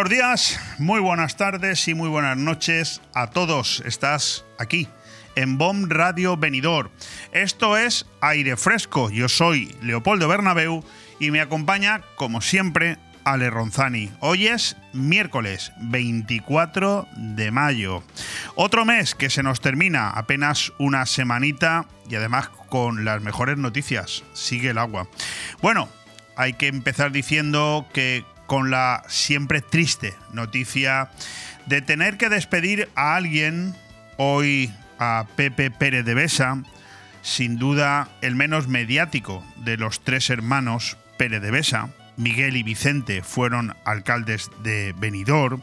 Buenos días, muy buenas tardes y muy buenas noches a todos. Estás aquí en BOM Radio Venidor. Esto es Aire Fresco. Yo soy Leopoldo Bernabeu y me acompaña, como siempre, Ale Ronzani. Hoy es miércoles 24 de mayo. Otro mes que se nos termina, apenas una semanita y además con las mejores noticias. Sigue el agua. Bueno, hay que empezar diciendo que con la siempre triste noticia de tener que despedir a alguien, hoy a Pepe Pérez de Besa, sin duda el menos mediático de los tres hermanos Pérez de Besa, Miguel y Vicente fueron alcaldes de Benidorm.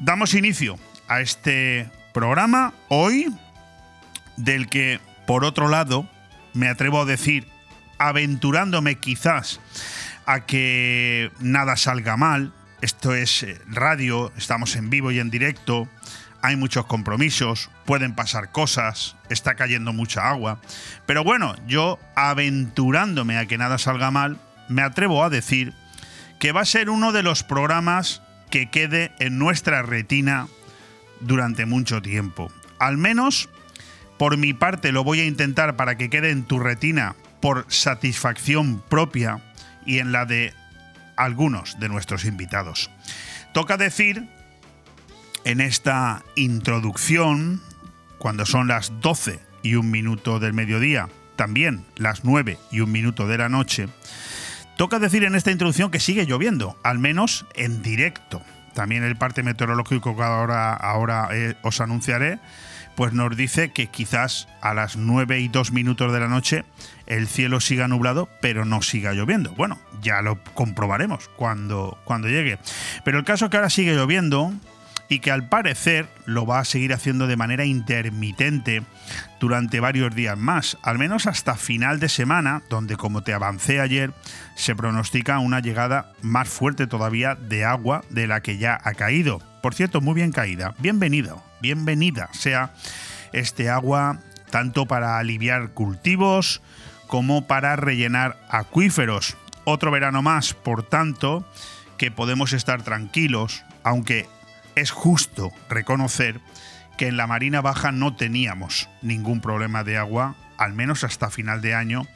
Damos inicio a este programa hoy, del que, por otro lado, me atrevo a decir, aventurándome quizás a que nada salga mal. Esto es eh, radio, estamos en vivo y en directo, hay muchos compromisos, pueden pasar cosas, está cayendo mucha agua. Pero bueno, yo aventurándome a que nada salga mal, me atrevo a decir que va a ser uno de los programas que quede en nuestra retina durante mucho tiempo. Al menos, por mi parte, lo voy a intentar para que quede en tu retina por satisfacción propia y en la de algunos de nuestros invitados. Toca decir en esta introducción, cuando son las 12 y un minuto del mediodía, también las 9 y un minuto de la noche, toca decir en esta introducción que sigue lloviendo, al menos en directo. También el parte meteorológico que ahora, ahora eh, os anunciaré, pues nos dice que quizás a las 9 y 2 minutos de la noche el cielo siga nublado, pero no siga lloviendo. Bueno, ya lo comprobaremos cuando, cuando llegue. Pero el caso es que ahora sigue lloviendo y que al parecer lo va a seguir haciendo de manera intermitente durante varios días más, al menos hasta final de semana, donde como te avancé ayer, se pronostica una llegada más fuerte todavía de agua de la que ya ha caído. Por cierto, muy bien caída. Bienvenido, bienvenida sea este agua tanto para aliviar cultivos como para rellenar acuíferos. Otro verano más, por tanto, que podemos estar tranquilos, aunque es justo reconocer que en la Marina Baja no teníamos ningún problema de agua, al menos hasta final de año,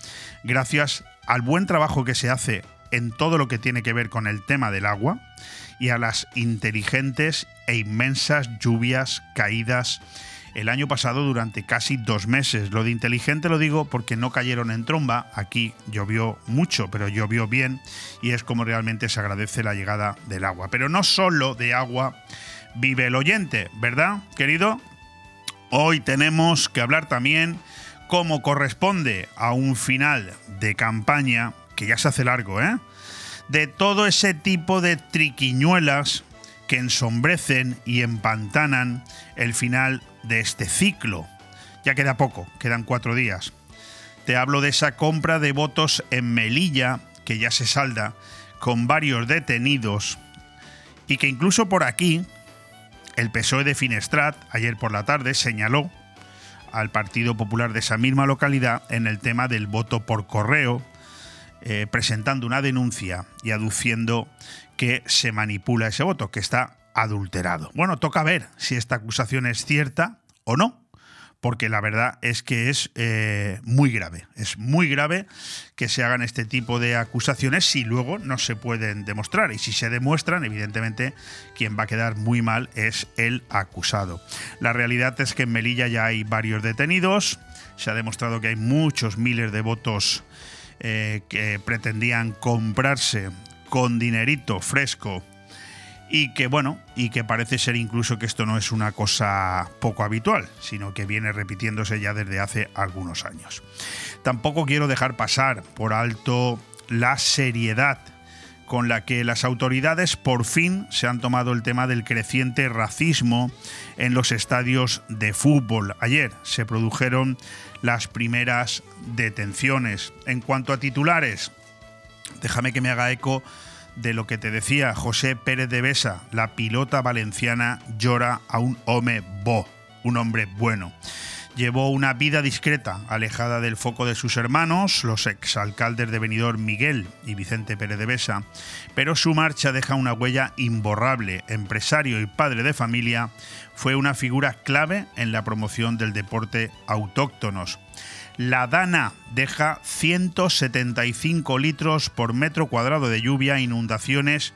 gracias al buen trabajo que se hace en todo lo que tiene que ver con el tema del agua y a las inteligentes e inmensas lluvias caídas el año pasado durante casi dos meses. Lo de inteligente lo digo porque no cayeron en tromba, aquí llovió mucho, pero llovió bien y es como realmente se agradece la llegada del agua. Pero no solo de agua vive el oyente, ¿verdad, querido? Hoy tenemos que hablar también, como corresponde a un final de campaña, que ya se hace largo, ¿eh? De todo ese tipo de triquiñuelas que ensombrecen y empantanan el final de este ciclo. Ya queda poco, quedan cuatro días. Te hablo de esa compra de votos en Melilla, que ya se salda, con varios detenidos, y que incluso por aquí, el PSOE de Finestrat, ayer por la tarde, señaló al Partido Popular de esa misma localidad en el tema del voto por correo, eh, presentando una denuncia y aduciendo que se manipula ese voto, que está adulterado. Bueno, toca ver si esta acusación es cierta o no, porque la verdad es que es eh, muy grave. Es muy grave que se hagan este tipo de acusaciones si luego no se pueden demostrar. Y si se demuestran, evidentemente, quien va a quedar muy mal es el acusado. La realidad es que en Melilla ya hay varios detenidos. Se ha demostrado que hay muchos miles de votos eh, que pretendían comprarse con dinerito fresco y que bueno, y que parece ser incluso que esto no es una cosa poco habitual, sino que viene repitiéndose ya desde hace algunos años. Tampoco quiero dejar pasar por alto la seriedad con la que las autoridades por fin se han tomado el tema del creciente racismo en los estadios de fútbol. Ayer se produjeron las primeras detenciones. En cuanto a titulares, déjame que me haga eco de lo que te decía José Pérez de Besa, la pilota valenciana llora a un hombre bo, un hombre bueno. Llevó una vida discreta, alejada del foco de sus hermanos, los exalcaldes de Benidorm Miguel y Vicente Pérez de Besa, pero su marcha deja una huella imborrable. Empresario y padre de familia, fue una figura clave en la promoción del deporte autóctonos. La Dana deja 175 litros por metro cuadrado de lluvia, inundaciones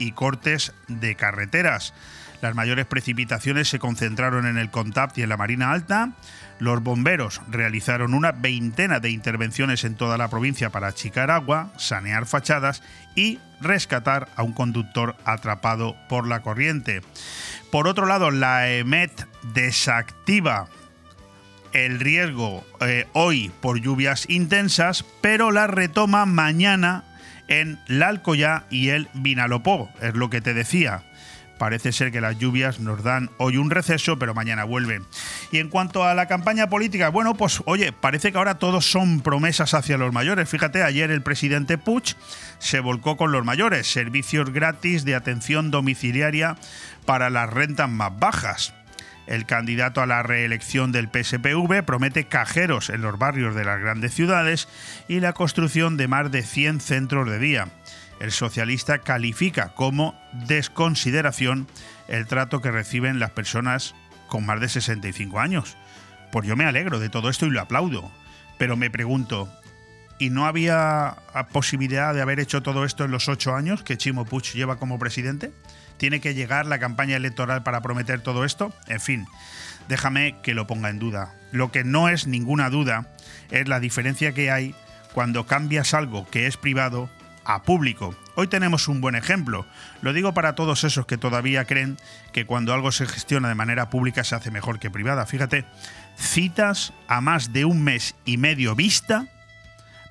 y cortes de carreteras. Las mayores precipitaciones se concentraron en el Contapt y en la Marina Alta. Los bomberos realizaron una veintena de intervenciones en toda la provincia para achicar agua, sanear fachadas y rescatar a un conductor atrapado por la corriente. Por otro lado, la EMET desactiva el riesgo eh, hoy por lluvias intensas, pero la retoma mañana en la y el Vinalopó, es lo que te decía. Parece ser que las lluvias nos dan hoy un receso, pero mañana vuelven. Y en cuanto a la campaña política, bueno, pues oye, parece que ahora todos son promesas hacia los mayores. Fíjate, ayer el presidente Puig se volcó con los mayores, servicios gratis de atención domiciliaria para las rentas más bajas. El candidato a la reelección del PSPV promete cajeros en los barrios de las grandes ciudades y la construcción de más de 100 centros de día el socialista califica como desconsideración el trato que reciben las personas con más de 65 años. Pues yo me alegro de todo esto y lo aplaudo. Pero me pregunto, ¿y no había posibilidad de haber hecho todo esto en los ocho años que Chimo Puig lleva como presidente? ¿Tiene que llegar la campaña electoral para prometer todo esto? En fin, déjame que lo ponga en duda. Lo que no es ninguna duda es la diferencia que hay cuando cambias algo que es privado a público. Hoy tenemos un buen ejemplo. Lo digo para todos esos que todavía creen que cuando algo se gestiona de manera pública se hace mejor que privada. Fíjate, citas a más de un mes y medio vista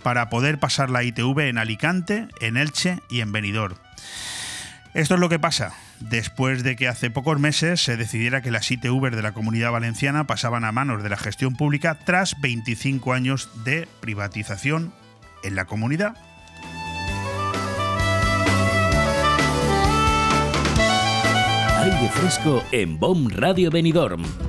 para poder pasar la ITV en Alicante, en Elche y en Benidorm. Esto es lo que pasa después de que hace pocos meses se decidiera que las ITV de la comunidad valenciana pasaban a manos de la gestión pública tras 25 años de privatización en la comunidad. Aire fresco en BOM Radio Benidorm.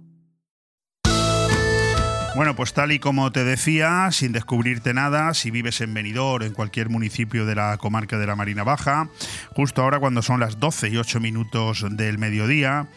Bueno, pues tal y como te decía, sin descubrirte nada, si vives en Benidorm, en cualquier municipio de la comarca de la Marina Baja, justo ahora cuando son las 12 y 8 minutos del mediodía,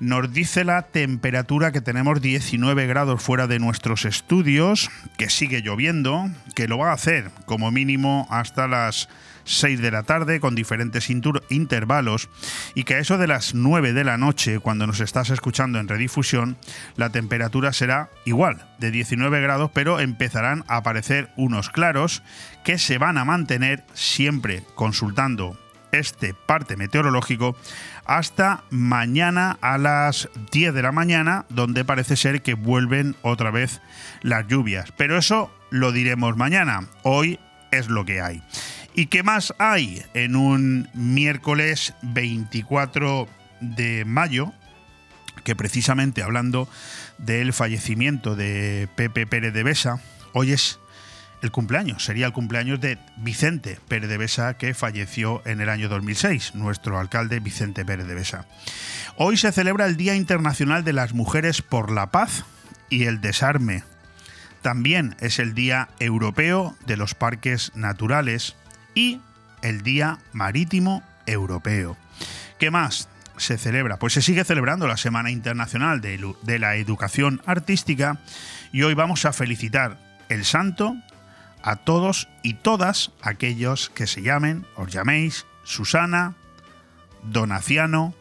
nos dice la temperatura que tenemos 19 grados fuera de nuestros estudios, que sigue lloviendo, que lo va a hacer como mínimo hasta las 6 de la tarde con diferentes intervalos y que a eso de las 9 de la noche, cuando nos estás escuchando en redifusión, la temperatura será igual, de 19 grados, pero empezarán a aparecer unos claros que se van a mantener siempre consultando este parte meteorológico hasta mañana a las 10 de la mañana, donde parece ser que vuelven otra vez las lluvias. Pero eso lo diremos mañana. Hoy es lo que hay. ¿Y qué más hay en un miércoles 24 de mayo? Que precisamente hablando del fallecimiento de Pepe Pérez de Besa, hoy es el cumpleaños, sería el cumpleaños de Vicente Pérez de Besa, que falleció en el año 2006, nuestro alcalde Vicente Pérez de Besa. Hoy se celebra el Día Internacional de las Mujeres por la Paz y el Desarme. También es el Día Europeo de los Parques Naturales y el Día Marítimo Europeo. ¿Qué más se celebra? Pues se sigue celebrando la Semana Internacional de, la Educación Artística y hoy vamos a felicitar el santo a todos y todas aquellos que se llamen, os llaméis Susana, Donaciano,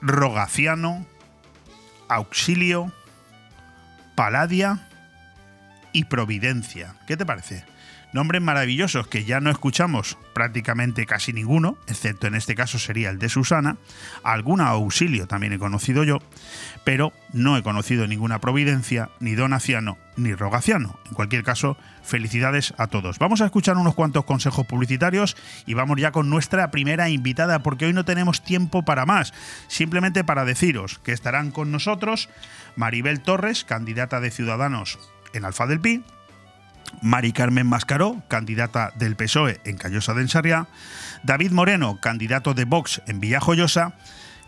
Rogaciano, Auxilio, Paladia y Providencia. ¿Qué te parece? Nombres maravillosos que ya no escuchamos prácticamente casi ninguno, excepto en este caso sería el de Susana. Alguna auxilio también he conocido yo, pero no he conocido ninguna Providencia, ni Donaciano, ni Rogaciano. En cualquier caso, felicidades a todos. Vamos a escuchar unos cuantos consejos publicitarios y vamos ya con nuestra primera invitada, porque hoy no tenemos tiempo para más. Simplemente para deciros que estarán con nosotros Maribel Torres, candidata de Ciudadanos en Alfa del Pi, Mari Carmen Mascaró, candidata del PSOE en Callosa de Ensarriá, David Moreno, candidato de Vox en Villajoyosa,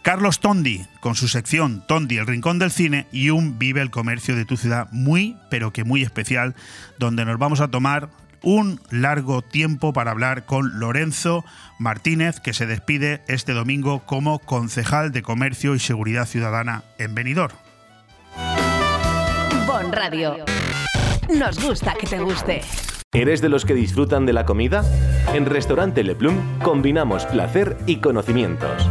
Carlos Tondi, con su sección Tondi, el Rincón del Cine, y un Vive el Comercio de tu ciudad muy, pero que muy especial, donde nos vamos a tomar un largo tiempo para hablar con Lorenzo Martínez, que se despide este domingo como concejal de Comercio y Seguridad Ciudadana en Benidorm. Bon Radio. Nos gusta que te guste. ¿Eres de los que disfrutan de la comida? En Restaurante Le Plum combinamos placer y conocimientos.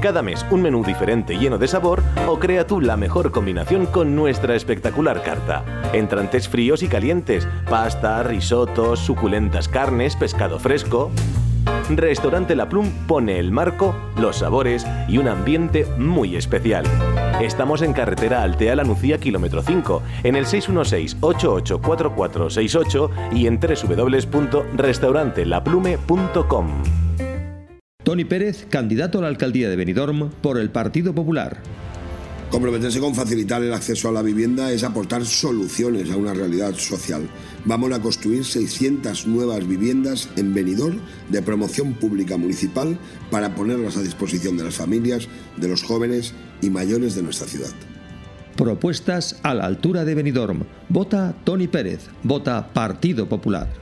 Cada mes un menú diferente lleno de sabor o crea tú la mejor combinación con nuestra espectacular carta. Entrantes fríos y calientes, pasta, risotos, suculentas carnes, pescado fresco. Restaurante La Plum pone el marco, los sabores y un ambiente muy especial. Estamos en carretera Altea La Nucía, kilómetro 5, en el 616-884468 y en www.restaurantelaplume.com. Tony Pérez, candidato a la alcaldía de Benidorm por el Partido Popular. Comprometerse con facilitar el acceso a la vivienda es aportar soluciones a una realidad social. Vamos a construir 600 nuevas viviendas en Benidorm de promoción pública municipal para ponerlas a disposición de las familias, de los jóvenes y mayores de nuestra ciudad. Propuestas a la altura de Benidorm. Vota Tony Pérez. Vota Partido Popular.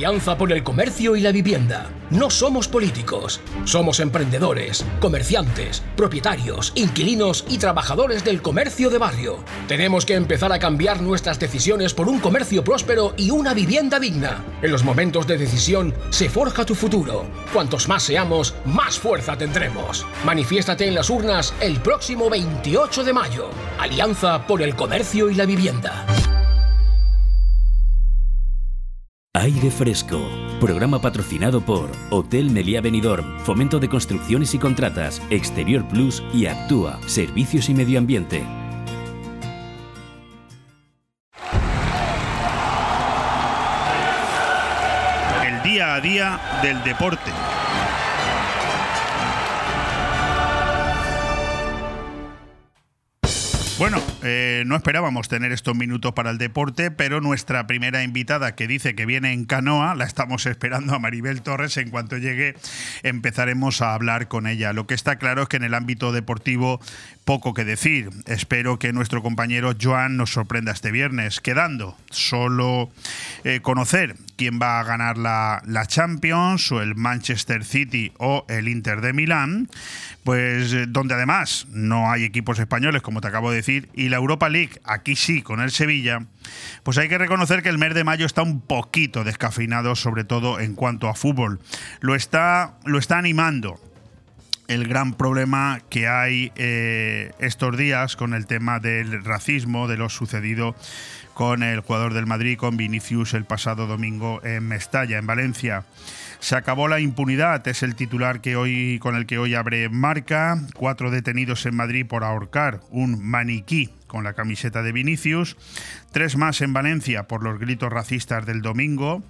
Alianza por el Comercio y la Vivienda. No somos políticos, somos emprendedores, comerciantes, propietarios, inquilinos y trabajadores del comercio de barrio. Tenemos que empezar a cambiar nuestras decisiones por un comercio próspero y una vivienda digna. En los momentos de decisión se forja tu futuro. Cuantos más seamos, más fuerza tendremos. Manifiéstate en las urnas el próximo 28 de mayo. Alianza por el Comercio y la Vivienda. Aire Fresco, programa patrocinado por Hotel Meliá Benidorm, Fomento de Construcciones y Contratas, Exterior Plus y Actúa, Servicios y Medio Ambiente. El día a día del deporte. Bueno, eh, no esperábamos tener estos minutos para el deporte, pero nuestra primera invitada que dice que viene en canoa, la estamos esperando a Maribel Torres. En cuanto llegue, empezaremos a hablar con ella. Lo que está claro es que en el ámbito deportivo poco que decir. Espero que nuestro compañero Joan nos sorprenda este viernes, quedando solo eh, conocer quién va a ganar la, la, Champions o el Manchester City o el Inter de Milán, pues eh, donde además no hay equipos españoles, como te acabo de decir, y la Europa League, aquí sí, con el Sevilla, pues hay que reconocer que el mes de mayo está un poquito descafeinado, sobre todo en cuanto a fútbol. Lo está, lo está animando el gran problema que hay eh, estos días con el tema del racismo, de lo sucedido con el jugador del Madrid, con Vinicius, el pasado domingo en Mestalla, en Valencia. Se acabó la impunidad, es el titular que hoy, con el que hoy abre marca. Cuatro detenidos en Madrid por ahorcar un maniquí con la camiseta de Vinicius, tres más en Valencia por los gritos racistas del domingo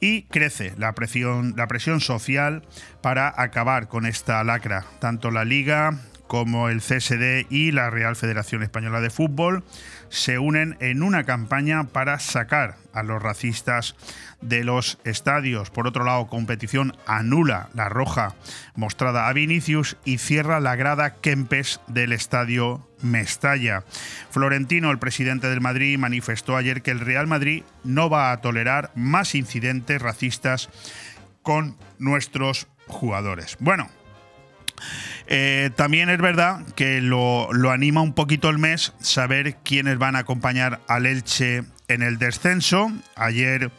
y crece la presión, la presión social para acabar con esta lacra. Tanto la Liga como el CSD y la Real Federación Española de Fútbol se unen en una campaña para sacar a los racistas de los estadios. Por otro lado, competición anula la roja mostrada a Vinicius y cierra la grada Kempes del estadio Mestalla. Florentino, el presidente del Madrid, manifestó ayer que el Real Madrid no va a tolerar más incidentes racistas con nuestros jugadores. Bueno, eh, también es verdad que lo, anima un poquito el mes saber quiénes van a acompañar al Elche en el descenso. Ayer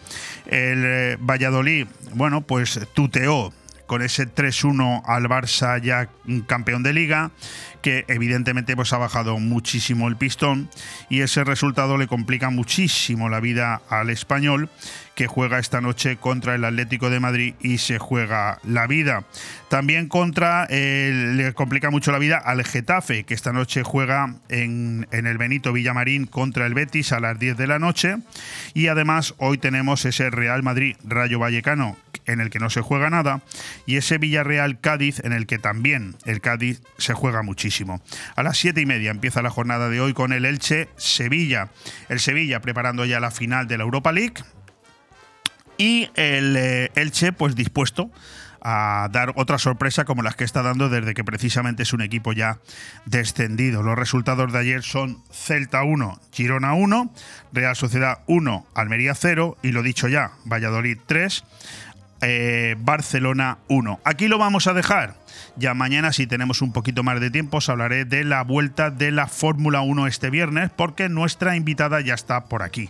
el eh, Valladolid, bueno, pues tuteó con ese 3-1 al Barça ya campeón de liga, que evidentemente pues ha bajado muchísimo el pistón y ese resultado le complica muchísimo la vida al español que juega esta noche contra el Atlético de Madrid y se juega la vida. También contra, le complica mucho la vida al Getafe, que esta noche juega en, en, el Benito Villamarín contra el Betis a las 10 de la noche. Y además hoy tenemos ese Real Madrid Rayo Vallecano en el que no se juega nada y ese Villarreal Cádiz en el que también el Cádiz se juega muchísimo. A las 7 y media empieza la jornada de hoy con el Elche Sevilla. El Sevilla preparando ya la final de la Europa League y el eh, Elche pues dispuesto a dar otra sorpresa como las que está dando desde que precisamente es un equipo ya descendido. Los resultados de ayer son Celta 1, Girona 1, Real Sociedad 1, Almería 0 y lo dicho ya, Valladolid 3, eh, Barcelona 1. Aquí lo vamos a dejar. Ya mañana, si tenemos un poquito más de tiempo, os hablaré de la vuelta de la Fórmula 1 este viernes porque nuestra invitada ya está por aquí.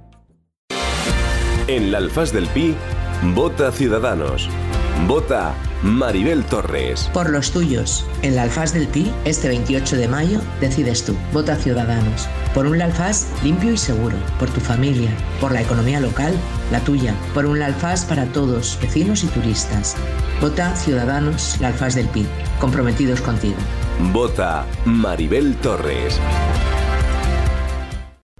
En la Alfaz del Pi Vota Ciudadanos. Vota Maribel Torres. Por los tuyos. En la Alfaz del Pi, este 28 de mayo, decides tú. Vota Ciudadanos. Por un Alfaz limpio y seguro. Por tu familia. Por la economía local, la tuya. Por un Alfaz para todos, vecinos y turistas. Vota Ciudadanos, la Alfaz del Pi. Comprometidos contigo. Vota Maribel Torres.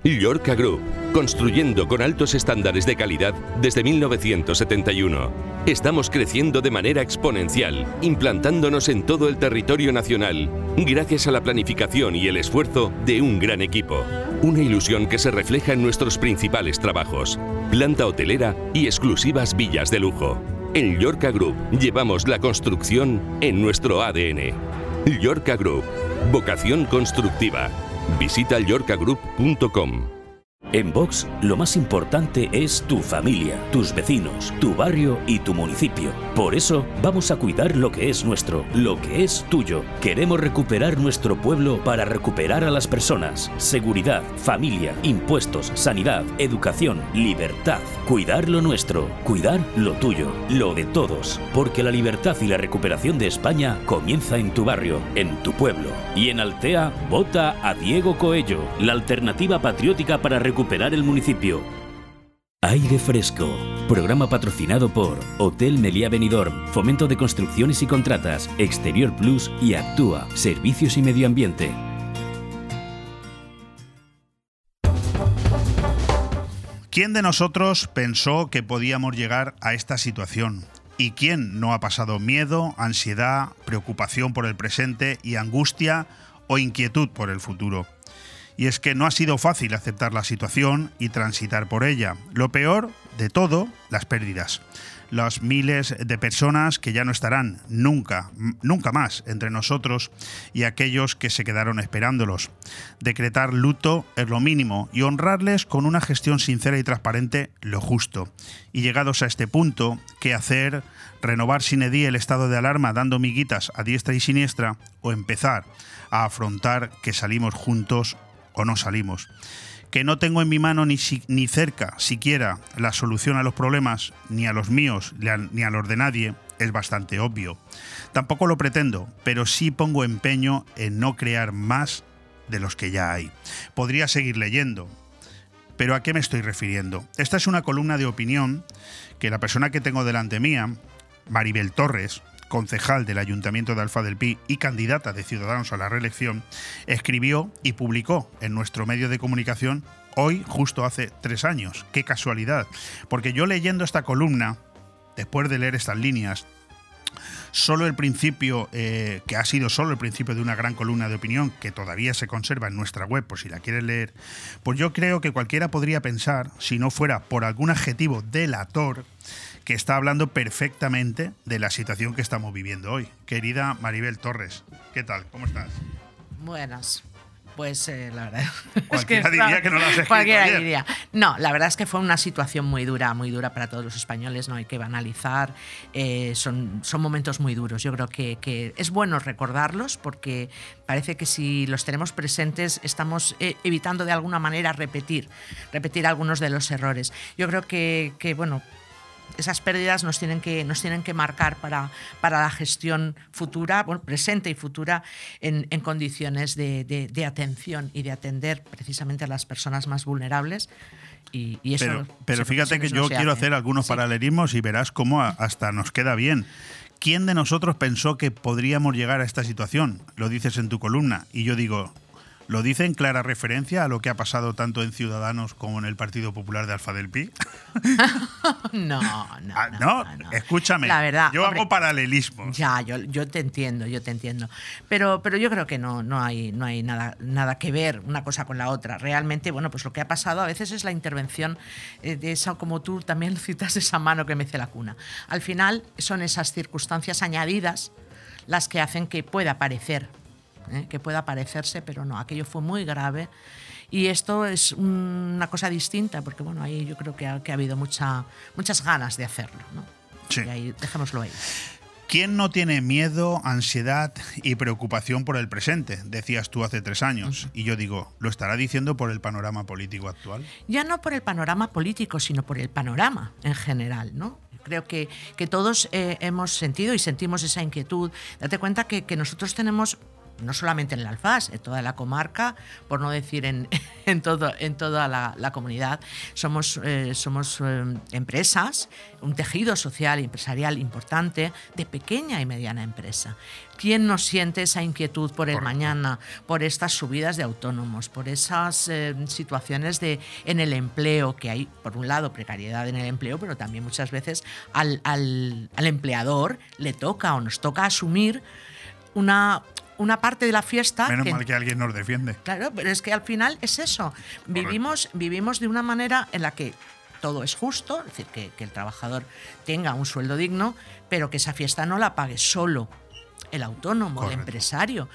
Llorca Group construyendo con altos estándares de calidad desde 1971. Estamos creciendo de manera exponencial, implantándonos en todo el territorio nacional, gracias a la planificación y el esfuerzo de un gran equipo. Una ilusión que se refleja en nuestros principales trabajos, planta hotelera y exclusivas villas de lujo. En Llorca Group llevamos la construcción en nuestro ADN. Llorca Group, vocación constructiva. Visita llorcagroup.com. En Vox, lo más importante es tu familia, tus vecinos, tu barrio y tu municipio. Por eso, vamos a cuidar lo que es nuestro, lo que es tuyo. Queremos recuperar nuestro pueblo para recuperar a las personas. Seguridad, familia, impuestos, sanidad, educación, libertad. Cuidar lo nuestro, cuidar lo tuyo, lo de todos. Porque la libertad y la recuperación de España comienza en tu barrio, en tu pueblo. Y en Altea, vota a Diego Coello, la alternativa patriótica para recuperar recuperar el municipio. Aire Fresco, programa patrocinado por Hotel Meliá Benidorm, Fomento de Construcciones y Contratas, Exterior Plus y Actúa, Servicios y Medio Ambiente. ¿Quién de nosotros pensó que podíamos llegar a esta situación? ¿Y quién no ha pasado miedo, ansiedad, preocupación por el presente y angustia o inquietud por el futuro? Y es que no ha sido fácil aceptar la situación y transitar por ella. Lo peor de todo, las pérdidas. Los miles de personas que ya no estarán nunca, nunca más entre nosotros y aquellos que se quedaron esperándolos. Decretar luto es lo mínimo y honrarles con una gestión sincera y transparente lo justo. Y llegados a este punto, ¿qué hacer? ¿Renovar sin edí el estado de alarma dando miguitas a diestra y siniestra? ¿O empezar a afrontar que salimos juntos o no salimos. Que no tengo en mi mano ni, ni cerca siquiera la solución a los problemas, ni a los míos, ni a los de nadie, es bastante obvio. Tampoco lo pretendo, pero sí pongo empeño en no crear más de los que ya hay. Podría seguir leyendo, pero ¿a qué me estoy refiriendo? Esta es una columna de opinión que la persona que tengo delante mía, Maribel Torres, concejal del Ayuntamiento de Alfa del Pi y candidata de Ciudadanos a la reelección, escribió y publicó en nuestro medio de comunicación hoy, justo hace tres años. Qué casualidad. Porque yo leyendo esta columna, después de leer estas líneas, solo el principio, eh, que ha sido solo el principio de una gran columna de opinión que todavía se conserva en nuestra web por si la quieres leer, pues yo creo que cualquiera podría pensar, si no fuera por algún adjetivo delator, que está hablando perfectamente de la situación que estamos viviendo hoy. Querida Maribel Torres, ¿qué tal? ¿Cómo estás? Buenas. Pues eh, la verdad. Cualquiera diría que no lo has escrito Cualquiera bien. diría. No, la verdad es que fue una situación muy dura, muy dura para todos los españoles, no hay que banalizar. eh, son, son momentos muy duros. Yo creo que, que es bueno recordarlos porque parece que si los tenemos presentes estamos eh, evitando de alguna manera repetir, repetir algunos de los errores. Yo creo que, que bueno, esas pérdidas nos tienen que, nos tienen que marcar para, para la gestión futura, bueno, presente y futura, en, en condiciones de, de- de atención y de atender precisamente a las personas más vulnerables. Y, y eso, Pero, pero fíjate que yo no quiero hace. hacer algunos paralelismos y verás cómo hasta nos queda bien. ¿Quién de nosotros pensó que podríamos llegar a esta situación? Lo dices en tu columna. Y yo digo, ¿lo dice en clara referencia a lo que ha pasado tanto en Ciudadanos como en el Partido Popular de Alfa del Pi? No, no, Ah, no, escúchame. La verdad, Yo hombre, hago paralelismos. Ya, yo, yo te entiendo, yo te entiendo. Pero, pero yo creo que no, no hay, no hay nada, nada que ver una cosa con la otra. Realmente, bueno, pues lo que ha pasado a veces es la intervención eh, de esa, como tú también citas, esa mano que mece la cuna. Al final son esas circunstancias añadidas las que hacen que pueda parecer, ¿eh? que pueda parecerse, pero no, aquello fue muy grave. Y esto es una cosa distinta, porque bueno, ahí yo creo que ha, que ha habido mucha, muchas ganas de hacerlo. ¿no? Sí. Y ahí, dejémoslo ahí. ¿Quién no tiene miedo, ansiedad y preocupación por el presente? Decías tú hace tres años. Y yo digo, ¿lo estará diciendo por el panorama político actual? ya no por el panorama político, sino por el panorama en general, ¿no? Creo que, que todos eh, hemos sentido y sentimos esa inquietud. Date cuenta que, que nosotros tenemos, no solamente en el Alfaz, en toda la comarca, por no decir en, en, todo, en toda la, la comunidad, somos, eh, somos eh, empresas, un tejido social y empresarial importante de pequeña y mediana empresa. ¿Quién no siente esa inquietud por el mañana, por estas subidas de autónomos, por esas eh, situaciones de, en el empleo, que hay, por un lado, precariedad en el empleo, pero también muchas veces al, al- al empleador le toca o nos toca asumir una, una parte de la fiesta Menos que- mal que alguien nos defiende. Claro, pero es que al final es eso. Vivimos, vivimos de una manera en la que todo es justo, es decir, que, que el trabajador tenga un sueldo digno, pero que esa fiesta no la pague solo el autónomo, el empresario.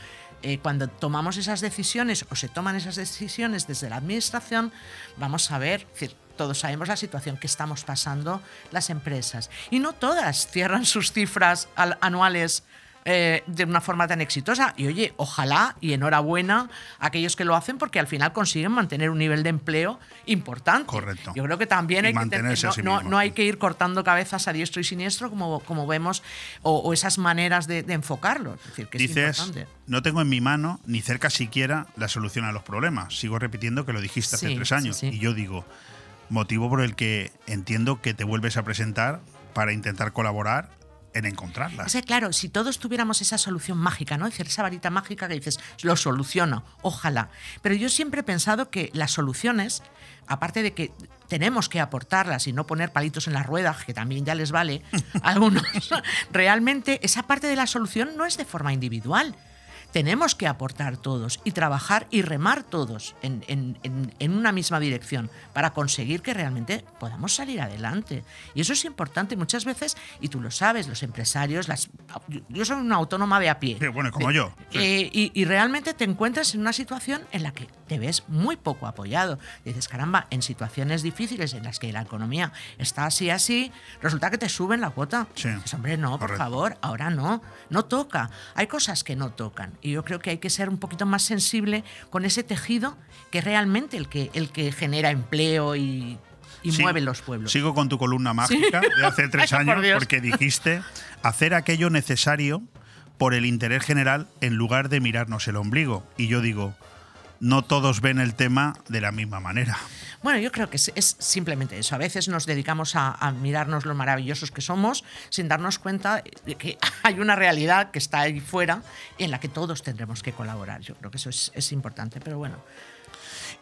Eh, cuando tomamos esas decisiones o se toman esas decisiones desde la administración, vamos a ver, es decir, todos sabemos la situación que estamos pasando las empresas. Y no todas cierran sus cifras al- anuales eh, de una forma tan exitosa. Y oye, ojalá y enhorabuena a aquellos que lo hacen porque al final consiguen mantener un nivel de empleo importante. Correcto. Yo creo que también hay que tener- no, sí no- no hay que ir cortando cabezas a diestro y siniestro como, como vemos o, o esas maneras de, de enfocarlo. Es decir, que es Dices, importante. no tengo en mi mano ni cerca siquiera la solución a los problemas. Sigo repitiendo que lo dijiste hace Sí, tres años. sí. Y yo digo, motivo por el que entiendo que te vuelves a presentar para intentar colaborar en encontrarlas. Es que, claro, si todos tuviéramos esa solución mágica, ¿no? Es decir, esa varita mágica que dices, lo soluciono, ojalá. Pero yo siempre he pensado que las soluciones, aparte de que tenemos que aportarlas y no poner palitos en las ruedas, que también ya les vale a algunos, realmente esa parte de la solución no es de forma individual. Tenemos que aportar todos y trabajar y remar todos en, en- en- en una misma dirección para conseguir que realmente podamos salir adelante. Y eso es importante muchas veces, y tú lo sabes, los empresarios, las, yo soy una autónoma de a pie. Sí, bueno, como yo. sí. Eh, y, y realmente te encuentras en una situación en la que te ves muy poco apoyado. Dices, caramba, en situaciones difíciles en las que la economía está así, así, resulta que te suben la cuota. Sí, Dices, hombre, no, por favor, ahora no, no toca. Hay cosas que no tocan. Y yo creo que hay que ser un poquito más sensible con ese tejido que realmente el que, el que genera empleo y, y Sí, mueve los pueblos. Sigo con tu columna mágica de hace tres Ay, años porque dijiste hacer aquello necesario por el interés general en lugar de mirarnos el ombligo. Y yo digo, no todos ven el tema de la misma manera. Bueno, yo creo que es, simplemente eso. A veces nos dedicamos a, mirarnos lo maravillosos que somos sin darnos cuenta de que hay una realidad que está ahí fuera en la que todos tendremos que colaborar. Yo creo que eso es, es importante. Pero bueno,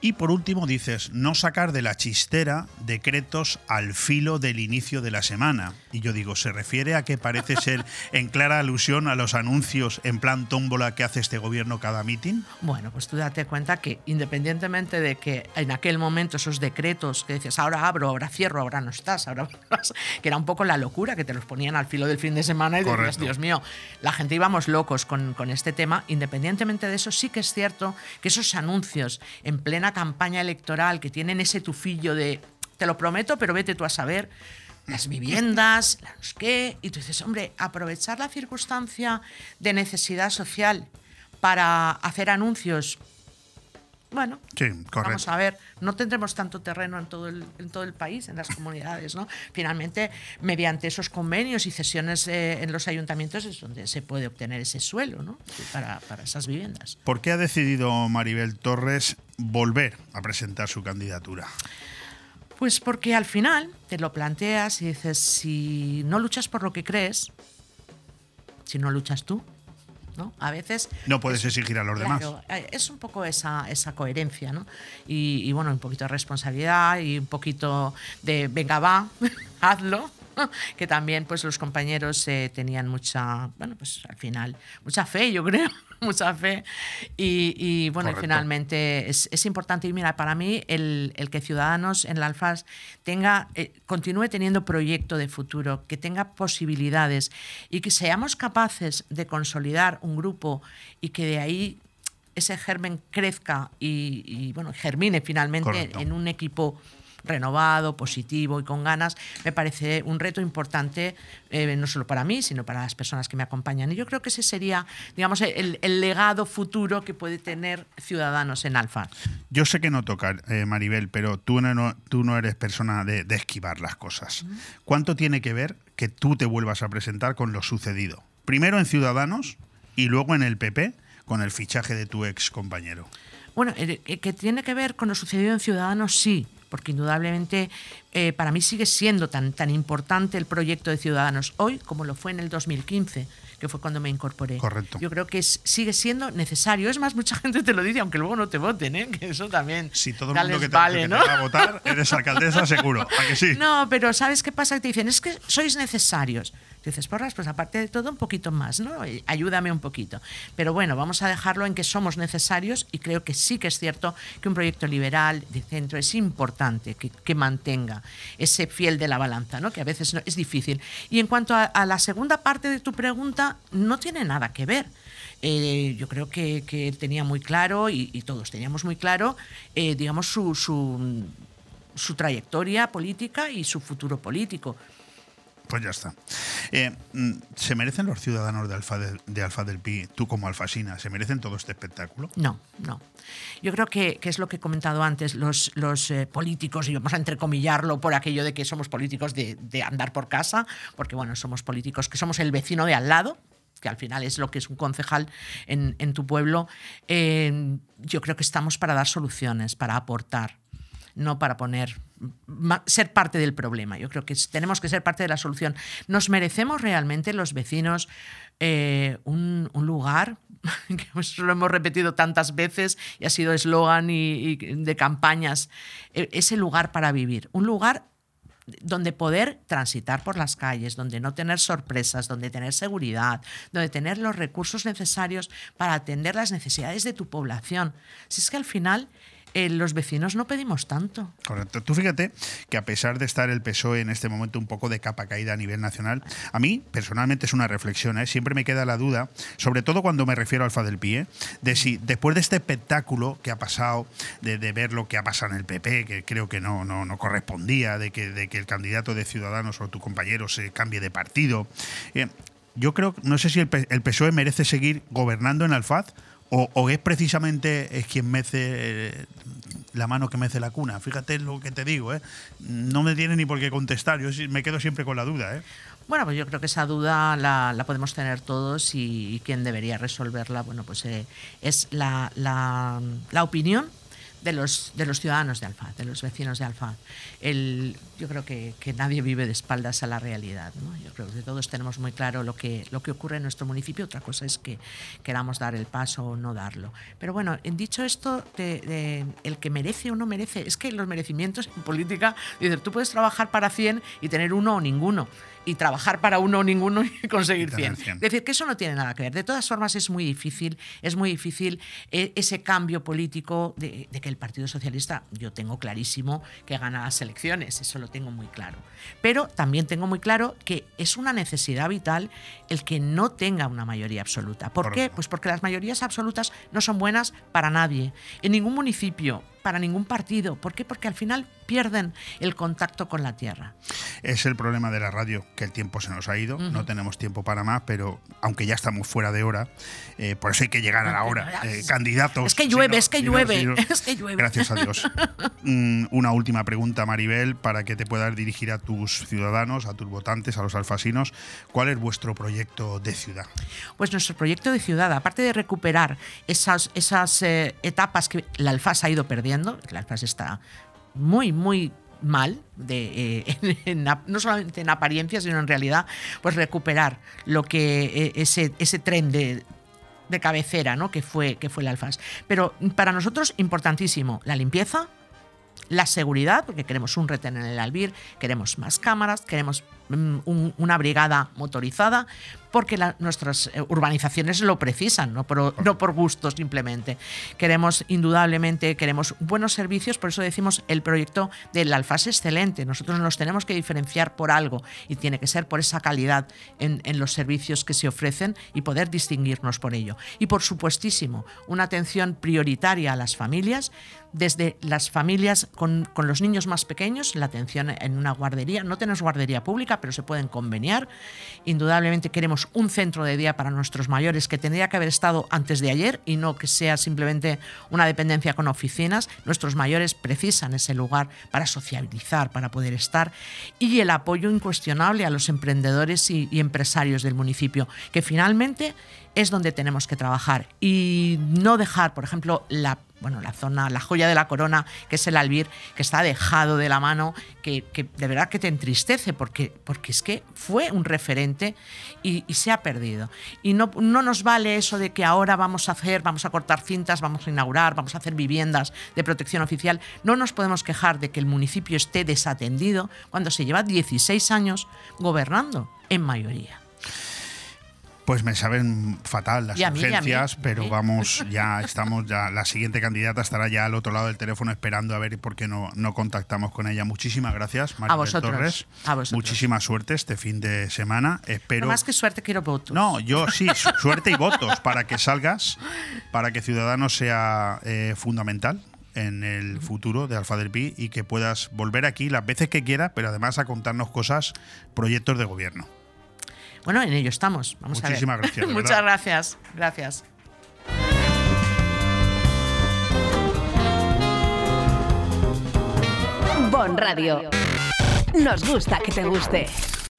y por último dices, no sacar de la chistera decretos al filo del inicio de la semana. Y yo digo, ¿se refiere a que parece ser en clara alusión a los anuncios en plan tómbola que hace este gobierno cada mitin? Bueno, pues tú date cuenta que independientemente de que en aquel momento esos decretos que decías, ahora abro, ahora cierro, ahora no estás, ahora que era un poco la locura, que te los ponían al filo del fin de semana y decías, Dios mío, la gente íbamos locos con, con este tema. Independientemente de eso, sí que es cierto que esos anuncios en plena campaña electoral que tienen ese tufillo de te lo prometo, pero vete tú a saber las viviendas, las qué, y tú dices, hombre, aprovechar la circunstancia de necesidad social para hacer anuncios. Bueno, sí, vamos a ver, no tendremos tanto terreno en todo, el, en todo el país, en las comunidades, ¿no? Finalmente, mediante esos convenios y cesiones eh, en los ayuntamientos es donde se puede obtener ese suelo, ¿no? Para, para esas viviendas. ¿Por qué ha decidido Maribel Torres volver a presentar su candidatura? Pues porque al final te lo planteas y dices, si no luchas por lo que crees, si no luchas tú, ¿no? A veces... No puedes es, exigir a los claro, demás. Es un poco esa, esa coherencia, ¿no? Y, y, bueno, un poquito de responsabilidad y un poquito de, venga, va, hazlo. que también pues los compañeros eh, tenían mucha, bueno, pues al final, mucha fe, yo creo, mucha fe. Y, y bueno, y finalmente es, es, importante. Y mira, para mí el, el que Ciudadanos en la Alfaz tenga, eh, continúe teniendo proyecto de futuro, que tenga posibilidades y que seamos capaces de consolidar un grupo y que de ahí ese germen crezca y, y bueno, germine finalmente Correcto. en un equipo renovado, positivo y con ganas, me parece un reto importante, eh, no solo para mí, sino para las personas que me acompañan. Y yo creo que ese sería, digamos, el, el legado futuro que puede tener Ciudadanos en Alfa. Yo sé que no toca, eh, Maribel, pero tú no, tú no eres persona de, de esquivar las cosas. ¿Cuánto tiene que ver que tú te vuelvas a presentar con lo sucedido? Primero en Ciudadanos y luego en el PP con el fichaje de tu ex compañero. Bueno, eh, que tiene que ver con lo sucedido en Ciudadanos, sí, porque indudablemente eh, para mí sigue siendo tan, tan importante el proyecto de Ciudadanos hoy como lo fue en el 2015 que fue cuando me incorporé. Correcto. Yo creo que es, sigue siendo necesario. Es más, mucha gente te lo dice, aunque luego no te voten, ¿eh? que eso también. Si todo el mundo que te, vale, que ¿no? te va a votar, eres alcaldesa seguro. ¿A que sí? No, pero ¿sabes qué pasa? Que te dicen, es que sois necesarios. Dices, porras, pues aparte de todo, un poquito más, ¿no? Ayúdame un poquito. Pero bueno, vamos a dejarlo en que somos necesarios y creo que sí que es cierto que un proyecto liberal de centro es importante que, que mantenga ese fiel de la balanza, ¿no? Que a veces no, es difícil. Y en cuanto a, a, la segunda parte de tu pregunta, no tiene nada que ver. Eh, yo creo que, que, él tenía muy claro, y, todos teníamos muy claro, eh, digamos, su, su, su trayectoria política y su futuro político. Pues ya está. Eh, ¿Se merecen los ciudadanos de Alfa, Alfa del Pi, tú como alfasina, ¿se merecen todo este espectáculo? No, no. Yo creo que, es lo que he comentado antes, los, eh, políticos, y vamos a entrecomillarlo por aquello de que somos políticos de, andar por casa, porque bueno, somos políticos que somos el vecino de al lado, que al final es lo que es un concejal en, en tu pueblo, eh, yo creo que estamos para dar soluciones, para aportar, no para poner ser parte del problema. Yo creo que tenemos que ser parte de la solución. ¿Nos merecemos realmente los vecinos eh, un, lugar, que lo hemos repetido tantas veces y ha sido eslogan y, de campañas, eh, ese lugar para vivir? Un lugar donde poder transitar por las calles, donde no tener sorpresas, donde tener seguridad, donde tener los recursos necesarios para atender las necesidades de tu población. Si es que al final eh, los vecinos no pedimos tanto. Correcto. Tú fíjate que a pesar de estar el PSOE en este momento un poco de capa caída a nivel nacional, a mí personalmente es una reflexión, ¿eh? siempre me queda la duda, sobre todo cuando me refiero al Alfa del Pie, de si después de este espectáculo que ha pasado, de, ver lo que ha pasado en el PP, que creo que no, no, no correspondía, de que, de que el candidato de Ciudadanos o tu compañero se cambie de partido, eh, yo creo, no sé si el, el PSOE merece seguir gobernando en Alfaz o, es precisamente es quien mece eh, la mano que mece la cuna. Fíjate lo que te digo, ¿eh? No me tiene ni por qué contestar, yo me quedo siempre con la duda, ¿eh? Bueno, pues yo creo que esa duda la, la podemos tener todos y, quien debería resolverla, bueno, pues es la, la, la opinión de los, de los ciudadanos de Alfaz, de los vecinos de Alfaz. El, yo creo que, que, nadie vive de espaldas a la realidad. ¿no? Yo creo que todos tenemos muy claro lo que, lo que ocurre en nuestro municipio. Otra cosa es que queramos dar el paso o no darlo. Pero bueno, dicho esto, de, de, el que merece o no merece, es que los merecimientos en política, dices, tú puedes trabajar para 100 y tener uno o ninguno y trabajar para uno o ninguno y conseguir 100. 100. Es decir, que eso no tiene nada que ver. De todas formas, es muy difícil, es muy difícil eh, ese cambio político de, de, que el Partido Socialista, yo tengo clarísimo que gana las elecciones, eso lo tengo muy claro. Pero también tengo muy claro que es una necesidad vital el que no tenga una mayoría absoluta. ¿Por Correcto. qué? Pues porque las mayorías absolutas no son buenas para nadie. En ningún municipio, para ningún partido. ¿Por qué? Porque al final pierden el contacto con la tierra. Es el problema de la radio, que el tiempo se nos ha ido, uh -huh. no tenemos tiempo para más, pero aunque ya estamos fuera de hora, eh, por eso hay que llegar a la hora. Eh, candidatos. Es que llueve, si no, es, que si llueve no, si no, es que llueve. Gracias a Dios. mm, una última pregunta, Maribel, para que te puedas dirigir a tus ciudadanos, a tus votantes, a los alfasinos. ¿Cuál es vuestro proyecto de ciudad? Pues nuestro proyecto de ciudad, aparte de recuperar esas, esas eh, etapas que la Alfas ha ido perdiendo, la Alfas está muy, muy mal, de, eh, no solamente en apariencia, sino en realidad, pues recuperar lo que eh, ese, ese tren de, de cabecera ¿no? que, fue, que fue el Alfas. Pero para nosotros, importantísimo, la limpieza, la seguridad, porque queremos un retén en el Albir, queremos más cámaras, queremos un, una brigada motorizada, porque nuestras eh, urbanizaciones lo precisan, no por, no por gusto simplemente. Queremos, indudablemente, queremos buenos servicios, por eso decimos el proyecto del Alfaz excelente. Nosotros nos tenemos que diferenciar por algo y tiene que ser por esa calidad en, en los servicios que se ofrecen y poder distinguirnos por ello. Y por supuestísimo, una atención prioritaria a las familias, desde las familias con, los niños más pequeños, la atención en una guardería. No tenemos guardería pública, pero se pueden conveniar. Indudablemente queremos un centro de día para nuestros mayores que tendría que haber estado antes de ayer y no que sea simplemente una dependencia con oficinas. Nuestros mayores precisan ese lugar para sociabilizar, para poder estar. Y el apoyo incuestionable a los emprendedores y empresarios del municipio, que finalmente es donde tenemos que trabajar y no dejar, por ejemplo, la, bueno, la zona, la joya de la corona, que es el albir, que está dejado de la mano, que, que de verdad que te entristece, porque, porque es que fue un referente y, se ha perdido. Y no, no nos vale eso de que ahora vamos a hacer, vamos a cortar cintas, vamos a inaugurar, vamos a hacer viviendas de protección oficial. No nos podemos quejar de que el municipio esté desatendido cuando se lleva 16 años gobernando en mayoría. Pues me saben fatal las urgencias, pero vamos, ya estamos, ya la siguiente candidata estará ya al otro lado del teléfono esperando a ver por qué no, no contactamos con ella. Muchísimas gracias, María Torres. A vosotros. Muchísima suerte este fin de semana. Espero. No más que suerte quiero votos. No, yo sí, suerte y votos para que salgas, para que Ciudadanos sea eh, fundamental en el futuro de Alfa del Pi y que puedas volver aquí las veces que quieras, pero además a contarnos cosas, proyectos de gobierno. Bueno, en ello estamos. Vamos Muchísimas a ver. gracias. Muchas gracias. Gracias. Bon Radio. Nos gusta que te guste.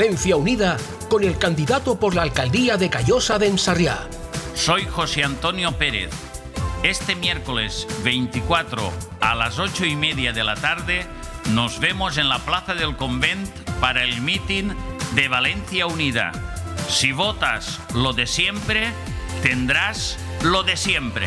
Valencia Unida con el candidato por la alcaldía de Callosa de Ensarriá. Soy José Antonio Pérez. Este miércoles 24 a las 8 y media de la tarde nos vemos en la Plaza del Convent para el meeting de Valencia Unida. Si votas lo de siempre, tendrás lo de siempre.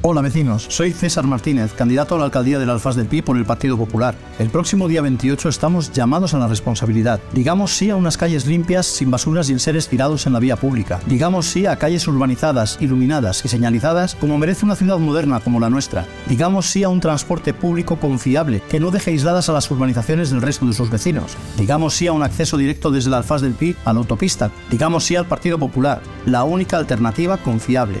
Hola vecinos, soy César Martínez, candidato a la alcaldía del Alfaz del Pi por el Partido Popular. El próximo día 28 estamos llamados a la responsabilidad. Digamos sí a unas calles limpias, sin basuras y enseres tirados en la vía pública. Digamos sí a calles urbanizadas, iluminadas y señalizadas como merece una ciudad moderna como la nuestra. Digamos sí a un transporte público confiable que no deje aisladas a las urbanizaciones del resto de sus vecinos. Digamos sí a un acceso directo desde el Alfaz del Pi a la autopista. Digamos sí al Partido Popular, la única alternativa confiable.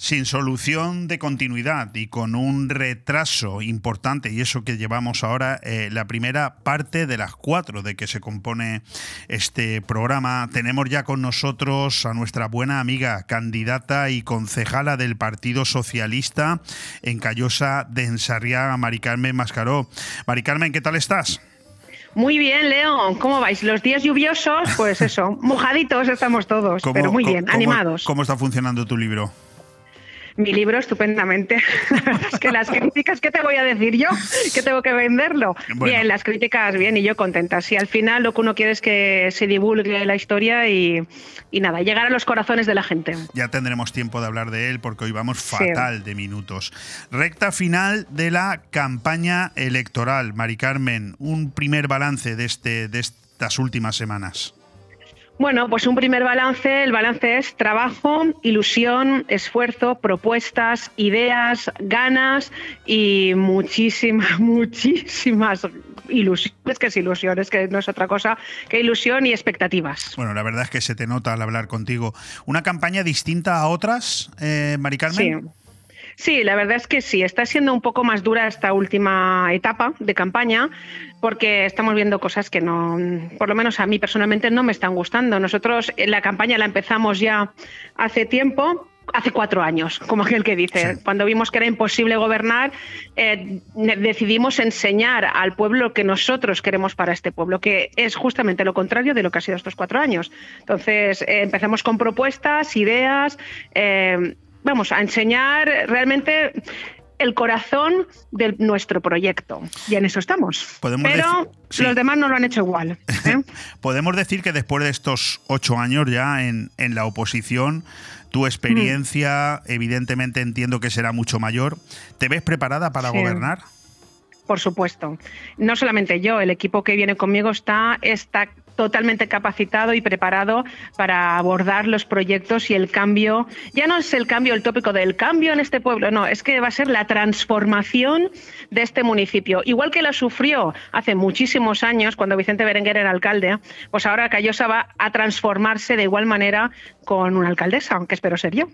Sin solución de continuidad y con un retraso importante, y eso que llevamos ahora, eh, la primera parte de las cuatro de que se compone este programa. Tenemos ya con nosotros a nuestra buena amiga, candidata y concejala del Partido Socialista en Callosa de Ensarriaga, Mari Carmen Mascaró. Mari Carmen, ¿qué tal estás? Muy bien, Leo. ¿Cómo vais? Los días lluviosos, pues eso, mojaditos estamos todos, pero muy bien, animados. ¿Cómo está funcionando tu libro? Mi libro estupendamente. es que las críticas, ¿qué te voy a decir yo? Que tengo que venderlo. Bien, las críticas, bien, y yo contenta. Si al final lo que uno quiere es que se divulgue la historia y, nada, llegar a los corazones de la gente. Ya tendremos tiempo de hablar de él porque hoy vamos fatal de minutos. Recta final de la campaña electoral. Mari Carmen, un primer balance de, este, de estas últimas semanas. Bueno, pues un primer balance, el balance es trabajo, ilusión, esfuerzo, propuestas, ideas, ganas y muchísimas, muchísimas ilusiones, que es ilusiones, que no es otra cosa que ilusión y expectativas. Bueno, la verdad es que se te nota al hablar contigo. ¿Una campaña distinta a otras, eh, Mari Carmen? Sí. Sí, la verdad es que sí, está siendo un poco más dura esta última etapa de campaña porque estamos viendo cosas que no, por lo menos a mí personalmente no me están gustando. Nosotros la campaña la empezamos ya hace tiempo, hace cuatro años, como aquel que dice. Cuando vimos que era imposible gobernar, eh, decidimos enseñar al pueblo lo que nosotros queremos para este pueblo, que es justamente lo contrario de lo que ha sido estos cuatro años. Entonces, eh, empezamos con propuestas, ideas. Eh, vamos a enseñar realmente el corazón de nuestro proyecto. Y en eso estamos. Pero los demás no lo han hecho igual. ¿eh? Podemos decir que después de estos ocho años ya en, la oposición, tu experiencia, mm. evidentemente entiendo que será mucho mayor. ¿Te ves preparada para gobernar? Por supuesto. No solamente yo, el equipo que viene conmigo está, está totalmente capacitado y preparado para abordar los proyectos y el cambio. Ya no es el cambio, el tópico del cambio en este pueblo, no, es que va a ser la transformación de este municipio. Igual que la sufrió hace muchísimos años cuando Vicente Berenguer era alcalde, pues ahora Callosa va a transformarse de igual manera con una alcaldesa, aunque espero ser yo.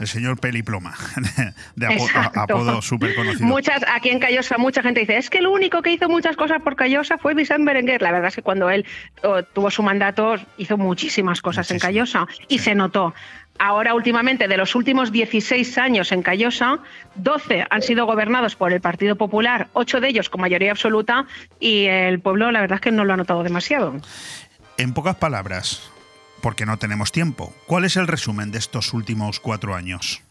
El señor Peliploma, de apodo, súper conocido. Muchas, aquí en Callosa mucha gente dice, es que el único que hizo muchas cosas por Callosa fue Vicente Berenguer. La verdad es que cuando él tuvo su mandato, hizo muchísimas cosas en Callosa y se notó. Ahora, últimamente, de los últimos 16 años en Callosa, 12 han sido gobernados por el Partido Popular, 8 de ellos con mayoría absoluta, y el pueblo, la verdad es que no lo ha notado demasiado. En pocas palabras, porque no tenemos tiempo, ¿cuál es el resumen de estos últimos cuatro años?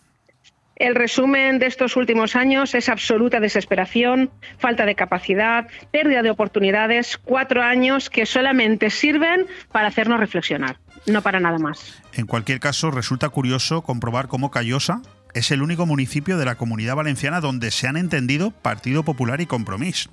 El resumen de estos últimos años es absoluta desesperación, falta de capacidad, pérdida de oportunidades, cuatro años que solamente sirven para hacernos reflexionar, no para nada más. En cualquier caso, resulta curioso comprobar cómo Callosa, es el único municipio de la comunidad valenciana donde se han entendido Partido Popular y Compromís.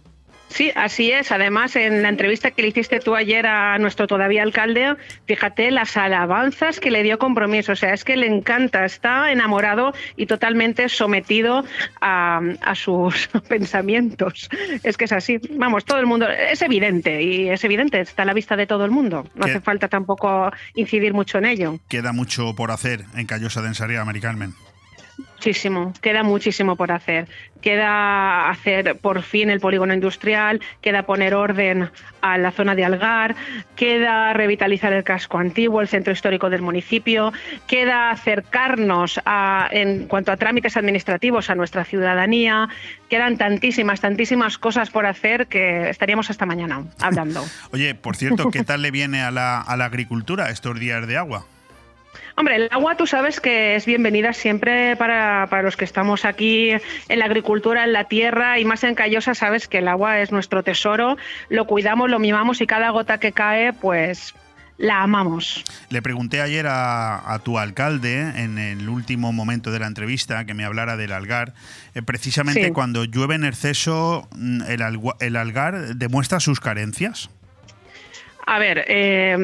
Sí, así es. Además, en la entrevista que le hiciste tú ayer a nuestro todavía alcalde, fíjate las alabanzas que le dio compromiso. O sea, es que le encanta, está enamorado y totalmente sometido a, a sus pensamientos. Es que es así. Vamos, todo el mundo, es evidente y es evidente, está a la vista de todo el mundo. No ¿Qué? hace falta tampoco incidir mucho en ello. Queda mucho por hacer en Callosa de Ensarriá, Mari Carmen. Muchísimo, queda muchísimo por hacer. Queda hacer por fin el polígono industrial, queda poner orden a la zona de Algar, queda revitalizar el casco antiguo, el centro histórico del municipio, queda acercarnos a, en cuanto a trámites administrativos a nuestra ciudadanía. Quedan tantísimas, tantísimas cosas por hacer que estaríamos hasta mañana hablando. Oye, por cierto, ¿qué tal le viene a la, a la agricultura estos días de agua? Hombre, el agua tú sabes que es bienvenida siempre para, para, los que estamos aquí en la agricultura, en la tierra y más en Callosa, sabes que el agua es nuestro tesoro, lo cuidamos, lo mimamos y cada gota que cae, pues la amamos. Le pregunté ayer a, a, tu alcalde en el último momento de la entrevista que me hablara del algar. Eh, precisamente sí. cuando llueve en exceso, el, el algar demuestra sus carencias. A ver, eh,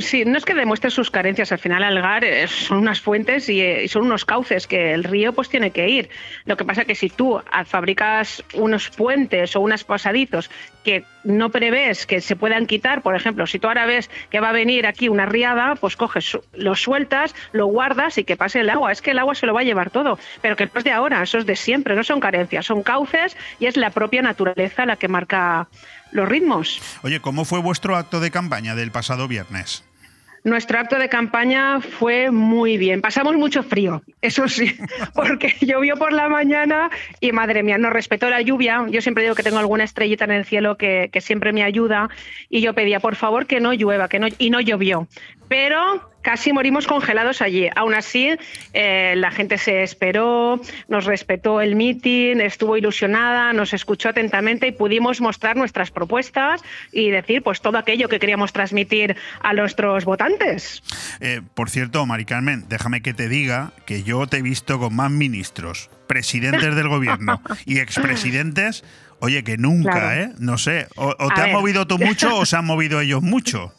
sí, no es que demuestre sus carencias, al final Algar eh, son unas fuentes y, eh, son unos cauces que el río pues tiene que ir. Lo que pasa es que si tú fabricas unos puentes o unos pasadizos que no prevés que se puedan quitar, por ejemplo, si tú ahora ves que va a venir aquí una riada, pues coges, lo sueltas, lo guardas y que pase el agua. Es que el agua se lo va a llevar todo, pero que no es de ahora, eso es de siempre, no son carencias, son cauces y es la propia naturaleza la que marca los ritmos. Oye, ¿cómo fue vuestro acto de campaña del pasado viernes? Nuestro acto de campaña fue muy bien. Pasamos mucho frío, eso sí, porque llovió por la mañana y madre mía, nos respetó la lluvia. Yo siempre digo que tengo alguna estrellita en el cielo que, que siempre me ayuda y yo pedía, por favor, que no llueva, que no, y no llovió. Pero casi morimos congelados allí. Aún así, eh, la gente se esperó, nos respetó el mitin, estuvo ilusionada, nos escuchó atentamente y pudimos mostrar nuestras propuestas y decir pues todo aquello que queríamos transmitir a nuestros votantes. Eh, por cierto, Mari Carmen, déjame que te diga que yo te he visto con más ministros, presidentes del gobierno y expresidentes. Oye, que nunca, claro. ¿eh? No sé, o, o te has movido tú mucho o se han movido ellos mucho.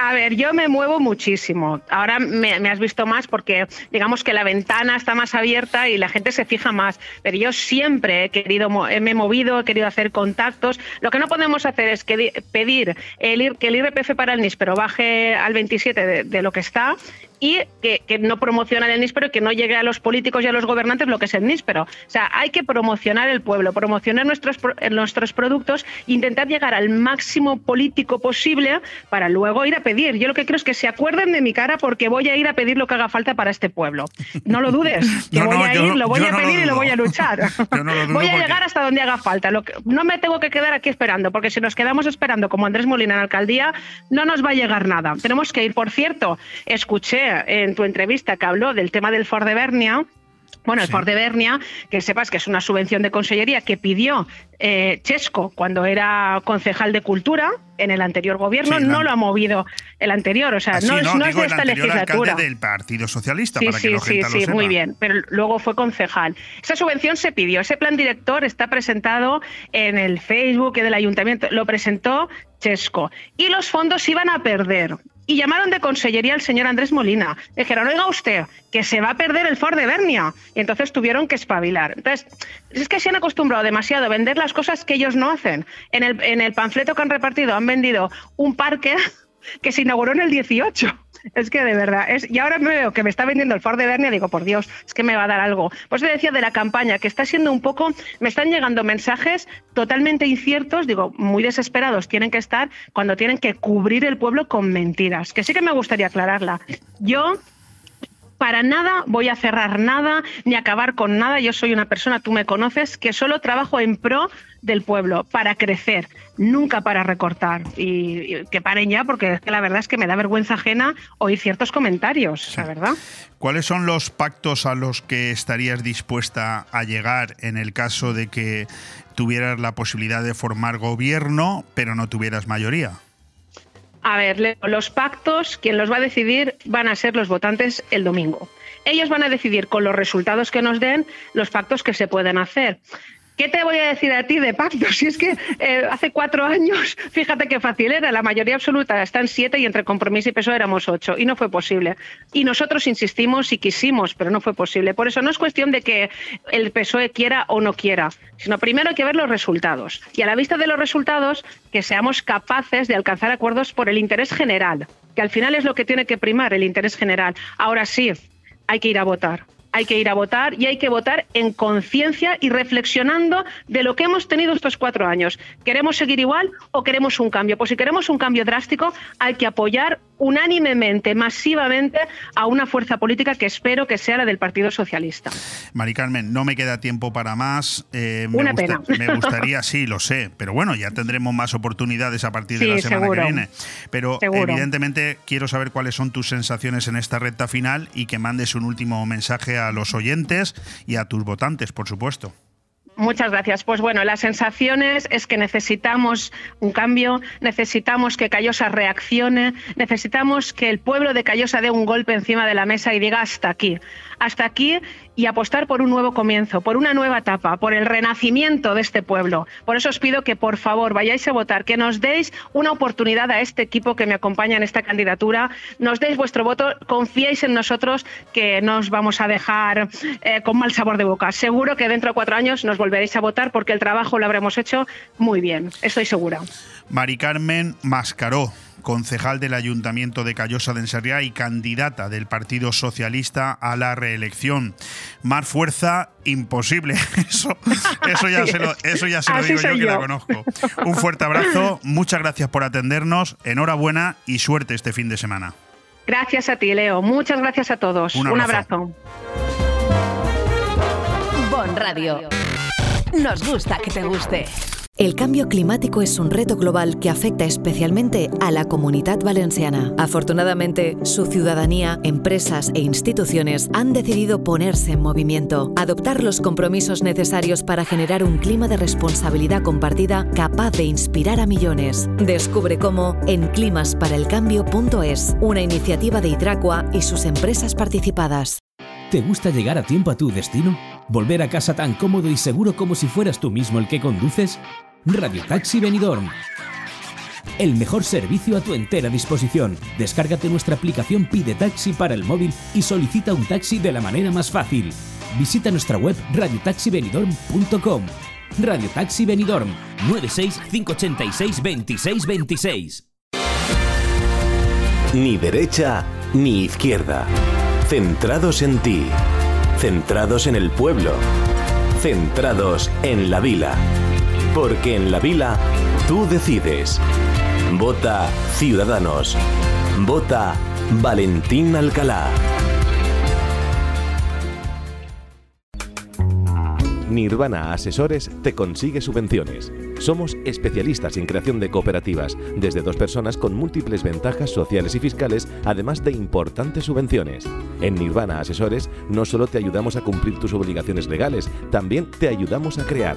A ver, yo me muevo muchísimo. Ahora me, has visto más porque digamos que la ventana está más abierta y la gente se fija más. Pero yo siempre he querido, me he movido, he querido hacer contactos. Lo que no podemos hacer es que, pedir el, que el IRPF para el NIS pero baje al 27 de, de lo que está y que, que, no promociona el níspero y que no llegue a los políticos y a los gobernantes lo que es el níspero. O sea, hay que promocionar el pueblo, promocionar nuestros, nuestros productos, intentar llegar al máximo político posible para luego ir a pedir. Yo lo que creo es que se acuerden de mi cara porque voy a ir a pedir lo que haga falta para este pueblo. No lo dudes, que no, voy no, a ir, lo voy a pedir lo y lo voy a luchar. No lo voy a porque... llegar hasta donde haga falta. Lo que, no me tengo que quedar aquí esperando, porque si nos quedamos esperando como Andrés Molina en la alcaldía, no nos va a llegar nada. Tenemos que ir. Por cierto, escuché en tu entrevista que habló del tema del Ford de Bernia, bueno, el sí. Ford de Bernia, que sepas que es una subvención de consellería que pidió eh, Chesco cuando era concejal de Cultura en el anterior gobierno, sí, no, lo ha movido el anterior, o sea, Así, no, no, no es de esta legislatura. del Partido Socialista, sí, para sí, que la sí, gente sí, lo sepa. muy bien, pero luego fue concejal. Esa subvención se pidió, ese plan director está presentado en el Facebook del ayuntamiento, lo presentó Chesco, y los fondos iban a perder y llamaron de consellería al señor Andrés Molina. Dijeron, oiga usted, que se va a perder el Ford de Bernia. Y entonces tuvieron que espabilar. Entonces, es que se han acostumbrado demasiado a vender las cosas que ellos no hacen. En el, en el panfleto que han repartido han vendido un parque que se inauguró en el 18. Es que de verdad, es, y ahora me veo que me está vendiendo el Ford de Bernia, digo, por Dios, es que me va a dar algo. Pues te decía de la campaña, que está siendo un poco, me están llegando mensajes totalmente inciertos, digo, muy desesperados tienen que estar cuando tienen que cubrir el pueblo con mentiras, que sí que me gustaría aclararla. Yo para nada voy a cerrar nada ni acabar con nada. Yo soy una persona, tú me conoces, que solo trabajo en pro del pueblo, para crecer, nunca para recortar. Y, y que paren ya, porque es que la verdad es que me da vergüenza ajena oír ciertos comentarios, sí. la verdad. ¿Cuáles son los pactos a los que estarías dispuesta a llegar en el caso de que tuvieras la posibilidad de formar gobierno, pero no tuvieras mayoría? A ver, los pactos, quien los va a decidir van a ser los votantes el domingo. ellos van a decidir con los resultados que nos den los pactos que se pueden hacer. ¿Qué te voy a decir a ti de pactos? Si es que eh, hace cuatro años, fíjate qué fácil era, la mayoría absoluta está en siete y entre compromiso y peso éramos ocho y no fue posible. Y nosotros insistimos y quisimos, pero no fue posible. Por eso no es cuestión de que el PSOE quiera o no quiera, sino primero hay que ver los resultados. Y a la vista de los resultados, que seamos capaces de alcanzar acuerdos por el interés general, que al final es lo que tiene que primar, el interés general. Ahora sí, hay que ir a votar hay que ir a votar y hay que votar en conciencia y reflexionando de lo que hemos tenido estos cuatro años. ¿Queremos seguir igual o queremos un cambio? Pues si queremos un cambio drástico, hay que apoyar unánimemente, masivamente, a una fuerza política que espero que sea la del Partido Socialista. Mari Carmen, no me queda tiempo para más. Eh, me una pena. Me gustaría, sí, lo sé, pero bueno, ya tendremos más oportunidades a partir de la semana que viene. Pero evidentemente quiero saber cuáles son tus sensaciones en esta recta final y que mandes un último mensaje a los oyentes y a tus votantes, por supuesto. Muchas gracias. Pues bueno, las sensaciones es que necesitamos un cambio, necesitamos que Callosa reaccione, necesitamos que el pueblo de Callosa dé un golpe encima de la mesa y diga hasta aquí, hasta aquí y apostar por un nuevo comienzo, por una nueva etapa, por el renacimiento de este pueblo. Por eso os pido que por favor vayáis a votar, que nos deis una oportunidad a este equipo que me acompaña en esta candidatura, nos deis vuestro voto, confiéis en nosotros que no os vamos a dejar eh, con mal sabor de boca. Seguro que dentro de cuatro años nos volveréis a votar porque el trabajo lo habremos hecho muy bien, estoy segura. Mari Mascaró concejal del Ayuntamiento de Callosa de Enserriá y candidata del Partido Socialista a la reelección. Más fuerza, imposible. Eso, eso ya se lo, eso ya se lo digo yo, que la conozco. Un fuerte abrazo, muchas gracias por atendernos, enhorabuena y suerte este fin de semana. Gracias a ti, Leo. Muchas gracias a todos. Un abrazo. Un abrazo. Bon Radio. Nos gusta que te guste. El cambio climático es un reto global que afecta especialmente a la comunidad valenciana. Afortunadamente, su ciudadanía, empresas e instituciones han decidido ponerse en movimiento, adoptar los compromisos necesarios para generar un clima de responsabilidad compartida capaz de inspirar a millones. Descubre cómo en climasparaelcambio.es, una iniciativa de Hidracua y sus empresas participadas. ¿Te gusta llegar a tiempo a tu destino? ¿Volver a casa tan cómodo y seguro como si fueras tú mismo el que conduces? Radio Taxi Benidorm. El mejor servicio a tu entera disposición. Descárgate nuestra aplicación Pide Taxi para el móvil y solicita un taxi de la manera más fácil. Visita nuestra web radiotaxibenidorm.com. Radio Taxi Benidorm 96 586 2626. Ni derecha ni izquierda. Centrados en ti. Centrados en el pueblo. Centrados en la vila. Porque en la vila tú decides. Vota Ciudadanos. Vota Valentín Alcalá. Nirvana Asesores te consigue subvenciones. Somos especialistas en creación de cooperativas, desde dos personas con múltiples ventajas sociales y fiscales, además de importantes subvenciones. En Nirvana Asesores no solo te ayudamos a cumplir tus obligaciones legales, también te ayudamos a crear.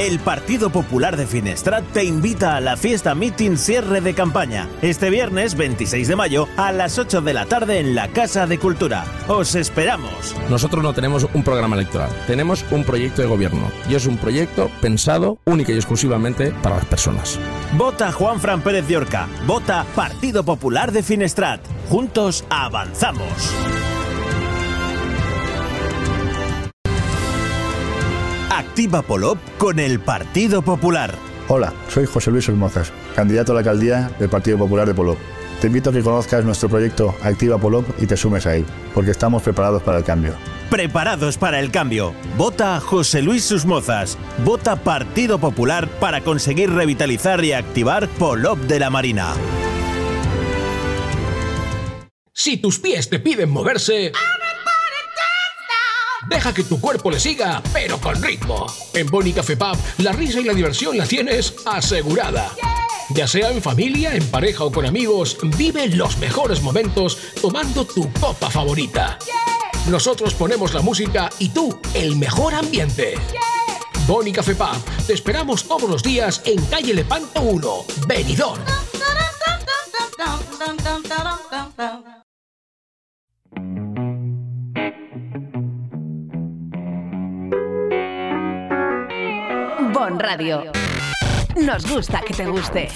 El Partido Popular de Finestrat te invita a la fiesta meeting cierre de campaña este viernes 26 de mayo a las 8 de la tarde en la Casa de Cultura. Os esperamos. Nosotros no tenemos un programa electoral, tenemos un proyecto de gobierno y es un proyecto pensado única y exclusivamente para las personas. Vota Juan Fran Pérez de Orca, vota Partido Popular de Finestrat. Juntos avanzamos. Activa Polop con el Partido Popular. Hola, soy José Luis Olmozas, candidato a la alcaldía del Partido Popular de Polop. Te invito a que conozcas nuestro proyecto Activa Polop y te sumes a él, porque estamos preparados para el cambio. Preparados para el cambio. Vota José Luis Susmozas. Vota Partido Popular para conseguir revitalizar y activar Polop de la Marina. Si tus pies te piden moverse... Deja que tu cuerpo le siga, pero con ritmo. En Boni Café Pub, la risa y la diversión la tienes asegurada. Ya sea en familia, en pareja o con amigos, vive los mejores momentos tomando tu copa favorita. Nosotros ponemos la música y tú el mejor ambiente. Boni Café Pub, te esperamos todos los días en calle Lepanto 1, Benidorm. Bon Radio. Nos gusta que te guste.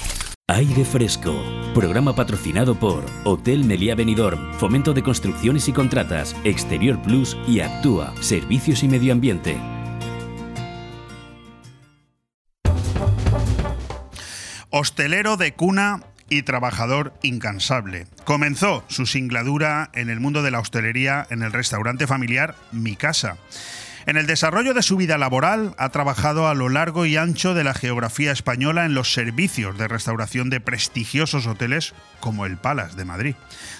Aire Fresco, programa patrocinado por Hotel Meliá Benidorm, Fomento de Construcciones y Contratas, Exterior Plus y Actúa, Servicios y Medio Ambiente. Hostelero de cuna y trabajador incansable. Comenzó su singladura en el mundo de la hostelería en el restaurante familiar Mi Casa. En el desarrollo de su vida laboral ha trabajado a lo largo y ancho de la geografía española en los servicios de restauración de prestigiosos hoteles como el Palace de Madrid,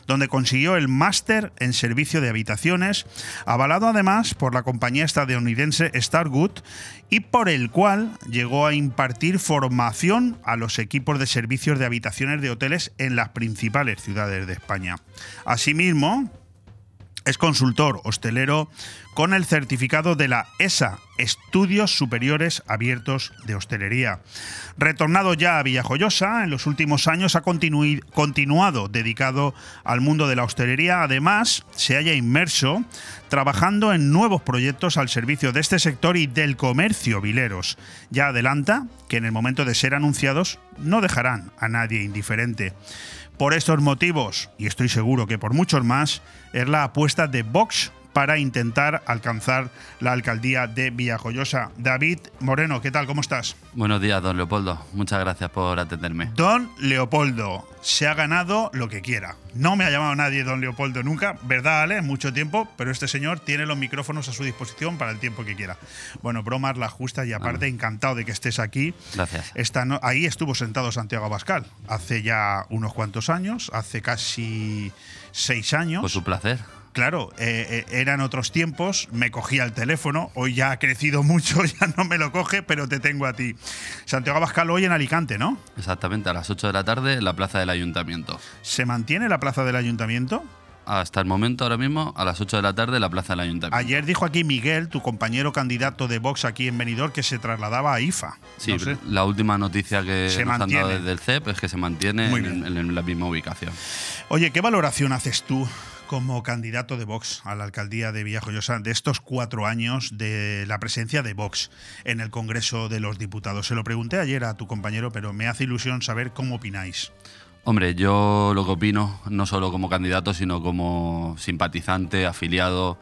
donde consiguió el máster en servicio de habitaciones, avalado además por la compañía estadounidense Stargood y por el cual llegó a impartir formación a los equipos de servicios de habitaciones de hoteles en las principales ciudades de España. Asimismo, es consultor hostelero con el certificado de la ESA, Estudios Superiores Abiertos de Hostelería. Retornado ya a Villajoyosa, en los últimos años ha continuado dedicado al mundo de la hostelería. Además, se haya inmerso trabajando en nuevos proyectos al servicio de este sector y del comercio vileros. Ya adelanta que en el momento de ser anunciados no dejarán a nadie indiferente. Por estos motivos, y estoy seguro que por muchos más, es la apuesta de Vox para intentar alcanzar la alcaldía de Villajoyosa. David Moreno, ¿qué tal? ¿Cómo estás? Buenos días, don Leopoldo. Muchas gracias por atenderme. Don Leopoldo, se ha ganado lo que quiera. No me ha llamado nadie don Leopoldo nunca, ¿verdad, Ale? Mucho tiempo, pero este señor tiene los micrófonos a su disposición para el tiempo que quiera. Bueno, bromas la justa y aparte encantado de que estés aquí. Gracias. ahí estuvo sentado Santiago Abascal hace ya unos cuantos años, hace casi seis años. Por su placer claro, eh, eh, eran otros tiempos, me cogía el teléfono, hoy ya ha crecido mucho, ya no me lo coge, pero te tengo a ti. Santiago Abascal hoy en Alicante, ¿no? Exactamente, a las 8 de la tarde en la plaza del ayuntamiento. ¿Se mantiene la plaza del ayuntamiento? Hasta el momento, ahora mismo, a las 8 de la tarde, la plaza del ayuntamiento. Ayer dijo aquí Miguel, tu compañero candidato de Vox aquí en Benidorm, que se trasladaba a IFA. Sí, la última noticia que se nos han dado desde el CEP es que se mantiene en la misma ubicación. Oye, ¿qué valoración haces tú como candidato de Vox a la alcaldía de Villajoyosa de estos cuatro años de la presencia de Vox en el Congreso de los Diputados. Se lo pregunté ayer a tu compañero, pero me hace ilusión saber cómo opináis. Hombre, yo lo que opino, no solo como candidato, sino como simpatizante, afiliado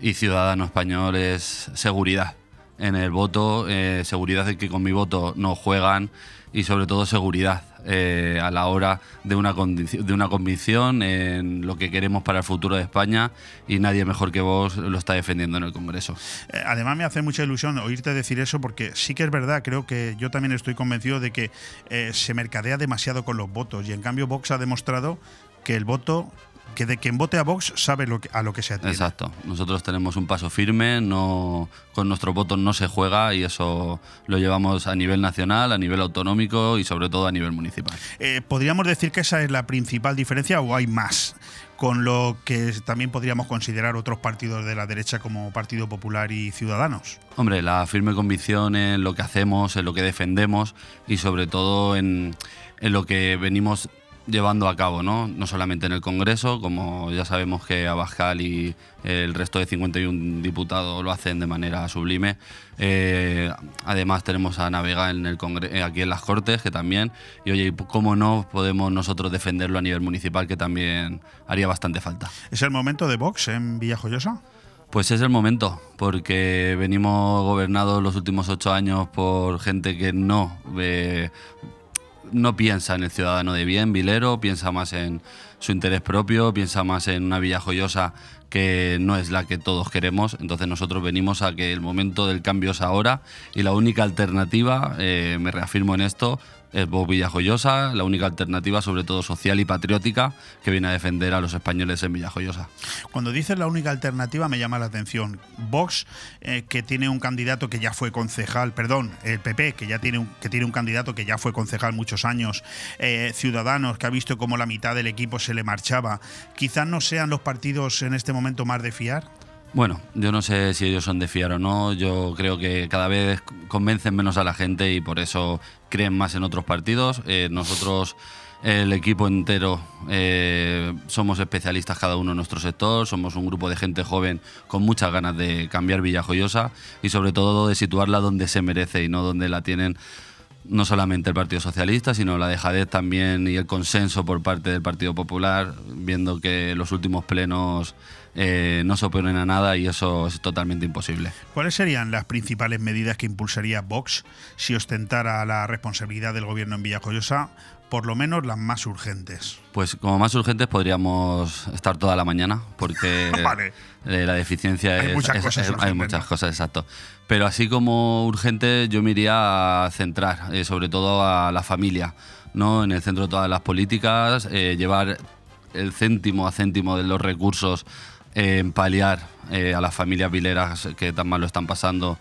y ciudadano español, es seguridad en el voto, eh, seguridad de que con mi voto no juegan y sobre todo seguridad eh, a la hora de una, de una convicción en lo que queremos para el futuro de España y nadie mejor que vos lo está defendiendo en el Congreso. Eh, además me hace mucha ilusión oírte decir eso porque sí que es verdad, creo que yo también estoy convencido de que eh, se mercadea demasiado con los votos y en cambio Vox ha demostrado que el voto que de quien vote a Vox sabe lo que, a lo que se atiende. Exacto. Nosotros tenemos un paso firme, no, con nuestro voto no se juega y eso lo llevamos a nivel nacional, a nivel autonómico y sobre todo a nivel municipal. Eh, ¿Podríamos decir que esa es la principal diferencia o hay más? Con lo que también podríamos considerar otros partidos de la derecha como Partido Popular y Ciudadanos. Hombre, la firme convicción en lo que hacemos, en lo que defendemos y sobre todo en, en lo que venimos llevando a cabo, ¿no? no solamente en el Congreso, como ya sabemos que Abascal y el resto de 51 diputados lo hacen de manera sublime. Eh, además tenemos a Navega en el eh, aquí en las Cortes, que también, y oye, ¿cómo no podemos nosotros defenderlo a nivel municipal, que también haría bastante falta? ¿Es el momento de Vox en Villajoyosa? Pues es el momento, porque venimos gobernados los últimos ocho años por gente que no no piensa en el ciudadano de bien, Vilero, piensa más en su interés propio, piensa más en una villa joyosa que no es la que todos queremos. Entonces nosotros venimos a que el momento del cambio es ahora y la única alternativa, eh, me reafirmo en esto, es Vox Villajoyosa, la única alternativa, sobre todo social y patriótica, que viene a defender a los españoles en Villajoyosa. Cuando dices la única alternativa me llama la atención. Vox, eh, que tiene un candidato que ya fue concejal, perdón, el PP, que ya tiene un, que tiene un candidato que ya fue concejal muchos años, eh, Ciudadanos, que ha visto cómo la mitad del equipo se le marchaba, quizás no sean los partidos en este momento más de fiar. Bueno, yo no sé si ellos son de fiar o no. Yo creo que cada vez convencen menos a la gente y por eso creen más en otros partidos. Eh, nosotros, el equipo entero, eh, somos especialistas cada uno en nuestro sector. Somos un grupo de gente joven con muchas ganas de cambiar Villajoyosa y sobre todo de situarla donde se merece y no donde la tienen no solamente el Partido Socialista, sino la dejadez también y el consenso por parte del Partido Popular, viendo que los últimos plenos eh, no se oponen a nada y eso es totalmente imposible. ¿Cuáles serían las principales medidas que impulsaría Vox si ostentara la responsabilidad del gobierno en Villajoyosa? Por lo menos las más urgentes. Pues como más urgentes podríamos estar toda la mañana, porque eh, la deficiencia Hay es, muchas es- cosas es- hay muchas ¿no? cosas, exacto. Pero así como urgente, yo me iría a centrar, eh, sobre todo a la familia, ¿no? En el centro de todas las políticas, eh, llevar el céntimo a céntimo de los recursos en paliar eh, a las familias vileras que tan mal lo están pasando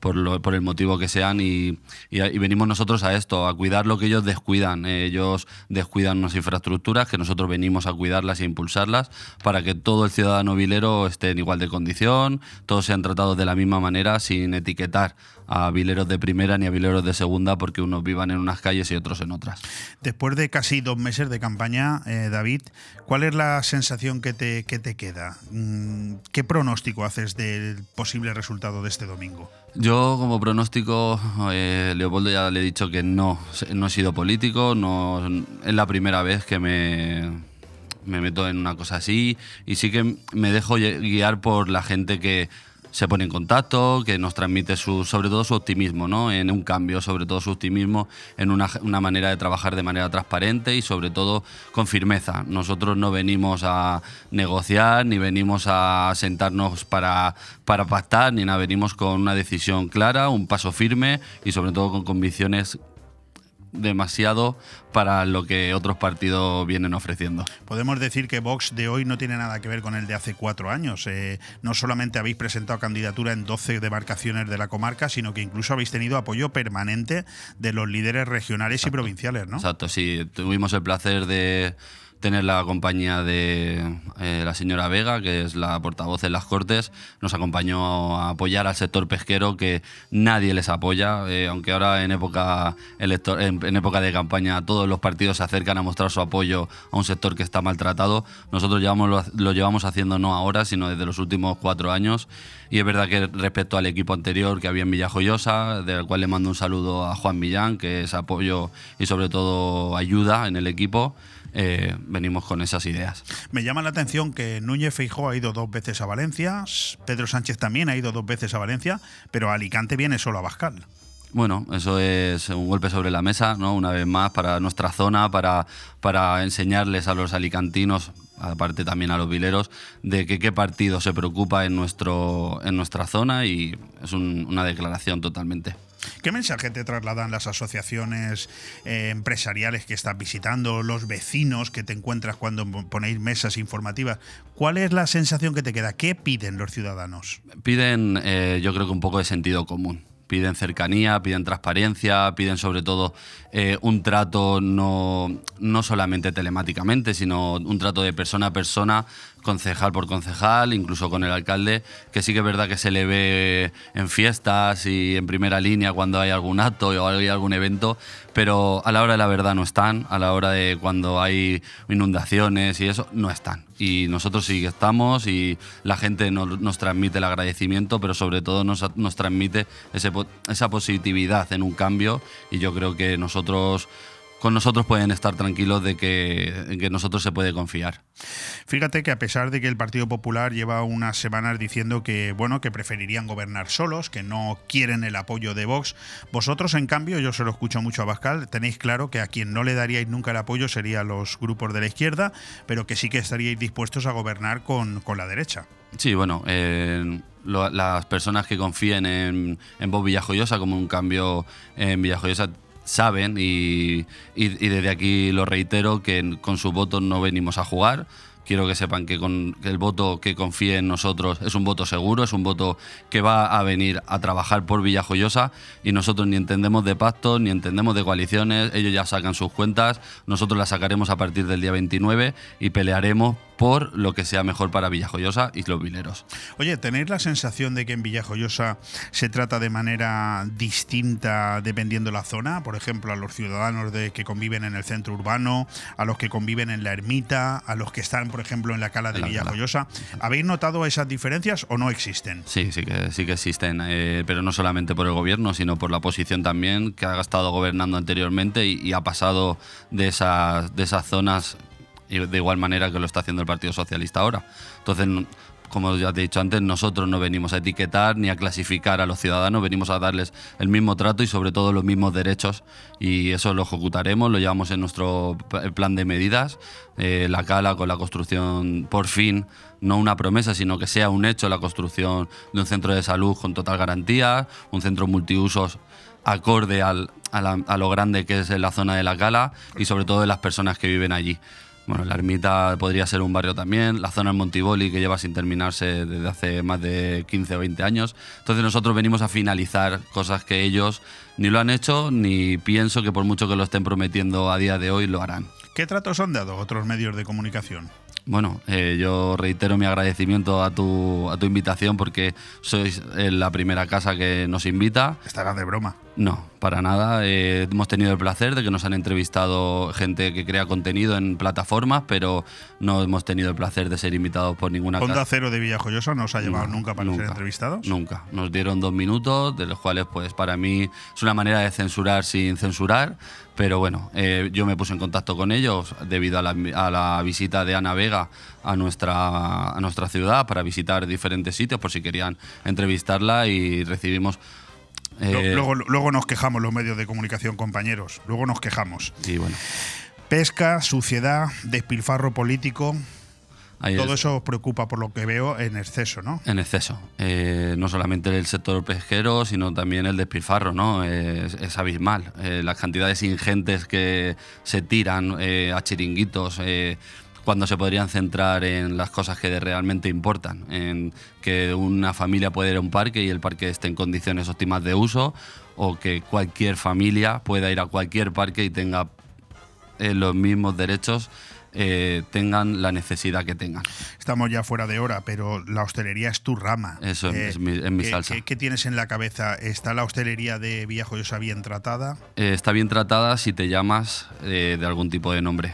por, lo- por el motivo que sean y, venimos nosotros a esto, a cuidar lo que ellos descuidan. Eh, Ellos descuidan unas infraestructuras que nosotros venimos a cuidarlas e impulsarlas para que todo el ciudadano vilero esté en igual de condición, todos sean tratados de la misma manera sin etiquetar a vileros de primera ni a vileros de segunda porque unos vivan en unas calles y otros en otras. Después de casi dos meses de campaña, eh, David, ¿cuál es la sensación que te, que te queda? Mm, ¿Qué pronóstico haces del posible resultado de este domingo? Yo como pronóstico, eh, Leopoldo ya le he dicho que no, no he sido político, no, es la primera vez que me, me meto en una cosa así y sí que me dejo guiar por la gente que se pone en contacto, que nos transmite su, sobre todo su optimismo, ¿no? En un cambio, sobre todo su optimismo, en una, una manera de trabajar de manera transparente y sobre todo con firmeza. Nosotros no venimos a negociar, ni venimos a sentarnos para, para pactar, ni nada, venimos con una decisión clara, un paso firme y sobre todo con convicciones demasiado para lo que otros partidos vienen ofreciendo. Podemos decir que Vox de hoy no tiene nada que ver con el de hace cuatro años. Eh, no solamente habéis presentado candidatura en 12 demarcaciones de la comarca, sino que incluso habéis tenido apoyo permanente de los líderes regionales y provinciales, ¿no? Exacto, sí. Tuvimos el placer de tener la compañía de eh, la señora Vega, que es la portavoz en las Cortes. Nos acompañó a apoyar al sector pesquero, que nadie les apoya, eh, aunque ahora en época, elector- en, época de campaña todos los partidos se acercan a mostrar su apoyo a un sector que está maltratado. Nosotros llevamos, lo, lo llevamos haciendo no ahora, sino desde los últimos cuatro años. Y es verdad que respecto al equipo anterior que había en Villajoyosa, del cual le mando un saludo a Juan Millán, que es apoyo y sobre todo ayuda en el equipo, eh, venimos con esas ideas. Me llama la atención que Núñez Feijóo ha ido dos veces a Valencia, Pedro Sánchez también ha ido dos veces a Valencia, pero a Alicante viene solo a Bascal. Bueno, eso es un golpe sobre la mesa, ¿no? Una vez más, para nuestra zona, para, para enseñarles a los alicantinos, aparte también a los vileros, de que qué partido se preocupa en, nuestro, en nuestra zona y es un- una declaración totalmente. ¿Qué mensaje te trasladan las asociaciones eh, empresariales que estás visitando, los vecinos que te encuentras cuando ponéis mesas informativas? ¿Cuál es la sensación que te queda? ¿Qué piden los ciudadanos? Piden, eh, yo creo que un poco de sentido común. Piden cercanía, piden transparencia, piden sobre todo eh, un trato no, no solamente telemáticamente, sino un trato de persona a persona, concejal por concejal, incluso con el alcalde, que sí que es verdad que se le ve en fiestas y en primera línea cuando hay algún acto o hay algún evento, pero a la hora de la verdad no están, a la hora de cuando hay inundaciones y eso, no están. Y nosotros sí que estamos y la gente nos, transmite el agradecimiento, pero sobre todo nos, transmite ese esa positividad en un cambio y yo creo que nosotros... Con nosotros pueden estar tranquilos de que, en que nosotros se puede confiar. Fíjate que a pesar de que el Partido Popular lleva unas semanas diciendo que bueno que preferirían gobernar solos, que no quieren el apoyo de Vox, vosotros en cambio, yo se lo escucho mucho a Bascal, tenéis claro que a quien no le daríais nunca el apoyo serían los grupos de la izquierda, pero que sí que estaríais dispuestos a gobernar con, con la derecha. Sí, bueno, eh, lo- las personas que confíen en, en Vox Villajoyosa como un cambio en Villajoyosa saben y, y- desde aquí lo reitero que con sus votos no venimos a jugar. Quiero que sepan que, con, que el voto que confíe en nosotros es un voto seguro, es un voto que va a venir a trabajar por Villajoyosa y nosotros ni entendemos de pactos, ni entendemos de coaliciones, ellos ya sacan sus cuentas, nosotros las sacaremos a partir del día 29 y pelearemos por lo que sea mejor para Villajoyosa y los vileros. Oye, ¿tenéis la sensación de que en Villajoyosa se trata de manera distinta dependiendo la zona? Por ejemplo, a los ciudadanos de que conviven en el centro urbano, a los que conviven en la ermita, a los que están, por ejemplo, en la cala de cala. Villajoyosa. ¿Habéis notado esas diferencias o no existen? Sí, sí que, sí que existen, eh, pero no solamente por el gobierno, sino por la oposición también, que ha estado gobernando anteriormente y, y ha pasado de esas, de esas zonas de igual manera que lo está haciendo el Partido Socialista ahora. Entonces, como ya te he dicho antes, nosotros no venimos a etiquetar ni a clasificar a los ciudadanos, venimos a darles el mismo trato y sobre todo los mismos derechos y eso lo ejecutaremos, lo llevamos en nuestro plan de medidas, eh, la cala con la construcción por fin, no una promesa, sino que sea un hecho la construcción de un centro de salud con total garantía, un centro multiusos acorde a, a lo grande que es la zona de la cala y sobre todo de las personas que viven allí. Bueno, la ermita podría ser un barrio también, la zona del Montiboli que lleva sin terminarse desde hace más de 15 o 20 años. Entonces nosotros venimos a finalizar cosas que ellos ni lo han hecho ni pienso que por mucho que lo estén prometiendo a día de hoy lo harán. ¿Qué tratos han dado otros medios de comunicación? Bueno, eh, yo reitero mi agradecimiento a tu, a tu invitación porque sois eh, la primera casa que nos invita. Estará de broma. No, para nada. Eh, hemos tenido el placer de que nos han entrevistado gente que crea contenido en plataformas, pero no hemos tenido el placer de ser invitados por ninguna ¿Onda. Cero de Villajoyosa no os ha llamado No, nunca para ser entrevistados? Nunca. Nos dieron dos minutos, de los cuales, pues, para mí es una manera de censurar sin censurar. Pero bueno, eh, yo me puse en contacto con ellos debido a la, a la visita de Ana Vega a nuestra, a nuestra ciudad para visitar diferentes sitios por si querían entrevistarla y recibimos. Eh, Luego, luego nos quejamos los medios de comunicación, compañeros. Luego nos quejamos. Sí, bueno. Pesca, suciedad, despilfarro político. Ahí Todo es. eso os preocupa, por lo que veo, en exceso, ¿no? En exceso. Eh, no solamente el sector pesquero, sino también el despilfarro, ¿no? Es, es abismal. Eh, las cantidades ingentes que se tiran eh, a chiringuitos cuando se podrían centrar en las cosas que realmente importan. En que una familia pueda ir a un parque y el parque esté en condiciones óptimas de uso, o que cualquier familia pueda ir a cualquier parque y tenga eh, los mismos derechos, eh, tengan la necesidad que tengan. Estamos ya fuera de hora, pero la hostelería es tu rama. Eso es mi- es mi ¿qué- salsa. ¿qué, qué tienes en la cabeza? ¿Está la hostelería de Villajoyosa bien tratada? Eh, está bien tratada si te llamas eh, de algún tipo de nombre.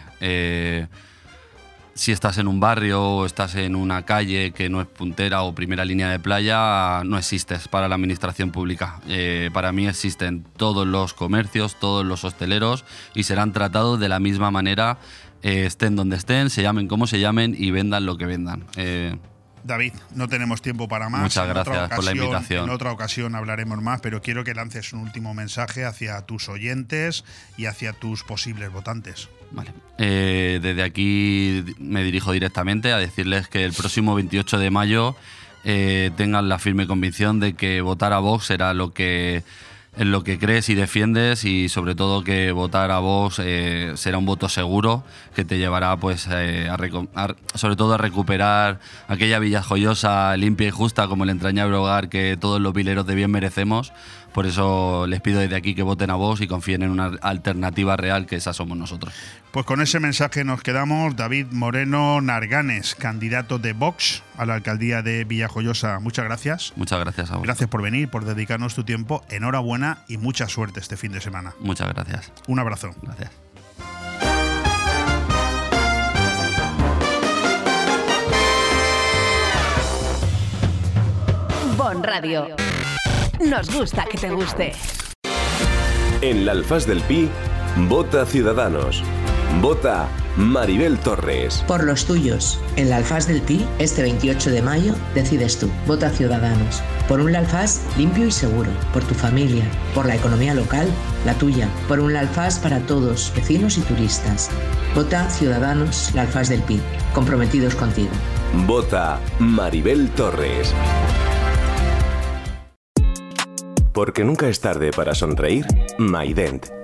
Si estás en un barrio o estás en una calle que no es puntera o primera línea de playa, no existes para la administración pública. Eh, para mí existen todos los comercios, todos los hosteleros y serán tratados de la misma manera, eh, estén donde estén, se llamen como se llamen y vendan lo que vendan. Eh, David, no tenemos tiempo para más. Muchas gracias por la invitación. En otra ocasión hablaremos más, pero quiero que lances un último mensaje hacia tus oyentes y hacia tus posibles votantes. Vale. Eh, desde aquí me dirijo directamente a decirles que el próximo 28 de mayo eh, tengan la firme convicción de que votar a Vox será lo que en lo que crees y defiendes y sobre todo que votar a Vox eh, será un voto seguro que te llevará pues a- sobre todo a recuperar aquella villa joyosa limpia y justa como el entrañable hogar que todos los vileros de bien merecemos por eso les pido desde aquí que voten a Vox y confíen en una alternativa real que esa somos nosotros Pues con ese mensaje nos quedamos. David Moreno Narganes, candidato de Vox a la alcaldía de Villajoyosa. Muchas gracias. Muchas gracias a vos. Gracias por venir, por dedicarnos tu tiempo. Enhorabuena y mucha suerte este fin de semana. Muchas gracias. Un abrazo. Gracias. Bon Radio. Nos gusta que te guste. En la Alfaz del Pi, vota Ciudadanos. Vota Maribel Torres. Por los tuyos. En la Alfaz del Pi, este 28 de mayo, decides tú. Vota Ciudadanos. Por un Alfaz limpio y seguro. Por tu familia. Por la economía local, la tuya. Por un Alfaz para todos, vecinos y turistas. Vota Ciudadanos, la Alfaz del Pi. Comprometidos contigo. Vota Maribel Torres. Porque nunca es tarde para sonreír, Maident.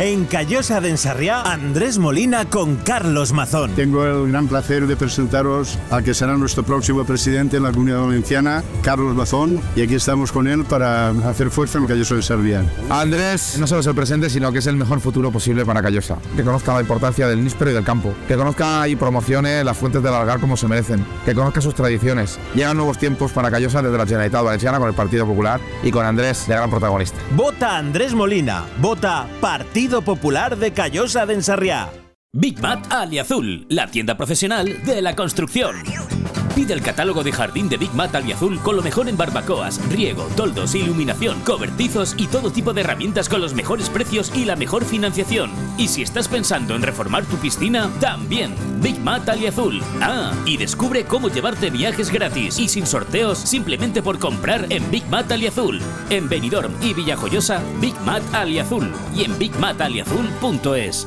En Callosa de Ensarriá, Andrés Molina con Carlos Mazón. Tengo el gran placer de presentaros al que será nuestro próximo presidente en la Comunidad Valenciana, Carlos Mazón, y aquí estamos con él para hacer fuerza en Callosa de Ensarriá. Andrés no solo es el presente, sino que es el mejor futuro posible para Callosa. Que conozca la importancia del níspero y del campo. Que conozca y promocione las fuentes del Algar como se merecen. Que conozca sus tradiciones. Llegan nuevos tiempos para Callosa desde la Generalitat Valenciana con el Partido Popular y con Andrés de gran protagonista. Vota Andrés Molina. Vota Partido Popular de Callosa de Ensarriá. Big Mat Aliazul, la tienda profesional de la construcción. Pide el catálogo de jardín de Big Mat Aliazul con lo mejor en barbacoas, riego, toldos, iluminación, cobertizos y todo tipo de herramientas con los mejores precios y la mejor financiación. Y si estás pensando en reformar tu piscina, también Big Mat Aliazul. Ah, y descubre cómo llevarte viajes gratis y sin sorteos simplemente por comprar en Big Mat Aliazul. En Benidorm y Villajoyosa, Big Mat Aliazul y en bigmataliazul.es.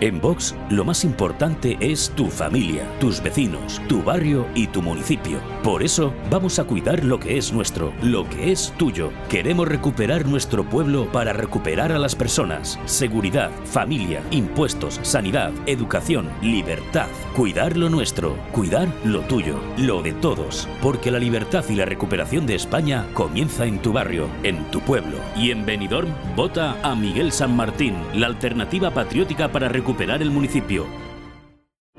En Vox, lo más importante es tu familia, tus vecinos, tu barrio y tu municipio. Por eso, vamos a cuidar lo que es nuestro, lo que es tuyo. Queremos recuperar nuestro pueblo para recuperar a las personas. Seguridad, familia, impuestos, sanidad, educación, libertad. Cuidar lo nuestro, cuidar lo tuyo, lo de todos. Porque la libertad y la recuperación de España comienza en tu barrio, en tu pueblo. Y en Benidorm, vota a Miguel San Martín, la alternativa patriótica para recuperar el municipio.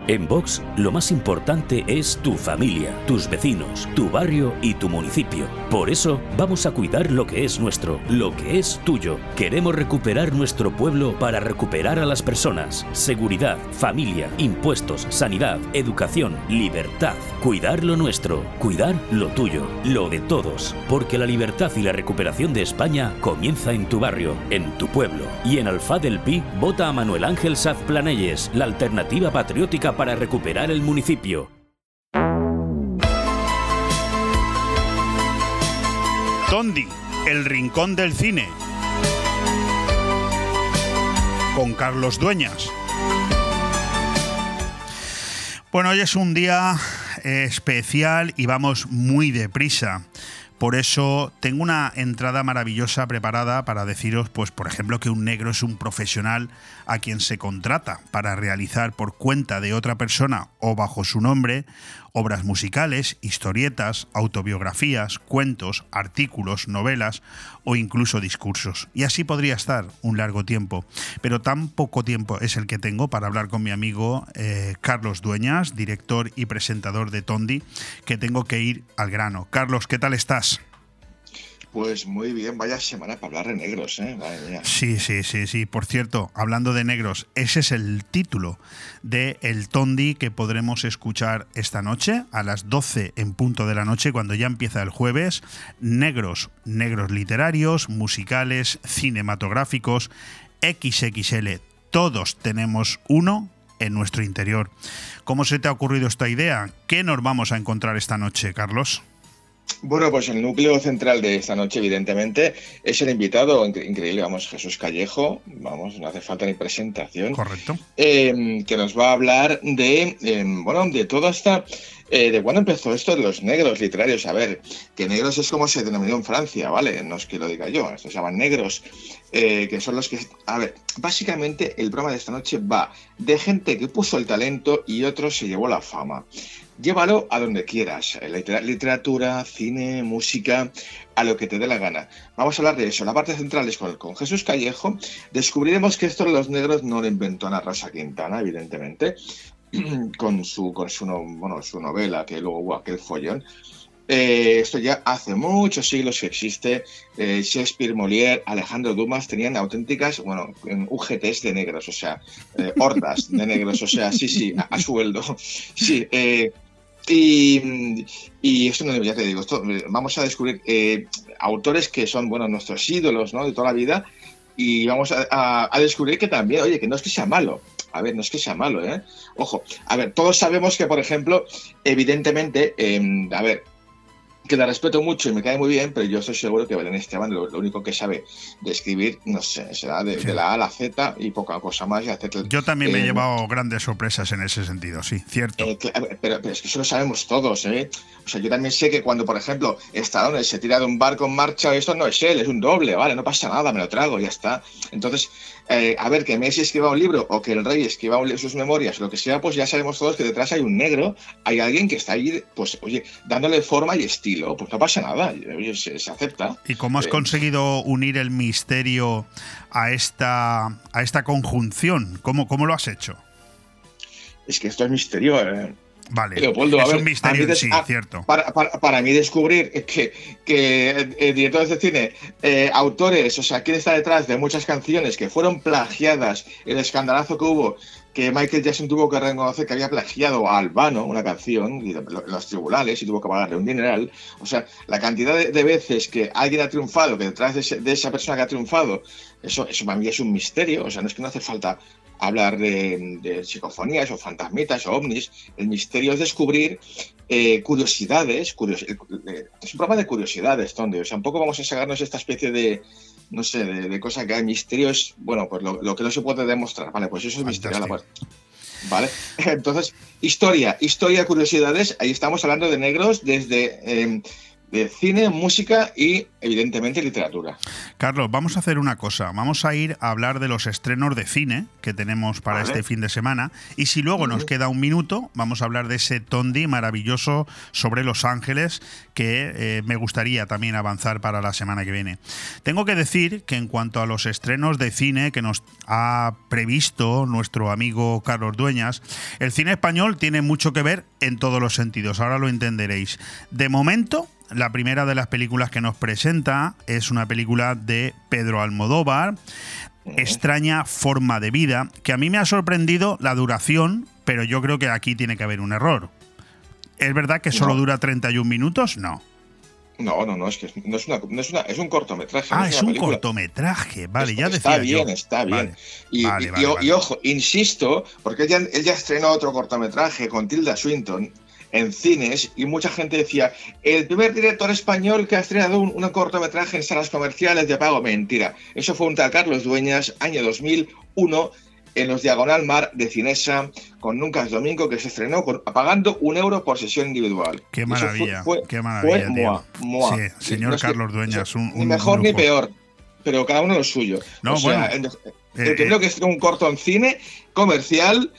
En Vox, lo más importante es tu familia, tus vecinos, tu barrio y tu municipio. Por eso, vamos a cuidar lo que es nuestro, lo que es tuyo. Queremos recuperar nuestro pueblo para recuperar a las personas. Seguridad, familia, impuestos, sanidad, educación, libertad. Cuidar lo nuestro, cuidar lo tuyo, lo de todos. Porque la libertad y la recuperación de España comienza en tu barrio, en tu pueblo. Y en Alfa del Pi, vota a Manuel Ángel Saz Planelles, la alternativa patriótica para recuperar el municipio. Tondi, el rincón del cine. Con Carlos Dueñas. Bueno, hoy es un día eh, especial y vamos muy deprisa. Por eso tengo una entrada maravillosa preparada para deciros, pues, por ejemplo, que un negro es un profesional a quien se contrata para realizar por cuenta de otra persona o bajo su nombre obras musicales, historietas, autobiografías, cuentos, artículos, novelas o incluso discursos. Y así podría estar un largo tiempo. Pero tan poco tiempo es el que tengo para hablar con mi amigo eh, Carlos Dueñas, director y presentador de Tondi, que tengo que ir al grano. Carlos, ¿qué tal estás? Pues muy bien, vaya semana para hablar de negros, ¿eh? Sí, sí, sí, sí. Por cierto, hablando de negros, ese es el título de El Tondi que podremos escuchar esta noche a las 12 en punto de la noche, cuando ya empieza el jueves. Negros, negros literarios, musicales, cinematográficos, XXL. Todos tenemos uno en nuestro interior. ¿Cómo se te ha ocurrido esta idea? ¿Qué nos vamos a encontrar esta noche, Carlos? Bueno, pues el núcleo central de esta noche, evidentemente, es el invitado increíble, vamos, Jesús Callejo, vamos, no hace falta ni presentación. Correcto. Eh, que nos va a hablar de, eh, bueno, de toda esta eh, ¿De cuándo empezó esto de los negros literarios? A ver, que negros es como se denominó en Francia, ¿vale? No es que lo diga yo, estos se llaman negros, eh, que son los que... A ver, básicamente el programa de esta noche va de gente que puso el talento y otros se llevó la fama. Llévalo a donde quieras, liter- literatura, cine, música, a lo que te dé la gana. Vamos a hablar de eso. La parte central es con, Jesús Callejo. Descubriremos que esto de los negros no lo inventó Ana Rosa Quintana, evidentemente, con su, con su, no- bueno, su novela, que luego hubo aquel follón. Eh, esto ya hace muchos siglos que existe. Eh, Shakespeare, Molière, Alejandro Dumas tenían auténticas, bueno, en UGTs de negros, o sea, eh, hordas de negros, o sea, sí, sí, a, sueldo. Sí, eh, y, y esto no ya te digo, vamos a descubrir autores que son, bueno, nuestros ídolos, ¿no? De toda la vida. Y vamos a, a- a descubrir que también, oye, que no es que sea malo. A ver, no es que sea malo, ¿eh? Ojo, a ver, todos sabemos que, por ejemplo, evidentemente, em, a ver, que la respeto mucho y me cae muy bien, pero yo estoy seguro que Belén Esteban lo, lo único que sabe de escribir, no sé, será de, de la A a la Z y poca cosa más. Y hacer, Yo también me he eh, llevado grandes sorpresas en ese sentido, sí, cierto. eh, pero es que eso lo sabemos todos, ¿eh? O sea, yo también sé que cuando, por ejemplo, Stallone se tira de un barco en marcha, esto no es él, es un doble, ¿vale? No pasa nada, me lo trago, ya está. Entonces, eh, a ver, que Messi escriba un libro o que el rey escriba un sus memorias, lo que sea, pues ya sabemos todos que detrás hay un negro, hay alguien que está ahí, pues, oye, dándole forma y estilo, pues no pasa nada, oye, se, se acepta. ¿Y cómo has Eh, conseguido unir el misterio a esta, a esta conjunción? ¿Cómo, ¿Cómo lo has hecho? Es que esto es misterio, ¿eh? Vale, Leopoldo, a es ver, un misterio a sí, ah, cierto. Para, para- para mí descubrir que, que eh, directores de cine, eh, autores, o sea, quién está detrás de muchas canciones que fueron plagiadas, el escandalazo que hubo, que Michael Jackson tuvo que reconocer que había plagiado a Albano una canción y los tribunales y tuvo que pagarle un dineral. O sea, la cantidad de, de veces que alguien ha triunfado, que detrás de, ese- de esa persona que ha triunfado, eso, eso para mí es un misterio. O sea, no es que no hace falta hablar de, de psicofonías o fantasmitas o ovnis. El misterio es descubrir eh, curiosidades. curios- eh, es un programa de curiosidades, donde, o sea, un poco vamos a sacarnos esta especie de, no sé, de, de cosa que hay. Misterio es, bueno, pues lo, lo que no se puede demostrar. Vale, pues eso es misterio. Vale, entonces, historia, historia, curiosidades. Ahí estamos hablando de negros desde eh, de cine, música y, evidentemente, literatura. Carlos, vamos a hacer una cosa. Vamos a ir a hablar de los estrenos de cine que tenemos para Vale. este fin de semana. Y si luego nos queda un minuto, vamos a hablar de ese Tondi maravilloso sobre Los Ángeles que eh, me gustaría también avanzar para la semana que viene. Tengo que decir que en cuanto a los estrenos de cine que nos ha previsto nuestro amigo Carlos Dueñas, el cine español tiene mucho que ver en todos los sentidos. Ahora lo entenderéis. De momento, la primera de las películas que nos presenta es una película de Pedro Almodóvar, Extraña forma de vida, que a mí me ha sorprendido la duración, pero yo creo que aquí tiene que haber un error. ¿Es verdad que solo No. dura 31 minutos? No. No, no, no, es que no es, una, no es, una- es un cortometraje. no Ah, es un película. cortometraje. Vale, ya decía Está bien, yo. está bien. Vale. Y, Vale, y- vale, y o- vale. y ojo, insisto, porque él ya, él ya estrenó otro cortometraje con Tilda Swinton en cines y mucha gente decía, el primer director español que ha estrenado un, un cortometraje en salas comerciales de pago. Mentira. Eso fue un tal Carlos Dueñas, año 2001, en los Diagonal Mar de Cinesa, con Nunca es Domingo, que se estrenó con- pagando un euro por sesión individual. Qué fue- maravilla, fue- qué maravilla, fue. Sí, señor No es que- Carlos Dueñas, un, ni mejor ni peor, pero cada uno lo suyo. No, o sea, bueno. el, el Eh, eh. que estrenó un corto en cine, comercial,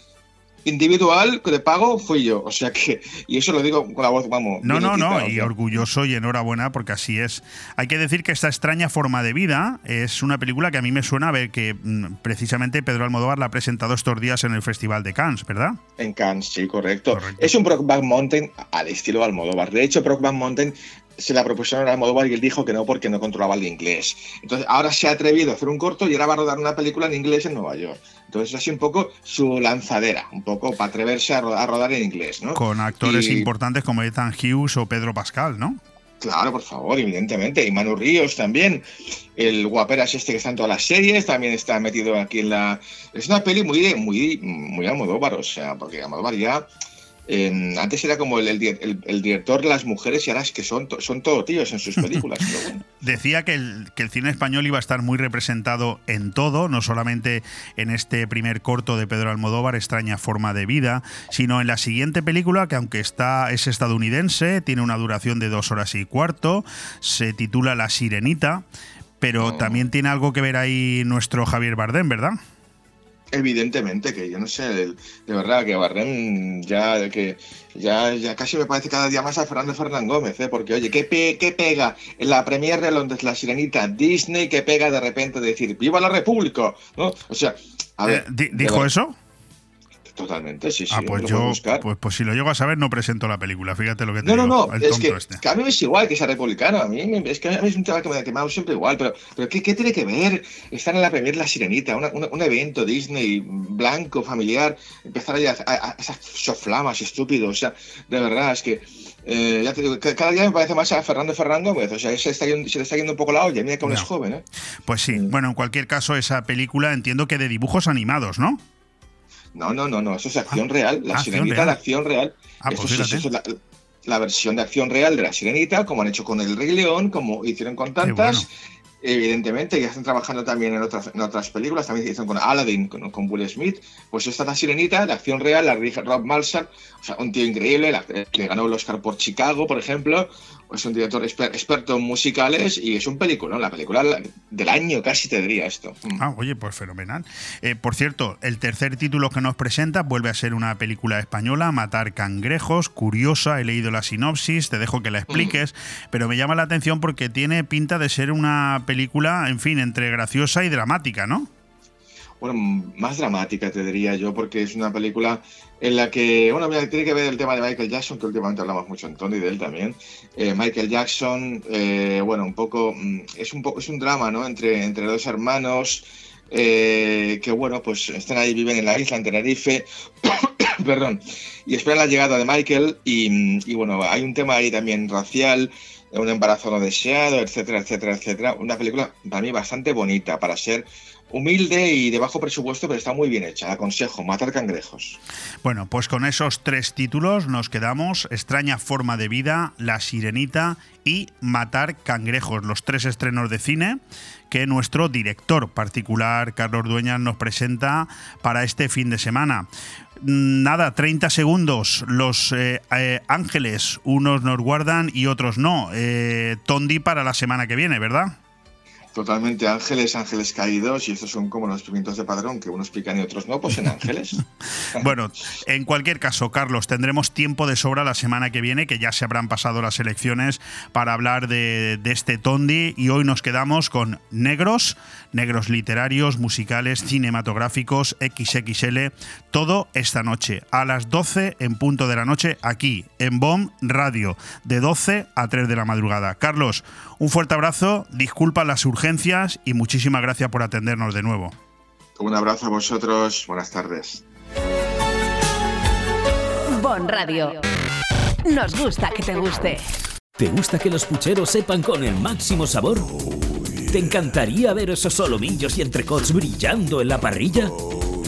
individual, de pago, fui yo. O sea que, y eso lo digo con la voz, vamos. No, no, no, y orgulloso y enhorabuena porque así es. Hay que decir que esta extraña forma de vida es una película que a mí me suena a ver que mm, precisamente Pedro Almodóvar la ha presentado estos días en el Festival de Cannes, ¿verdad? En Cannes, sí, correcto. Es un Brokeback Mountain al estilo Almodóvar. De hecho, Brokeback Mountain se la propusieron a Almodóvar y él dijo que no porque no controlaba el inglés. Entonces, ahora se ha atrevido a hacer un corto y ahora va a rodar una película en inglés en Nueva York. Entonces, es así un poco su lanzadera, un poco para atreverse a, ro- a rodar en inglés, ¿no? Con actores Y- importantes como Ethan Hughes o Pedro Pascal, ¿no? Claro, por favor, evidentemente. Y Manu Ríos también. El guaperas este que está en todas las series, también está metido aquí en la... Es una peli muy, muy, muy Almodóvar, o sea, porque Almodóvar ya... antes era como el, el di- el- el director de las mujeres y ahora es que son, to- son todo tíos en sus películas. pero bueno. Decía que el, que el cine español iba a estar muy representado en todo, no solamente en este primer corto de Pedro Almodóvar, Extraña forma de vida, sino en la siguiente película, que aunque está, es estadounidense, tiene una duración de dos horas y cuarto, se titula La Sirenita, pero también tiene algo que ver ahí nuestro Javier Bardem, ¿verdad? Evidentemente, que yo no sé, de verdad que Barrem ya que ya, ya casi me parece cada día más a Fernando Fernán Gómez, ¿eh? porque oye, ¿qué, pe- qué pega en la premier de Londres, la sirenita, Disney, que pega de repente decir ¡Viva la República! ¿no? O sea, a ver. Eh, de ¿Dijo verdad, eso? Totalmente, sí, sí. Ah, pues yo, pues, pues si lo llego a saber, no presento la película. Fíjate lo que te No, no, digo, no, el es que, este. que a mí me es igual que sea republicano, a mí es que a mí es un tema que me, ha dado siempre igual, pero, pero ¿qué, qué tiene que ver estar en la premier La Sirenita, una- una- un evento Disney blanco, familiar, empezar a, a- a esas soflamas estúpidos, o sea, de verdad, es que eh, ya te digo, que cada día me parece más a Fernando Ferran Gómez, o sea, se, está yendo- se le está yendo un poco la olla, mira que aún es No. joven, ¿eh? Pues sí, bueno, en cualquier caso, esa película entiendo que de dibujos animados, ¿no? No, no, no, no, eso es acción real, la ah, acción sirenita real. de acción real. Ah, Eso pues eso es la, la versión de acción real de la sirenita, como han hecho con el Rey León, como hicieron con tantas. Evidentemente, ya están trabajando también en otras, en otras películas, también hicieron con Aladdin, con, con Will Smith. Pues esta es la sirenita de acción real, la dirige Rob Malsar, o sea, un tío increíble, la- que ganó el Oscar por Chicago, por ejemplo. Es un director exper- experto en musicales y es un película, la película del año casi te diría esto. Mm. Ah, oye, pues fenomenal. Eh, por cierto, el tercer título que nos presenta vuelve a ser una película española, Matar cangrejos, curiosa, he leído la sinopsis, te dejo que la expliques, pero me llama la atención porque tiene pinta de ser una película, en fin, entre graciosa y dramática, ¿no? Bueno, más dramática te diría yo, porque es una película en la que, bueno, mira, tiene que ver el tema de Michael Jackson, que últimamente hablamos mucho en Tony de él también. Eh, Michael Jackson, eh, bueno, un poco, mm, es un poco, es un drama, ¿no? Entre, entre dos hermanos eh, que, bueno, pues están ahí, viven en la isla, en Tenerife, perdón, y esperan la llegada de Michael y, y, bueno, hay un tema ahí también racial, un embarazo no deseado, etcétera, etcétera, etcétera. Una película para mí bastante bonita, para ser humilde y de bajo presupuesto, pero está muy bien hecha. Aconsejo, matar cangrejos. Bueno, pues con esos tres títulos nos quedamos. Extraña forma de vida, La Sirenita y Matar cangrejos, los tres estrenos de cine que nuestro director particular, Carlos Dueñas, nos presenta para este fin de semana. Nada, 30 segundos. Los eh, eh, ángeles, unos nos guardan y otros no. Eh, Tondi para la semana que viene, ¿verdad? Totalmente ángeles, ángeles caídos, y estos son como los pimientos de padrón, que unos pican y otros no, pues en ángeles. Bueno, en cualquier caso, Carlos, tendremos tiempo de sobra la semana que viene, que ya se habrán pasado las elecciones, para hablar de, de este Tondi. Y hoy nos quedamos con negros, negros literarios, musicales, cinematográficos, XXL, todo esta noche, a las 12 en punto de la noche, aquí, en BOM Radio, de 12 a 3 de la madrugada. Carlos, un fuerte abrazo, disculpa las urgencias y muchísimas gracias por atendernos de nuevo. Un abrazo a vosotros, buenas tardes. Bon Radio. Nos gusta que te guste. ¿Te gusta que los pucheros sepan con el máximo sabor? ¿Te encantaría ver esos solomillos y entrecots brillando en la parrilla?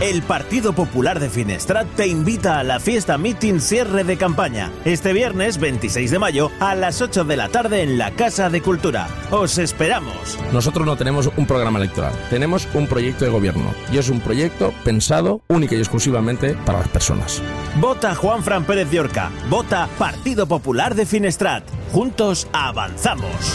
El Partido Popular de Finestrat te invita a la fiesta meeting cierre de campaña este viernes 26 de mayo a las 8 de la tarde en la Casa de Cultura. Os esperamos. Nosotros no tenemos un programa electoral, tenemos un proyecto de gobierno y es un proyecto pensado única y exclusivamente para las personas. Vota Juan Fran Pérez de Orca. Vota Partido Popular de Finestrat. Juntos avanzamos.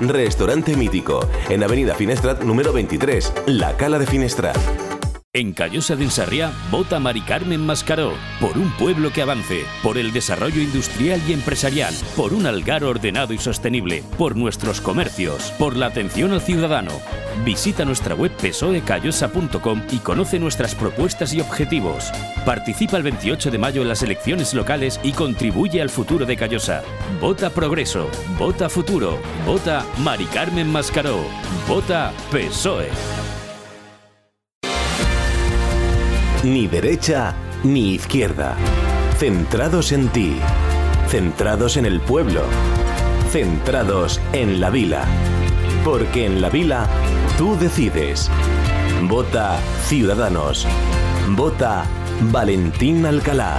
Restaurante Mítico, en Avenida Finestrat número 23, La Cala de Finestrat. En Callosa del Sarriá vota Mari Carmen Mascaró por un pueblo que avance, por el desarrollo industrial y empresarial, por un algar ordenado y sostenible, por nuestros comercios, por la atención al ciudadano. Visita nuestra web psoecallosa.com y conoce nuestras propuestas y objetivos. Participa el 28 de mayo en las elecciones locales y contribuye al futuro de Callosa. Vota Progreso, vota Futuro, vota Mari Carmen Mascaró, vota PSOE. Ni derecha ni izquierda. Centrados en ti. Centrados en el pueblo. Centrados en la vila. Porque en la vila tú decides. Vota Ciudadanos. Vota Valentín Alcalá.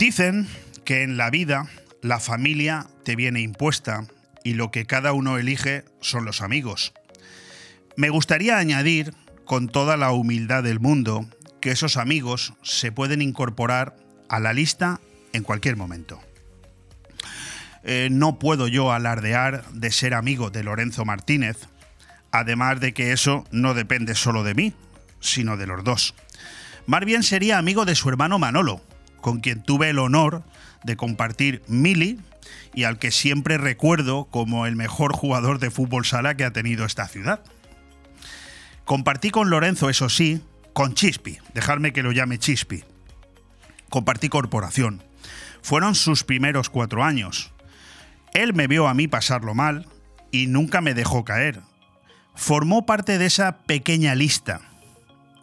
Dicen que en la vida la familia te viene impuesta y lo que cada uno elige son los amigos. Me gustaría añadir, con toda la humildad del mundo, que esos amigos se pueden incorporar a la lista en cualquier momento. Eh, no puedo yo alardear de ser amigo de Lorenzo Martínez, además de que eso no depende solo de mí, sino de los dos. Más bien sería amigo de su hermano Manolo, con quien tuve el honor de compartir mili y al que siempre recuerdo como el mejor jugador de fútbol sala que ha tenido esta ciudad. Compartí con Lorenzo, eso sí, con Chispi, dejarme que lo llame Chispi. Compartí corporación. Fueron sus primeros cuatro años. Él me vio a mí pasarlo mal y nunca me dejó caer. Formó parte de esa pequeña lista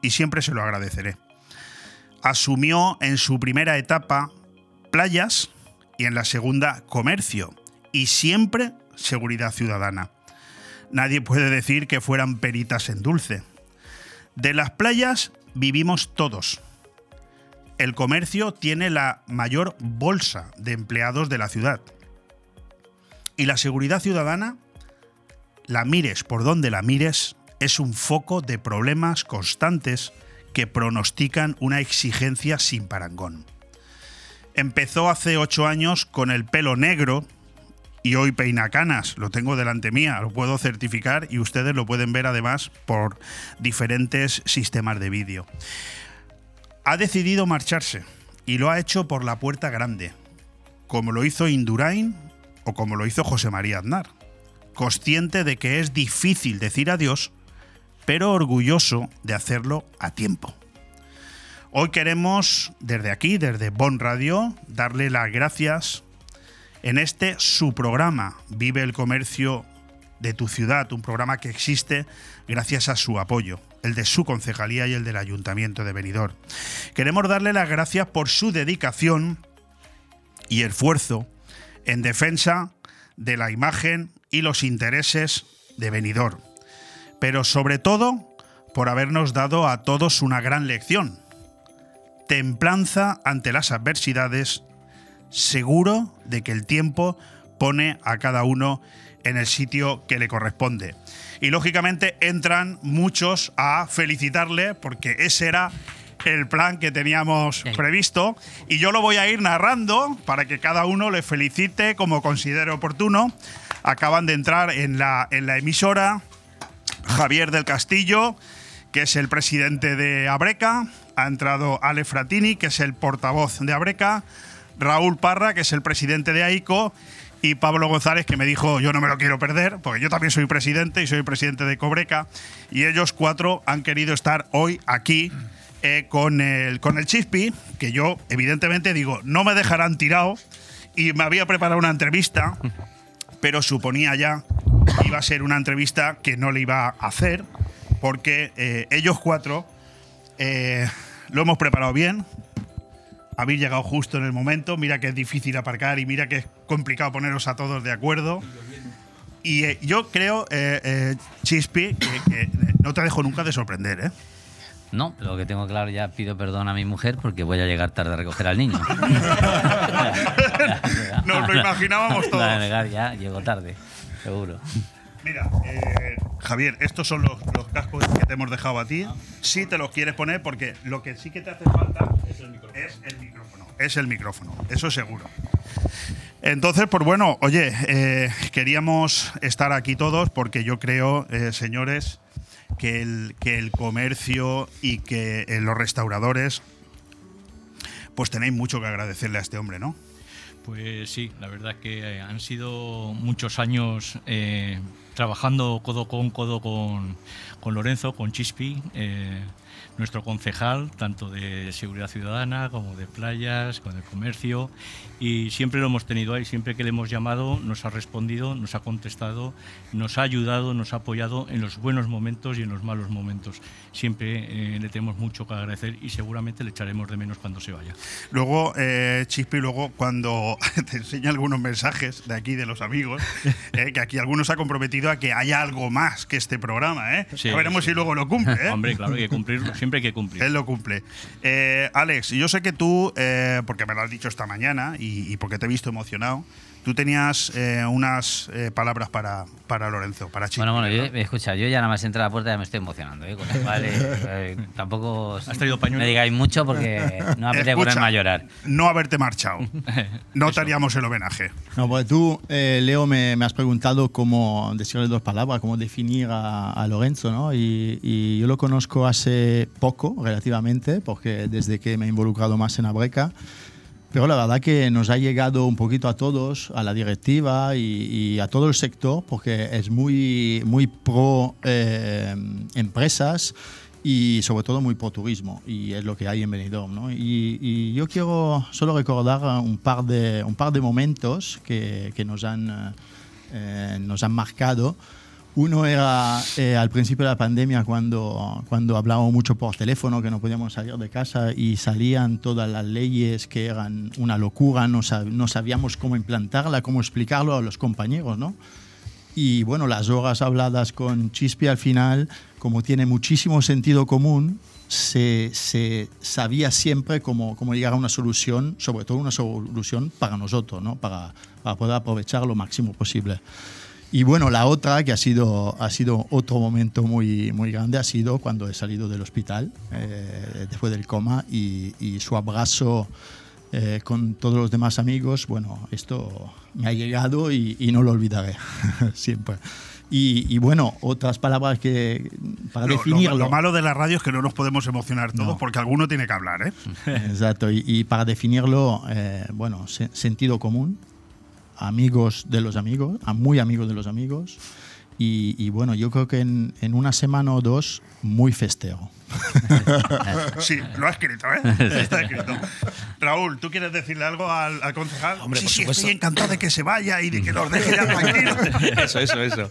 y siempre se lo agradeceré asumió en su primera etapa playas y en la segunda comercio y siempre seguridad ciudadana. Nadie puede decir que fueran peritas en dulce. De las playas vivimos todos. El comercio tiene la mayor bolsa de empleados de la ciudad. Y la seguridad ciudadana, la mires por donde la mires, es un foco de problemas constantes que pronostican una exigencia sin parangón. Empezó hace ocho años con el pelo negro y hoy peina canas, lo tengo delante mía, lo puedo certificar y ustedes lo pueden ver además por diferentes sistemas de vídeo. Ha decidido marcharse y lo ha hecho por la puerta grande, como lo hizo Indurain o como lo hizo José María Aznar, consciente de que es difícil decir adiós pero orgulloso de hacerlo a tiempo. Hoy queremos, desde aquí, desde Bon Radio, darle las gracias en este su programa, Vive el Comercio de tu ciudad, un programa que existe gracias a su apoyo, el de su concejalía y el del Ayuntamiento de Benidorm. Queremos darle las gracias por su dedicación y esfuerzo en defensa de la imagen y los intereses de Benidorm pero sobre todo por habernos dado a todos una gran lección. Templanza ante las adversidades, seguro de que el tiempo pone a cada uno en el sitio que le corresponde. Y lógicamente entran muchos a felicitarle porque ese era el plan que teníamos previsto y yo lo voy a ir narrando para que cada uno le felicite como considere oportuno. Acaban de entrar en la, en la emisora Javier del Castillo, que es el presidente de Abreca, ha entrado Ale Fratini, que es el portavoz de Abreca, Raúl Parra, que es el presidente de AICO, y Pablo González, que me dijo, yo no me lo quiero perder, porque yo también soy presidente y soy presidente de Cobreca, y ellos cuatro han querido estar hoy aquí eh, con, el, con el Chispi, que yo evidentemente digo, no me dejarán tirado, y me había preparado una entrevista, pero suponía ya iba a ser una entrevista que no le iba a hacer porque eh, ellos cuatro eh, lo hemos preparado bien. Habéis llegado justo en el momento. Mira que es difícil aparcar y mira que es complicado poneros a todos de acuerdo. Y eh, yo creo, Chispi, que, que no te dejo nunca de sorprender, ¿eh? No, lo que tengo claro ya pido perdón a mi mujer porque voy a llegar tarde a recoger al niño. Nos lo imaginábamos todos. Para negar ya, llego tarde, seguro. Mira, eh, Javier, estos son los, los cascos que te hemos dejado a ti. Si te los quieres poner, porque lo que sí que te hace falta es el micrófono. Es el micrófono, eso seguro. Entonces, pues bueno, oye, eh, queríamos estar aquí todos porque yo creo, eh, señores, que el, que el comercio y que eh, los restauradores, pues tenéis mucho que agradecerle a este hombre, ¿no? Pues sí, la verdad que eh, han sido muchos años eh, trabajando codo con codo con, con Lorenzo, con Chispi, eh, nuestro concejal, tanto de seguridad ciudadana como de playas, con el comercio, y siempre lo hemos tenido ahí, siempre que le hemos llamado nos ha respondido, nos ha contestado, nos ha ayudado, nos ha apoyado en los buenos momentos y en los malos momentos. Siempre eh, le tenemos mucho que agradecer y seguramente le echaremos de menos cuando se vaya. Luego, eh, Chispi, luego cuando te enseña algunos mensajes de aquí, de los amigos, eh, que aquí algunos ha comprometido a que haya algo más que este programa, ¿eh? Sí, Ya veremos sí. si luego lo cumple, ¿eh? Hombre, claro, hay que cumplirlo, siempre que. Él lo cumple. Eh, Alex, yo sé que tú, eh, porque me lo has dicho esta mañana y porque te he visto emocionado, tú tenías eh, unas eh, palabras para, para Lorenzo, para Chispi. Bueno, bueno, yo, escucha, yo ya nada más entré a la puerta ya me estoy emocionando, ¿eh? Con lo cual, eh, eh, tampoco ¿Has traído pañuelo? me digáis mucho porque no apetece ponerme a llorar. No haberte marchado. No te haríamos el homenaje. No, porque tú, eh, Leo, me, me has preguntado cómo decirle dos palabras, cómo definir a, a Lorenzo, ¿no? Y, y yo lo conozco hace poco, relativamente, porque desde que me he involucrado más en Abreca, pero la verdad que nos ha llegado un poquito a todos, a la directiva y, y a todo el sector, porque es muy, muy pro eh, empresas y sobre todo muy pro turismo y es lo que hay en Benidorm. ¿no? Y, y yo quiero solo recordar un par de, un par de momentos que, que nos, han, eh, nos han marcado. Uno era eh, al principio de la pandemia cuando, cuando hablábamos mucho por teléfono, que no podíamos salir de casa y salían todas las leyes que eran una locura, no, sab- no sabíamos cómo implantarla, cómo explicarlo a los compañeros, ¿no? Y bueno, las horas habladas con Chispi al final, como tiene muchísimo sentido común, se, se sabía siempre cómo, cómo llegar a una solución, sobre todo una solución para nosotros, ¿no? para, para poder aprovechar lo máximo posible. Y bueno, la otra, que ha sido, ha sido otro momento muy, muy grande, ha sido cuando he salido del hospital, eh, después del coma, y, y su abrazo eh, con todos los demás amigos, bueno, esto me ha llegado y, y no lo olvidaré, siempre. Y, y bueno, otras palabras que para Lo- lo- definirlo. Lo, malo de la radio es que no nos podemos emocionar todos porque alguno tiene que hablar, ¿eh? Exacto, y, y para definirlo, eh, bueno, se- sentido común, amigos de los amigos, a muy amigos de los amigos, y, y bueno, yo creo que en, en una semana o dos, muy festejo. Sí, lo ha escrito, ¿eh? Está escrito. Raúl, ¿tú quieres decirle algo al, al concejal? Hombre, sí, por sí, supuesto. estoy encantado de que se vaya y de que los deje ya tranquilos. Eso, eso, eso.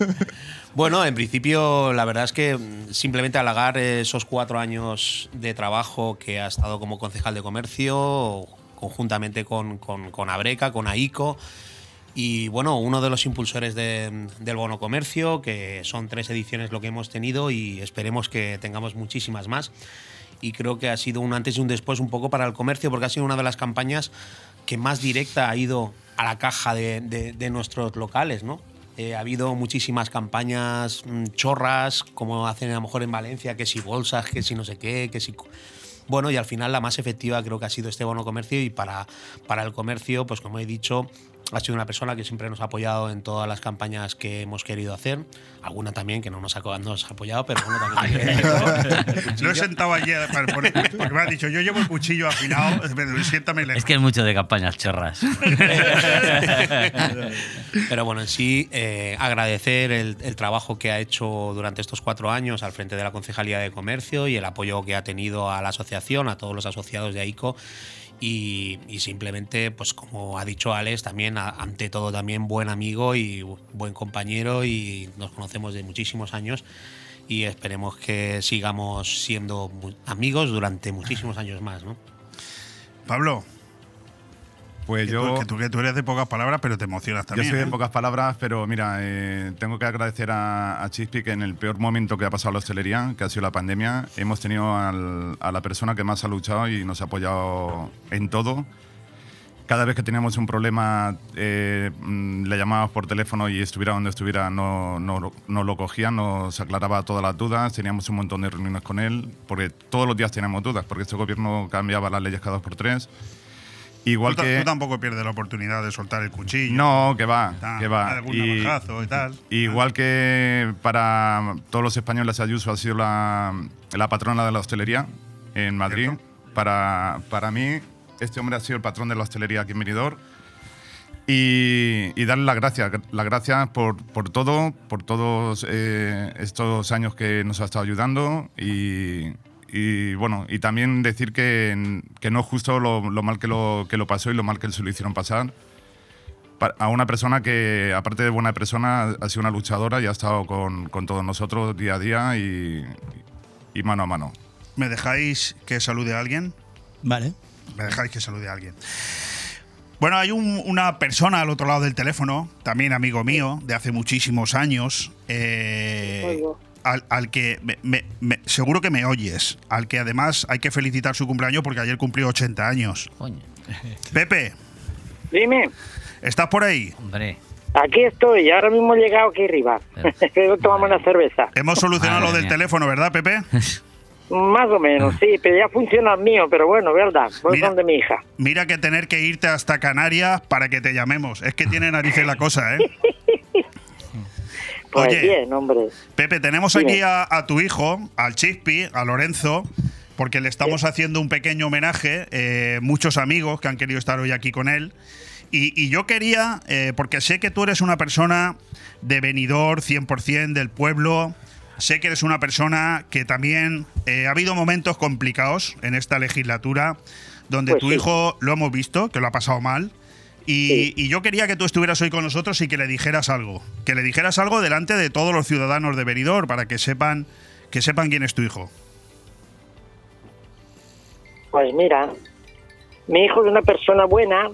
Bueno, en principio, la verdad es que mm, simplemente halagar esos cuatro años de trabajo que ha estado como concejal de comercio, conjuntamente con, con, con Abreca, con AICO. Y bueno, uno de los impulsores de- del bono comercio, que son tres ediciones lo que hemos tenido y esperemos que tengamos muchísimas más. Y creo que ha sido un antes y un después un poco para el comercio, porque ha sido una de las campañas que más directa ha ido a la caja de, de- de nuestros locales, ¿no? Eh, ha habido muchísimas campañas mm, chorras, como hacen a lo mejor en Valencia, que si bolsas, que si no sé qué, que si... Bueno, y al final la más efectiva creo que ha sido este bono comercio y para, para el comercio, pues como he dicho, ha sido una persona que siempre nos ha apoyado en todas las campañas que hemos querido hacer. Alguna también que no nos ha, no nos ha apoyado, pero bueno, también. Lo he sentado ayer para- por- porque me ha dicho, yo llevo el cuchillo afilado, siéntame lejos. Es que es mucho de campañas chorras. Pero bueno, en sí, eh, agradecer el, el trabajo que ha hecho durante estos cuatro años al frente de la Concejalía de Comercio y el apoyo que ha tenido a la asociación, a todos los asociados de AICO. Y, simplemente, pues como ha dicho Alex, también, ante todo, también buen amigo y buen compañero y nos conocemos de muchísimos años. y esperemos que sigamos siendo amigos durante muchísimos años más, ¿no? Pablo. Pues que yo. Tú, que, tú, que tú eres de pocas palabras, pero te emocionas Yo también. soy de ¿eh? pocas palabras, pero mira, eh, tengo que agradecer a, a Chispi que en el peor momento que ha pasado la hostelería, que ha sido la pandemia, hemos tenido al- a la persona que más ha luchado y nos ha apoyado en todo. Cada vez que teníamos un problema, eh, mm, le llamábamos por teléfono y estuviera donde estuviera, no, no, no lo cogía, nos aclaraba todas las dudas, teníamos un montón de reuniones con él, porque todos los días teníamos dudas, porque este gobierno cambiaba las leyes cada dos por tres. Igual tú, que tú tampoco pierdes la oportunidad de soltar el cuchillo. no, que va, Ah, que va. algún Y- y tal. Igual que para todos los españoles, Ayuso ha sido la, la patrona de la hostelería en Madrid. Para, para mí, este hombre ha sido el patrón de la hostelería aquí en. Y, y darle las gracias, las gracias por, por todo, por todos eh, estos años que nos ha estado ayudando y, y, bueno, y también decir que, que no es justo lo, lo mal que lo, que lo pasó y lo mal que se lo hicieron pasar pa- a una persona que, aparte de buena persona, ha sido una luchadora y ha estado con, con todos nosotros día a día y, y mano a mano. ¿Me dejáis que salude a alguien? Vale. Me dejáis que salude a alguien. Bueno, hay un- una persona al otro lado del teléfono, también amigo mío, de hace muchísimos años, eh, al, al que me- me- me- seguro que me oyes, al que además hay que felicitar su cumpleaños porque ayer cumplió 80 años. Pepe, Dime, ¿estás por ahí? Hombre. aquí estoy, ahora mismo he llegado aquí arriba. Pero tomamos una cerveza. Hemos solucionado Madre lo del mía. teléfono, ¿verdad, Pepe? Más o menos, sí, pero ya funciona el mío, pero bueno, verdad, voy Mira. con de mi hija. Mira que tener que irte hasta Canarias para que te llamemos. Es que tiene narices la cosa, ¿eh? Pues Oye. bien, hombre. Pepe, tenemos Dime. aquí a, a tu hijo, al Chispi, a Lorenzo, porque le estamos haciendo un pequeño homenaje. eh, muchos amigos que han querido estar hoy aquí con él. Y, y yo quería, eh, porque sé que tú eres una persona de venidor 100% del pueblo. Sé que eres una persona que también eh, ha habido momentos complicados en esta legislatura, donde Pues tu sí. hijo lo hemos visto, que lo ha pasado mal. Y, y yo quería que tú estuvieras hoy con nosotros y que le dijeras algo. Que le dijeras algo delante de todos los ciudadanos de Benidorm para que sepan, que sepan quién es tu hijo. Pues mira, mi hijo es una persona buena,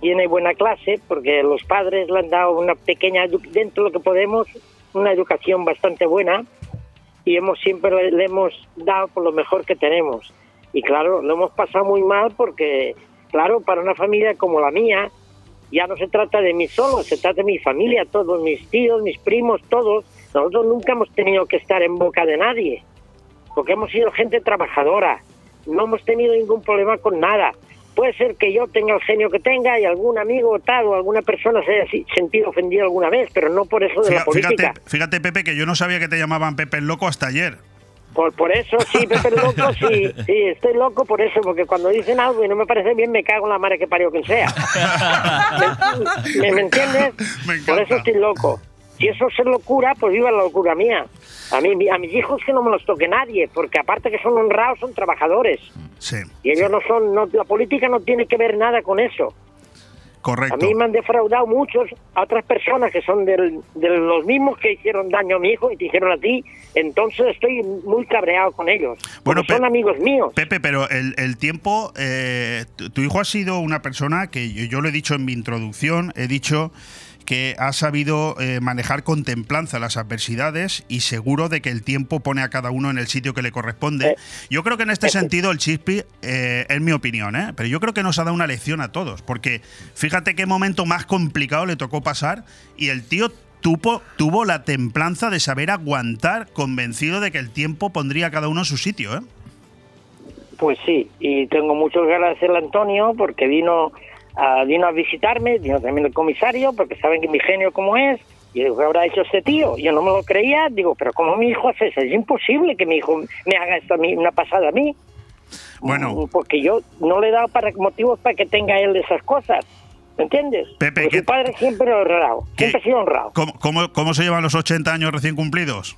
tiene buena clase, porque los padres le han dado una pequeña, dentro de lo que podemos, una educación bastante buena y hemos siempre le, le hemos dado por lo mejor que tenemos. Y claro, lo hemos pasado muy mal porque, claro, para una familia como la mía, ya no se trata de mí solo, se trata de mi familia, todos mis tíos, mis primos, todos. Nosotros nunca hemos tenido que estar en boca de nadie, porque hemos sido gente trabajadora, no hemos tenido ningún problema con nada. Puede ser que yo tenga el genio que tenga y algún amigo tal o alguna persona se haya sentido ofendido alguna vez, pero no por eso de la Fíjate, política. fíjate, fíjate, Pepe, que yo no sabía que te llamaban Pepe el Loco hasta ayer. Por, por eso, sí, Pepe el Loco, sí, sí, estoy loco por eso, porque cuando dicen algo y no me parece bien, me cago en la madre que parió quien sea. ¿Me, me- me entiendes? por eso estoy loco. Si eso es locura, pues viva la locura mía. A, mí, a mis hijos que no me los toque nadie, porque aparte que son honrados, son trabajadores. Sí. Y ellos no son, no, la política no tiene que ver nada con eso. Correcto. A mí me han defraudado muchos a otras personas que son del- de los mismos que hicieron daño a mi hijo y te hicieron a ti. Entonces estoy muy cabreado con ellos. Bueno, son amigos míos. Pepe, pero el, el tiempo, eh, tu, tu hijo ha sido una persona que yo, yo lo he dicho en mi introducción, he dicho que ha sabido eh, manejar con templanza las adversidades y seguro de que el tiempo pone a cada uno en el sitio que le corresponde. yo creo que en este sentido el Chispi, eh, es mi opinión, ¿eh? pero yo creo que nos ha dado una lección a todos, porque fíjate qué momento más complicado le tocó pasar y el tío tuvo, tuvo la templanza de saber aguantar convencido de que el tiempo pondría a cada uno en su sitio. ¿eh? Pues sí, y tengo muchos ganas de agradecerle a Antonio porque vino a, vino a visitarme, vino también el comisario, porque saben que mi genio como es. Y digo, ¿qué habrá hecho este tío? Yo no me lo creía, digo, pero ¿cómo mi hijo hace eso? Es imposible que mi hijo me haga esto a mí, una pasada a mí. Bueno. Porque yo no le he dado para motivos para que tenga él esas cosas. ¿Me entiendes? Pepe, Porque su padre siempre honrado, siempre ha sido honrado. ¿Cómo, cómo, cómo se llevan los 80 años recién cumplidos?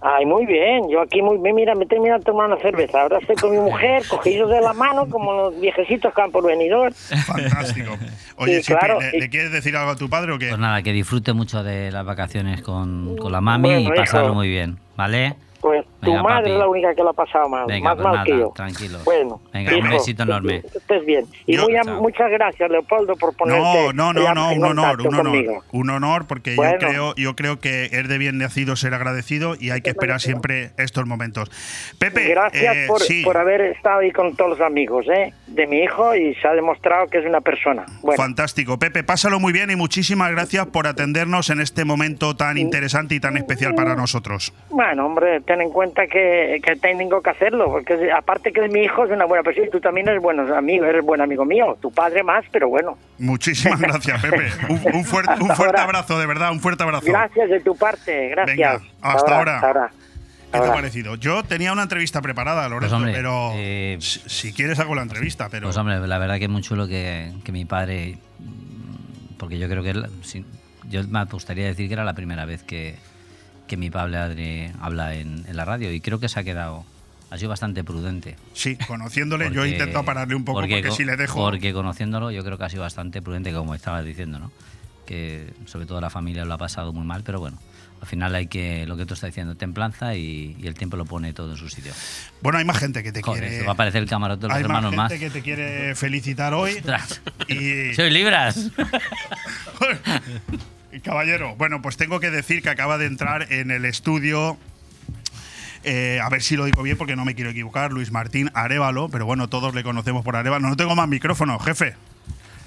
Ay, muy bien. Yo aquí muy bien. Mira, me he terminado de tomar una cerveza. Ahora estoy con mi mujer, cogidos de la mano, como los viejecitos que van por venidor. Fantástico. Oye, Sí, claro, ¿le, y- le quieres decir algo a tu padre o qué? Pues nada, que disfrute mucho de las vacaciones con, con la mami Bueno, y pasarlo hijo. muy bien, ¿vale? Pues tu madre papi. es la única que lo ha pasado mal, Venga, más pues mal nada, que yo. tranquilo. Bueno, Venga, un hijo, besito enorme. estés bien. Y Yo- muy muchas gracias, Leopoldo, por ponerte No, no, no, no, un honor, un honor. conmigo. Un honor porque Bueno. yo creo, yo creo que es de bien nacido ser agradecido y hay que esperar siempre estos momentos. Pepe, Gracias eh, por, sí, por haber estado ahí con todos los amigos ¿eh? de mi hijo y se ha demostrado que es una persona. Bueno, fantástico. Pepe, pásalo muy bien y muchísimas gracias por atendernos en este momento tan interesante y tan especial para nosotros. bueno, hombre, ten en cuenta que, que tengo que hacerlo, porque aparte que es mi hijo, es una buena persona y tú también eres, bueno, amigo, eres buen amigo mío, tu padre más, pero bueno. Muchísimas gracias, Pepe. Un, un fuerte, un fuerte Ahora. abrazo, de verdad, un fuerte abrazo. Gracias de tu parte, gracias. Venga, hasta ahora. Hasta ahora. ¿Qué te ha parecido? Yo tenía una entrevista preparada, Lorenzo, Pues, hombre, pero si, si quieres hago la entrevista, pero Pues hombre, la verdad que es muy chulo que, que mi padre, porque yo creo que él- sí, yo me gustaría decir que era la primera vez que, que mi padre habla en, en la radio y creo que se ha quedado, ha sido bastante prudente. sí, conociéndole, yo Porque- intento pararle un poco porque, co- si le dejo... Porque conociéndolo, yo creo que ha sido bastante prudente, como estabas diciendo, ¿no? Que sobre todo la familia lo ha pasado muy mal, pero bueno, al final hay que, lo que tú estás diciendo, templanza y, y el tiempo lo pone todo en su sitio. Bueno, hay más gente que te Joder, quiere... va a aparecer el camarote de los hay más hermanos gente más. que te quiere felicitar hoy. y... ¡Soy Libras! Caballero, bueno, pues tengo que decir que acaba de entrar en el estudio. eh, a ver si lo digo bien porque no me quiero equivocar. Luis Martín Arevalo, pero bueno, todos le conocemos por Arevalo. No tengo más micrófono, jefe.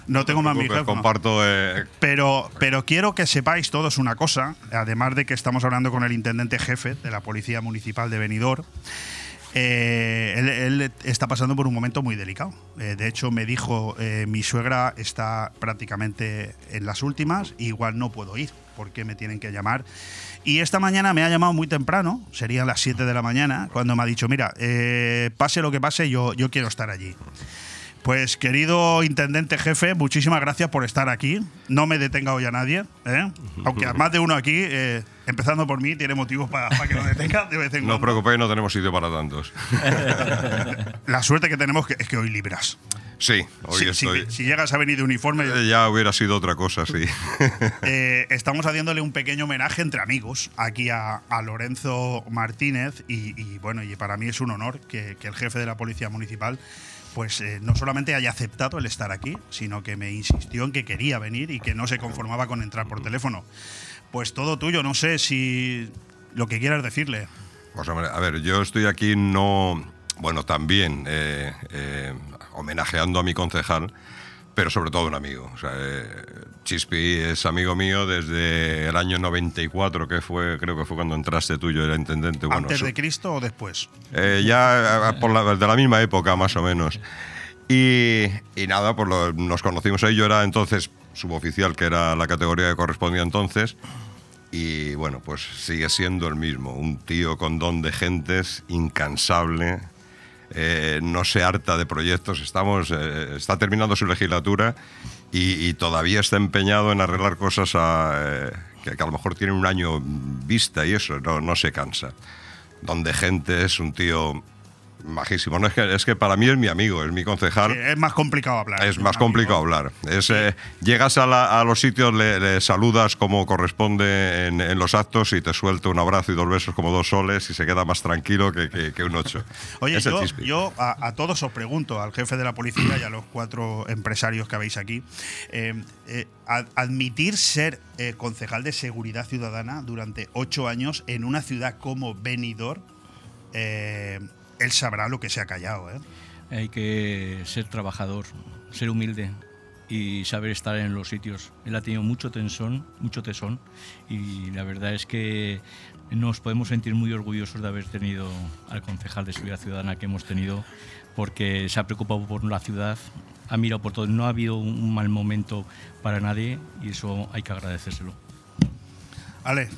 No tengo más micrófono. Comparto. eh, Pero, pero quiero que sepáis todos una cosa, además de que estamos hablando con el intendente jefe de la Policía Municipal de Benidorm. Eh, él, él está pasando por un momento muy delicado. Eh, de hecho, me dijo, eh, mi suegra está prácticamente en las últimas, igual no puedo ir porque me tienen que llamar. Y esta mañana me ha llamado muy temprano, serían las 7 de la mañana, cuando me ha dicho, mira, pase lo que pase, yo, yo quiero estar allí. Pues querido intendente jefe, muchísimas gracias por estar aquí. No me detenga hoy a nadie, aunque a más de uno aquí, empezando por mí, tiene motivos para que lo detenga de vez en no os cuando. preocupéis, no tenemos sitio para tantos. La suerte que tenemos que- es que hoy libras. Sí, hoy Si- si- estoy. si llegas a venir de uniforme, Eh, Ya hubiera sido otra cosa, sí. Eh, estamos haciéndole un pequeño homenaje entre amigos aquí a, a Lorenzo Martínez y, y, bueno, y para mí es un honor que, que el jefe de la Policía Municipal pues eh, no solamente haya aceptado el estar aquí, sino que me insistió en que quería venir y que no se conformaba con entrar por teléfono. Pues todo tuyo, no sé si lo que quieras decirle. Pues, hombre, a ver, yo estoy aquí no. Bueno, también eh, eh, homenajeando a mi concejal, pero sobre todo un amigo. O sea, eh, Chispi es amigo mío desde el año 94, que fue, creo que fue cuando entraste tú, yo era intendente. Bueno, ¿Antes de Cristo o después? Ya por la, de la misma época, más o menos. Y, y nada, pues lo- nos conocimos ahí. Yo era entonces suboficial, que era la categoría que correspondía entonces. Y bueno, pues sigue siendo el mismo. Un tío con don de gentes, incansable. eh, no se harta de proyectos. Estamos, eh, está terminando su legislatura y, todavía está empeñado en arreglar cosas a, eh, que, que a lo mejor tienen un año vista y eso, no, no se cansa donde gente es un tío majísimo. No, es, que, es que para mí es mi amigo, es mi concejal. Sí, es más complicado hablar. Es más complicado hablar. Es, eh, llegas a, la- a los sitios, le, le saludas como corresponde en, en los actos y te suelta un abrazo y dos besos como dos soles y se queda más tranquilo que, que- que un ocho. Oye, yo, yo a, a todos os pregunto, al jefe de la policía y a los cuatro empresarios que habéis aquí, eh, eh, admitir ser concejal de seguridad ciudadana durante ocho años en una ciudad como Benidorm, eh, él sabrá lo que se ha callado. ¿eh? Hay que ser trabajador, ser humilde y saber estar en los sitios. Él ha tenido mucho tensón, mucho tesón y la verdad es que nos podemos sentir muy orgullosos de haber tenido al concejal de Seguridad Ciudadana que hemos tenido porque se ha preocupado por la ciudad, ha mirado por todo, no ha habido un mal momento para nadie y eso hay que agradecérselo. Ale,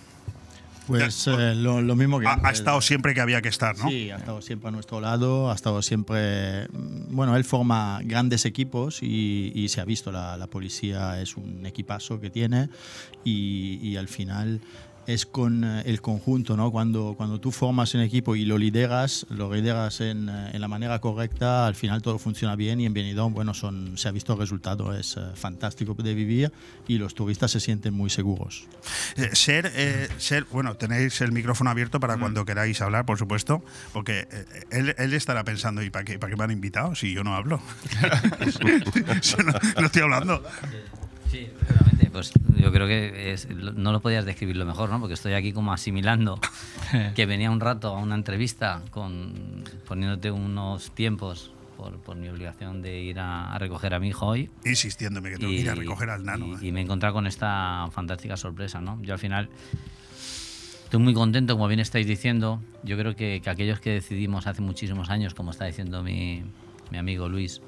Pues eh, lo, lo mismo que ha, ha estado siempre que había que estar, ¿no? Sí, ha estado siempre a nuestro lado, ha estado siempre... mm, Bueno, él forma grandes equipos y, y se ha visto, la, la policía es un equipazo que tiene y, y al final es con eh, el conjunto, ¿no? Cuando, cuando tú formas un equipo y lo lideras, lo lideras en, eh, en la manera correcta, al final todo funciona bien y en Benidorm, bueno, son, se ha visto el resultado, es eh, fantástico de vivir y los turistas se sienten muy seguros. Eh, ser, eh, ser, bueno, tenéis el micrófono abierto para cuando queráis hablar, por supuesto, porque él, él estará pensando, ¿y para qué, para qué me han invitado si yo no hablo? No, no estoy hablando. Sí, efectivamente. Pues yo creo que es- no lo podías describirlo mejor, ¿no? Porque estoy aquí como asimilando que venía un rato a una entrevista con poniéndote unos tiempos por, por mi obligación de ir a, a recoger a mi hijo hoy. Insistiéndome que tengo que ir a recoger al nano. Y, y me he encontrado con esta fantástica sorpresa, ¿no? Yo al final estoy muy contento, como bien estáis diciendo. Yo creo que, que aquellos que decidimos hace muchísimos años, como está diciendo mi, mi amigo Luis,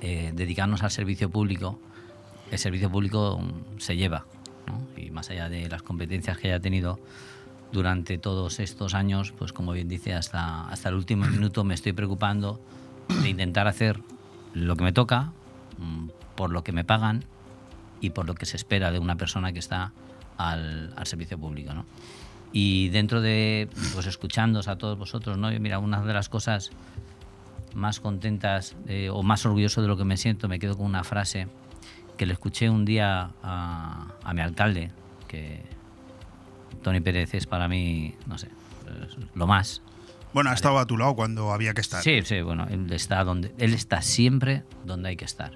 eh, dedicarnos al servicio público, el servicio público se lleva, ¿no? Y más allá de las competencias que haya tenido durante todos estos años, pues como bien dice, hasta, hasta el último minuto me estoy preocupando de intentar hacer lo que me toca, mm, por lo que me pagan y por lo que se espera de una persona que está al, al servicio público, ¿no? Y dentro de, pues escuchándoos a todos vosotros, ¿no? Yo, mira, una de las cosas más contentas eh, o más orgulloso de lo que me siento, me quedo con una frase que le escuché un día a, a mi alcalde, que Tony Pérez es para mí, no sé, lo más. Bueno, ha estado a tu lado cuando había que estar. Sí, sí, bueno, él está, donde, él está siempre donde hay que estar.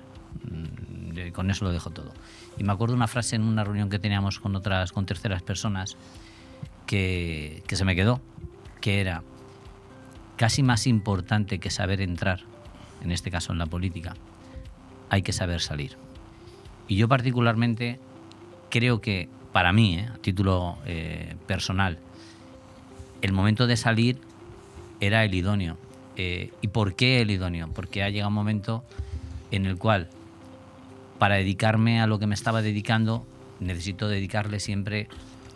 Mm, y con eso lo dejo todo. Y me acuerdo una frase en una reunión que teníamos con otras, con terceras personas, que, que se me quedó, que era casi más importante que saber entrar, en este caso en la política, hay que saber salir. Y yo particularmente creo que, para mí, eh, a título eh, personal, el momento de salir era el idóneo. Eh, ¿Y por qué el idóneo? Porque ha llegado un momento en el cual, para dedicarme a lo que me estaba dedicando, necesito dedicarle siempre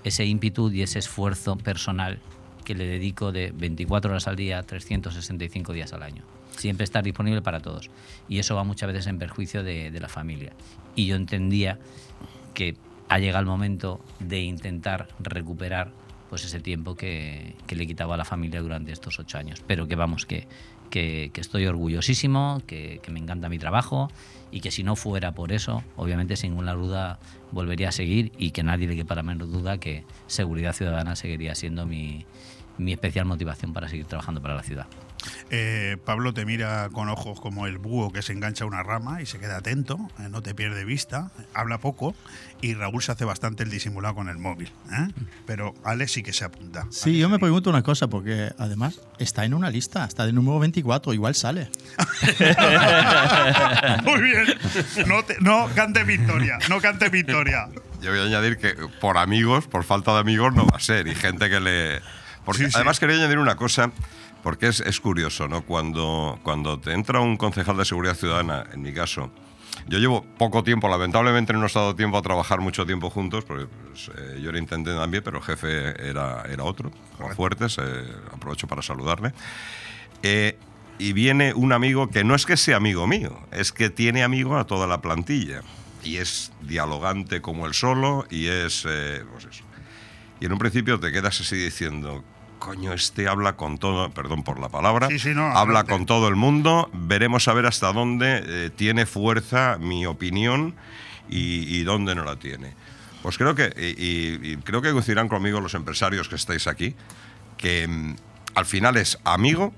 ese ímpetu y ese esfuerzo personal que le dedico de 24 horas al día, 365 días al año. Siempre estar disponible para todos. Y eso va muchas veces en perjuicio de, la familia. Y yo entendía que ha llegado el momento de intentar recuperar pues ese tiempo que, que le quitaba a la familia durante estos ocho años. Pero que vamos, que, que, estoy orgullosísimo, que, me encanta mi trabajo y que si no fuera por eso, obviamente sin ninguna duda volvería a seguir y que nadie le quepa la menor duda que seguridad ciudadana seguiría siendo mi, mi especial motivación para seguir trabajando para la ciudad. Eh, Pablo te mira con ojos como el búho que se engancha a una rama y se queda atento, eh, no te pierde vista, habla poco y Raúl se hace bastante el disimulado con el móvil. ¿eh? Pero Alex sí que se apunta. Sí, yo me pregunto una cosa, porque además está en una lista, está de número 24, igual sale. Muy bien. No, te- no cante victoria, no cante victoria. Yo voy a añadir que por amigos, por falta de amigos, no va a ser. Y gente que le. Porque Sí, sí. además quería añadir una cosa, porque es, es curioso, ¿no? Cuando, cuando te entra un concejal de seguridad ciudadana, en mi caso, yo llevo poco tiempo, lamentablemente no nos ha dado tiempo a trabajar mucho tiempo juntos, porque pues, eh, yo era intendente también, pero el jefe era, era otro, Juan Fuertes, eh, aprovecho para saludarle. Eh, y viene un amigo que no es que sea amigo mío, es que tiene amigo a toda la plantilla. Y es dialogante como él solo y es... eh, pues eso. Y en un principio te quedas así diciendo, coño, este habla con todo, perdón por la palabra, Sí, sí, no, habla adelante. con todo el mundo, veremos a ver hasta dónde eh, tiene fuerza mi opinión y, y dónde no la tiene. Pues creo que, y, y- creo que coincidirán conmigo los empresarios que estáis aquí, que mm, al final es amigo,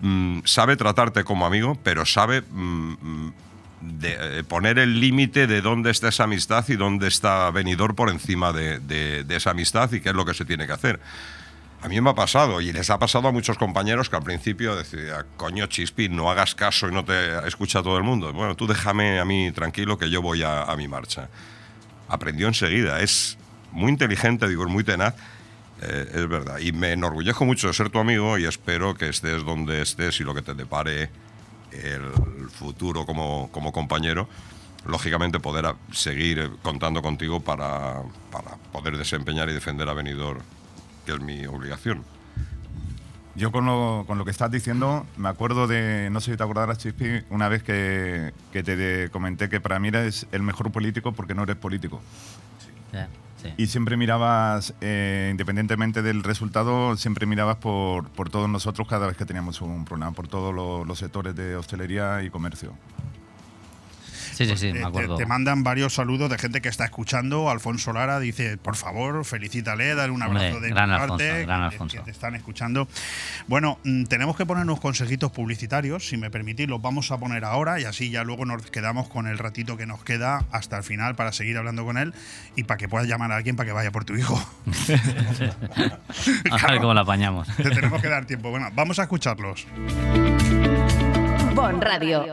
mm, sabe tratarte como amigo, pero sabe mm, mm, de, eh, poner el límite de dónde está esa amistad y dónde está venidor por encima de, de- de esa amistad y qué es lo que se tiene que hacer. A mí me ha pasado y les ha pasado a muchos compañeros que al principio decía, coño Chispi, no hagas caso y no te escucha todo el mundo. Bueno, tú déjame a mí tranquilo que yo voy a, mi marcha. Aprendió enseguida, es muy inteligente, digo, es muy tenaz. Eh, es verdad. Y me enorgullezco mucho de ser tu amigo y espero que estés donde estés y lo que te depare el futuro como, como compañero. Lógicamente poder seguir contando contigo para, para poder desempeñar y defender a Benidorm, que es mi obligación. Yo con lo, con lo que estás diciendo, me acuerdo de, no sé si te acordarás, Chispi, una vez que, que te comenté que para mí eres el mejor político porque no eres político. Y siempre mirabas, eh, independientemente del resultado, siempre mirabas por, por todos nosotros cada vez que teníamos un programa, por todos los, los sectores de hostelería y comercio. Sí, sí, sí, Eh, me te- acuerdo. Te, mandan varios saludos de gente que está escuchando. Alfonso Lara dice, por favor, felicítale, dale un Hombre, abrazo de gran mi Alfonso, parte, gran que- Alfonso. que te están escuchando. Bueno, mm, tenemos que poner unos consejitos publicitarios, si me permitís, los vamos a poner ahora y así ya luego nos quedamos con el ratito que nos queda hasta el final para seguir hablando con él y para que puedas llamar a alguien para que vaya por tu hijo. A ver cómo la apañamos. Te tenemos que dar tiempo. Bueno, vamos a escucharlos. Bon Radio.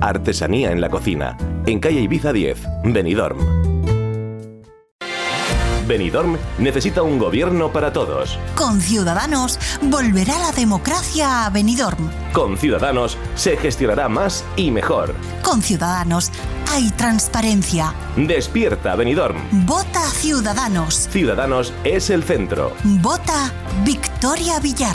Artesanía en la cocina. En calle Ibiza 10, Benidorm. Benidorm necesita un gobierno para todos. Con Ciudadanos volverá la democracia a Benidorm. Con Ciudadanos se gestionará más y mejor. Con Ciudadanos hay transparencia. Despierta Benidorm. Vota Ciudadanos. Ciudadanos es el centro. Vota Victoria Villar.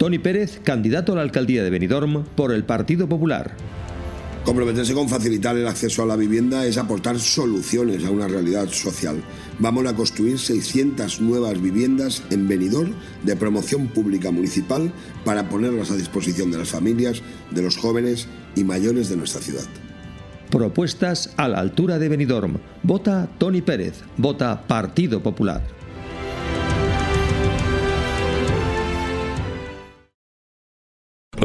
Tony Pérez, candidato a la alcaldía de Benidorm por el Partido Popular. Comprometerse con facilitar el acceso a la vivienda es aportar soluciones a una realidad social. Vamos a construir 600 nuevas viviendas en Benidorm de promoción pública municipal para ponerlas a disposición de las familias, de los jóvenes y mayores de nuestra ciudad. Propuestas a la altura de Benidorm. Vota Tony Pérez. Vota Partido Popular.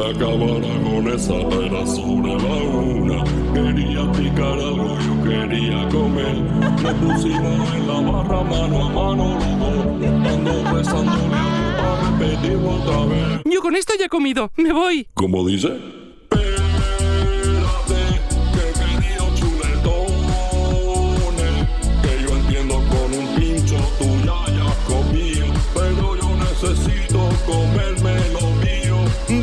La cámara con esa era sobre la una. Quería picar algo, yo quería comer. Me pusimos en la barra mano a mano los dos. Ando besándole a repetir otra vez. Yo con esto ya he comido. Me voy. ¿Cómo dice? Espérate, que querido chuletones. Que yo entiendo con un pincho tú ya hayas comido. Pero yo necesito mío.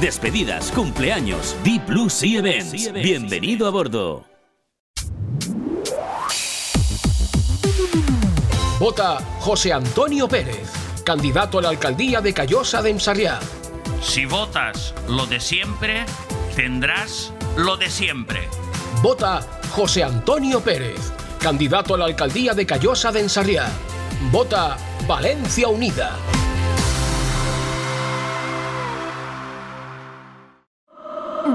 despedidas, cumpleaños. Deep Blue Sea Events. Bienvenido a bordo. Vota José Antonio Pérez, candidato a la alcaldía de Callosa de Ensarriá. Si votas lo de siempre, tendrás lo de siempre. Vota José Antonio Pérez, candidato a la alcaldía de Callosa de Ensarriá. Vota Valencia Unida.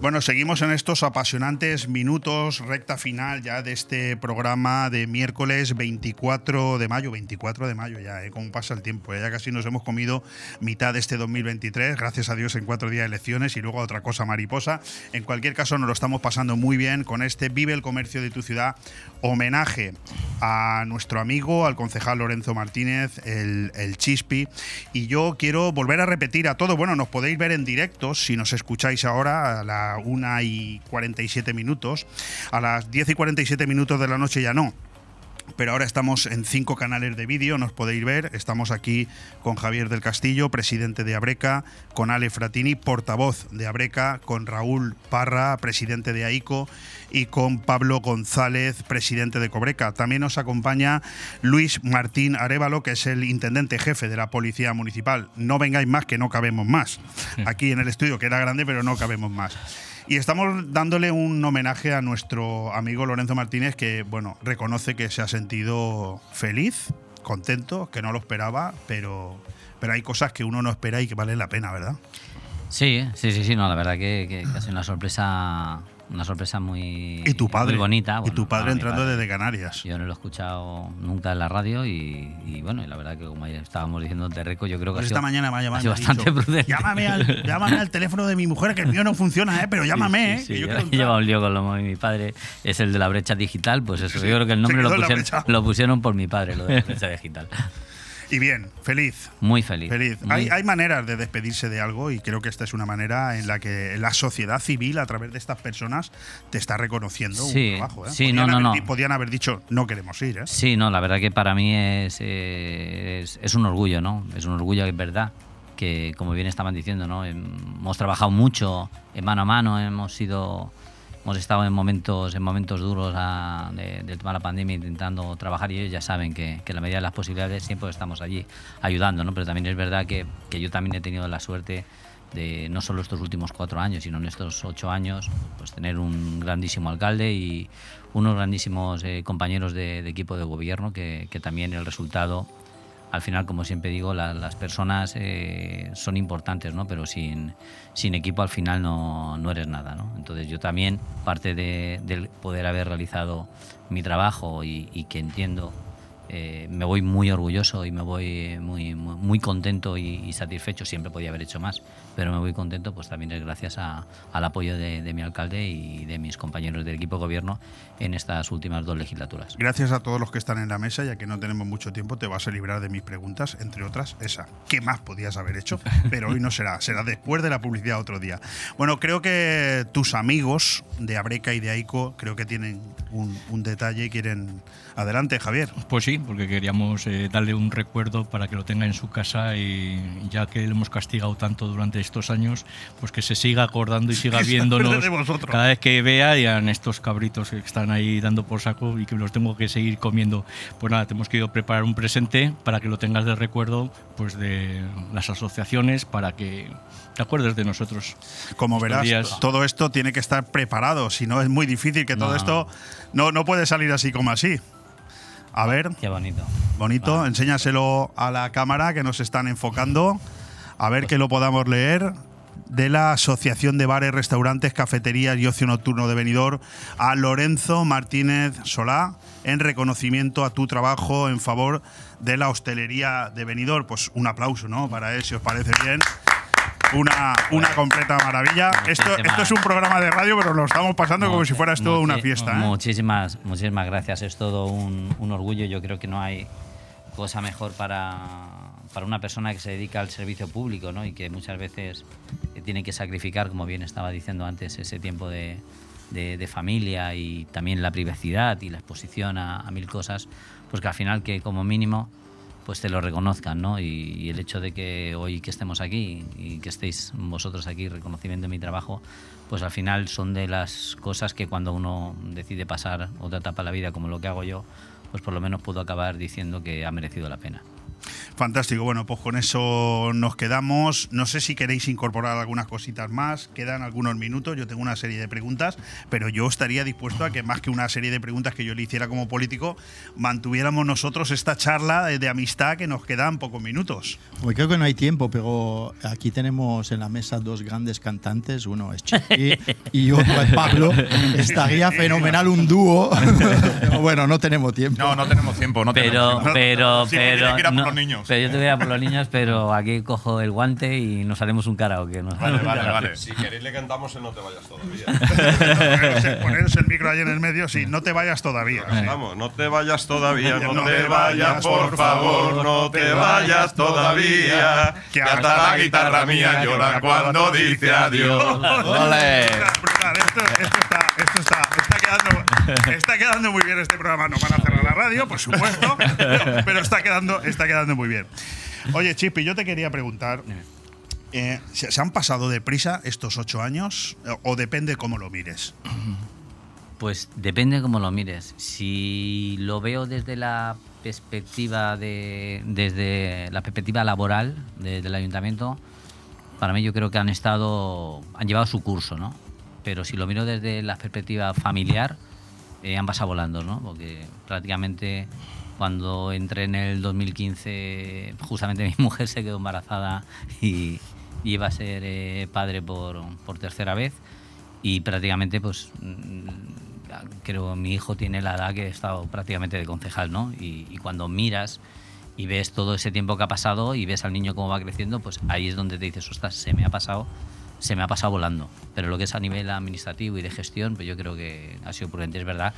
Bueno, seguimos en estos apasionantes minutos, recta final ya de este programa de miércoles 24 de mayo. 24 de mayo ya, ¿eh? ¿Cómo pasa el tiempo? Ya casi nos hemos comido mitad de este 2023, gracias a Dios en cuatro días de elecciones y luego otra cosa mariposa. En cualquier caso, nos lo estamos pasando muy bien con este Vive el Comercio de tu ciudad, homenaje a nuestro amigo, al concejal Lorenzo Martínez, el, el Chispi. Y yo quiero volver a repetir a todo, bueno, nos podéis ver en directo si nos escucháis ahora a la 1 y 47 minutos, a las 10 y 47 minutos de la noche ya no. Pero ahora estamos en cinco canales de vídeo, nos podéis ver. Estamos aquí con Javier del Castillo, presidente de Abreca, con Ale Fratini, portavoz de Abreca, con Raúl Parra, presidente de AICO, y con Pablo González, presidente de Cobreca. También nos acompaña Luis Martín Arevalo, que es el intendente jefe de la Policía Municipal. No vengáis más, que no cabemos más. Aquí en el estudio, que era grande, pero no cabemos más. Y estamos dándole un homenaje a nuestro amigo Lorenzo Martínez, que bueno, reconoce que se ha sentido feliz, contento, que no lo esperaba, pero, pero hay cosas que uno no espera y que valen la pena, ¿verdad? Sí, sí, sí, sí, no, la verdad que, que, que ha sido una sorpresa una sorpresa muy, y tu padre, muy bonita. y tu padre mi entrando padre. desde Canarias. Yo no lo he escuchado nunca en la radio y, y bueno, y la verdad que como ya estábamos diciendo de Reco, yo creo que Pues ha esta sido, mañana me ha llamado. ha sido bastante dicho, prudente. Llámame al, llámame al teléfono de mi mujer, que el mío no funciona, ¿eh? pero llámame, Sí, ¿eh? sí, que yo sí, entrar". lleva un lío con lo de mi padre, es el de la brecha digital, pues eso, yo creo que el nombre lo pusieron, lo pusieron por mi padre, lo de la brecha digital. Y bien, feliz. Muy feliz. Feliz. Muy- Hay, hay maneras de despedirse de algo y creo que esta es una manera en la que la sociedad civil, a través de estas personas, te está reconociendo Sí, un trabajo. ¿eh? sí, podían no, no, haber, no. di- Podían haber dicho, no queremos ir. ¿eh? Sí, no, la verdad que para mí es, eh, es, es un orgullo, ¿no? Es un orgullo, es verdad, que como bien estaban diciendo, ¿no? Hemos trabajado mucho en mano a mano, hemos sido, hemos estado en momentos, en momentos duros de- del tema de la pandemia intentando trabajar y ellos ya saben que, la medida de las posibilidades siempre estamos allí ayudando, ¿no? Pero también es verdad que, yo también he tenido la suerte de no solo estos últimos cuatro años, sino en estos ocho años, pues tener un grandísimo alcalde y unos grandísimos eh, compañeros de, equipo de gobierno que, también el resultado, al final, como siempre digo, la- las personas eh, son importantes, ¿no? pero sin, sin equipo al final no, no eres nada. ¿no? Entonces yo también, parte de, del poder haber realizado mi trabajo y, que entiendo eh, me voy muy orgulloso y me voy muy, muy, muy contento y satisfecho. Siempre podía haber hecho más, pero me voy contento, pues también es gracias a- al apoyo de, de mi alcalde y de mis compañeros del equipo de gobierno en estas últimas dos legislaturas. Gracias a todos los que están en la mesa, ya que no tenemos mucho tiempo, te vas a librar de mis preguntas, entre otras esa. ¿Qué más podías haber hecho? Pero hoy no será, será después de la publicidad otro día. Bueno, creo que tus amigos de Abreca y de Aico creo que tienen un, un detalle y quieren... Adelante, Javier. Pues sí, porque queríamos eh, darle un recuerdo para que lo tenga en su casa y ya que le hemos castigado tanto durante estos años, pues que se siga acordando y siga viéndonos cada vez que vea y a estos cabritos que están ahí dando por saco y que los tengo que seguir comiendo. Pues nada, tenemos que preparar un presente para que lo tengas de recuerdo pues de las asociaciones para que te acuerdes de nosotros. Como verás, días. todo esto tiene que estar preparado, si no es muy difícil que todo No. esto no, no puede salir así como así. A ver. Qué bonito. Bonito, enséñaselo a la cámara que nos están enfocando, a ver que lo podamos leer. De la Asociación de Bares, Restaurantes, Cafeterías y Ocio Nocturno de Benidorm a Lorenzo Martínez Solá en reconocimiento a tu trabajo en favor de la hostelería de Benidorm. Pues un aplauso, ¿no? Para él, si os parece bien. Una, una completa maravilla. Esto, esto es un programa de radio, pero lo estamos pasando como si fuera esto una fiesta. ¿eh? Muchísimas, muchísimas gracias. Es todo un, un orgullo. Yo creo que no hay cosa mejor para, para una persona que se dedica al servicio público ¿no? y que muchas veces tiene que sacrificar, como bien estaba diciendo antes, ese tiempo de, de- de familia y también la privacidad y la exposición a, a mil cosas, pues que al final que como mínimo pues te lo reconozcan, ¿no? Y, el hecho de que hoy que estemos aquí y que estéis vosotros aquí reconocimiento de mi trabajo, pues al final son de las cosas que cuando uno decide pasar otra etapa de la vida como lo que hago yo, pues por lo menos puedo acabar diciendo que ha merecido la pena. Fantástico, bueno, pues con eso nos quedamos. No sé si queréis incorporar algunas cositas más, quedan algunos minutos, yo tengo una serie de preguntas, pero yo estaría dispuesto a que más que una serie de preguntas que yo le hiciera como político, mantuviéramos nosotros esta charla de, de amistad que nos quedan pocos minutos. Hoy creo que no hay tiempo, pero aquí tenemos en la mesa dos grandes cantantes, uno es Chiqui y otro es Pablo. Estaría fenomenal un dúo, pero bueno, no tenemos tiempo. No, no tenemos tiempo, no pero, tenemos tiempo. pero, Sí, pero, no, los niños. pero yo te voy a por los niños, pero aquí cojo el guante y nos haremos un karaoke. Nos haremos un karaoke. Si queréis le cantamos en No te vayas todavía. poneros, el micro ahí en el medio, sí, no te vayas todavía. Vamos, no te vayas todavía, no, No te vayas, por favor, no te vayas todavía. Que hasta la guitarra mía llora cuando dice adiós. Brutal. Esto, esto está, Esto está, está, quedando, está quedando muy bien este programa. No van a cerrar la radio, por supuesto, pero, pero está, quedando, está quedando muy bien. Oye, Chipi, yo te quería preguntar. eh, ¿se, han pasado deprisa estos ocho años? ¿O depende cómo lo mires? Pues depende cómo lo mires. Si lo veo desde la perspectiva de desde la perspectiva laboral de- del ayuntamiento, para mí yo creo que han estado han llevado su curso, ¿no? Pero si lo miro desde la perspectiva familiar, eh, han pasado volando, ¿no? Porque prácticamente cuando entré en el 2015, justamente mi mujer se quedó embarazada y, iba a ser eh, padre por, por tercera vez y prácticamente pues mm, creo mi hijo tiene la edad que he estado prácticamente de concejal, ¿no? Y, y cuando miras y ves todo ese tiempo que ha pasado y ves al niño cómo va creciendo, pues ahí es donde te dices, ostras, se me ha pasado, se me ha pasado volando. Pero lo que es a nivel administrativo y de gestión, pues yo creo que ha sido prudente, es verdad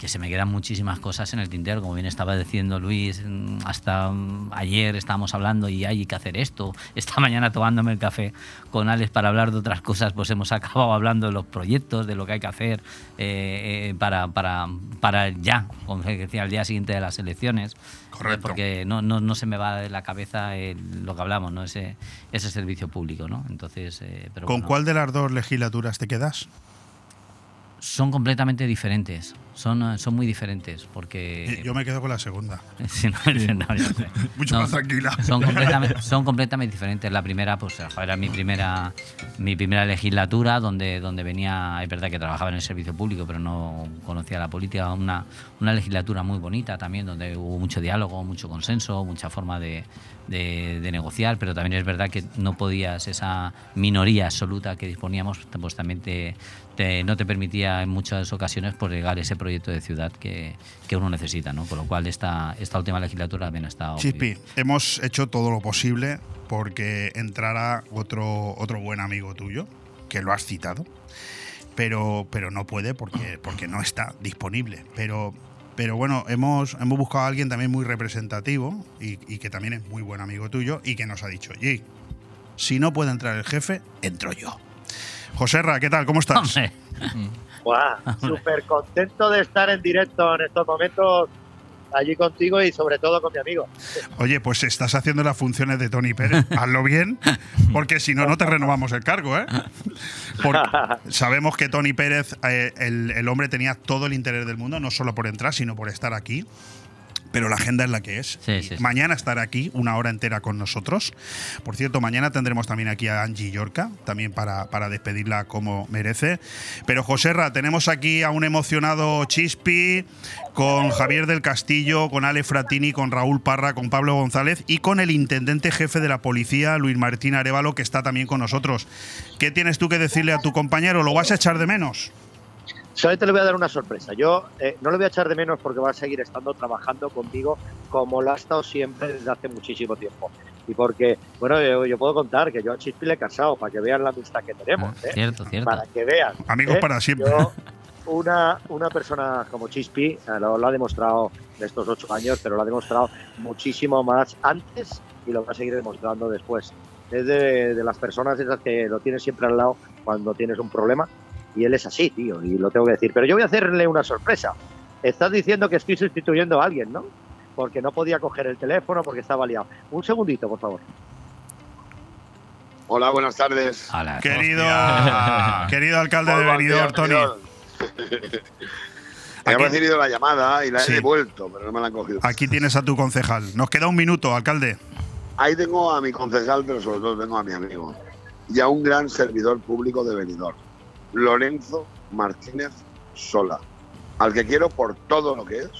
que se me quedan muchísimas cosas en el tintero, como bien estaba diciendo Luis, mm, hasta mm, ayer estábamos hablando y hay que hacer esto, esta mañana tomándome el café con Alex para hablar de otras cosas, pues hemos acabado hablando de los proyectos, de lo que hay que hacer eh, eh, para, para, para ya, como decía, al día siguiente de las elecciones. Correcto. Porque no, no, no se me va de la cabeza el- lo que hablamos, ¿no? ese, ese servicio público. ¿no? Entonces, eh, pero ¿Con bueno. cuál de las dos legislaturas te quedas? Son completamente diferentes, son, eh, son muy diferentes, porque... Yo me quedo con la segunda. Sí, no, no, ya sé. Mucho No, más tranquila. Son completamente, son completamente diferentes. La primera, pues era mi primera, mi primera legislatura, donde, donde venía, es verdad que trabajaba en el servicio público, pero no conocía la política. Una, una legislatura muy bonita también, donde hubo mucho diálogo, mucho consenso, mucha forma de, de- de negociar, pero también es verdad que no podías, esa minoría absoluta que disponíamos, pues también te, te- no te permitía en muchas ocasiones pues, llegar ese proyecto de ciudad que, que uno necesita, ¿no? Por lo cual esta, esta última legislatura también ha estado... Chispi, hemos hecho todo lo posible porque entrara otro, otro buen amigo tuyo, que lo has citado, pero, pero no puede porque, porque no está disponible. Pero, pero bueno, hemos, hemos buscado a alguien también muy representativo y, y que también es muy buen amigo tuyo y que nos ha dicho, oye, si no puede entrar el jefe, entro yo. Joserra, ¿qué tal? ¿Cómo estás? Guau, súper contento de estar en directo en estos momentos allí contigo y sobre todo con mi amigo. Oye, pues estás haciendo las funciones de Tony Pérez. Hazlo bien, porque si no, no te renovamos el cargo, ¿eh? Porque sabemos que Tony Pérez, eh, el, el hombre tenía todo el interés del mundo, no solo por entrar, sino por estar aquí. Pero la agenda es la que es. Sí, sí, sí. Mañana estará aquí una hora entera con nosotros. Por cierto, mañana tendremos también aquí a Angie Yorca, también para, para despedirla como merece. Pero Joserra, tenemos aquí a un emocionado Chispi, con Javier del Castillo, con Ale Fratini, con Raúl Parra, con Pablo González y con el intendente jefe de la policía, Luis Martín Arevalo, que está también con nosotros. ¿Qué tienes tú que decirle a tu compañero? ¿Lo vas a echar de menos? Solamente le voy a dar una sorpresa. Yo eh, no le voy a echar de menos porque va a seguir estando trabajando conmigo como lo ha estado siempre desde hace muchísimo tiempo. Y porque, bueno, yo, yo puedo contar que yo a Chispi le he casado para que vean la amistad que tenemos. ¿eh? Cierto, cierto. Para que vean. Amigos ¿eh? para siempre. Yo, una, una persona como Chispi lo, lo ha demostrado en estos ocho años, pero lo ha demostrado muchísimo más antes y lo va a seguir demostrando después. Es de, de las personas esas que lo tienes siempre al lado cuando tienes un problema y él es así, tío, y lo tengo que decir. Pero yo voy a hacerle una sorpresa. Estás diciendo que estoy sustituyendo a alguien, ¿no? Porque no podía coger el teléfono porque estaba liado. Un segundito, por favor. Hola, buenas tardes. Querido, querido alcalde de Hola, Benidorm, tío, Tony. Benidorm. He recibido la llamada y la he devuelto, pero no me la han cogido. Aquí tienes a tu concejal. Nos queda un minuto, alcalde. Ahí tengo a mi concejal, pero sobre todo tengo a mi amigo. Y a un gran servidor público de Benidorm, Lorenzo Martínez Sola, al que quiero por todo lo que es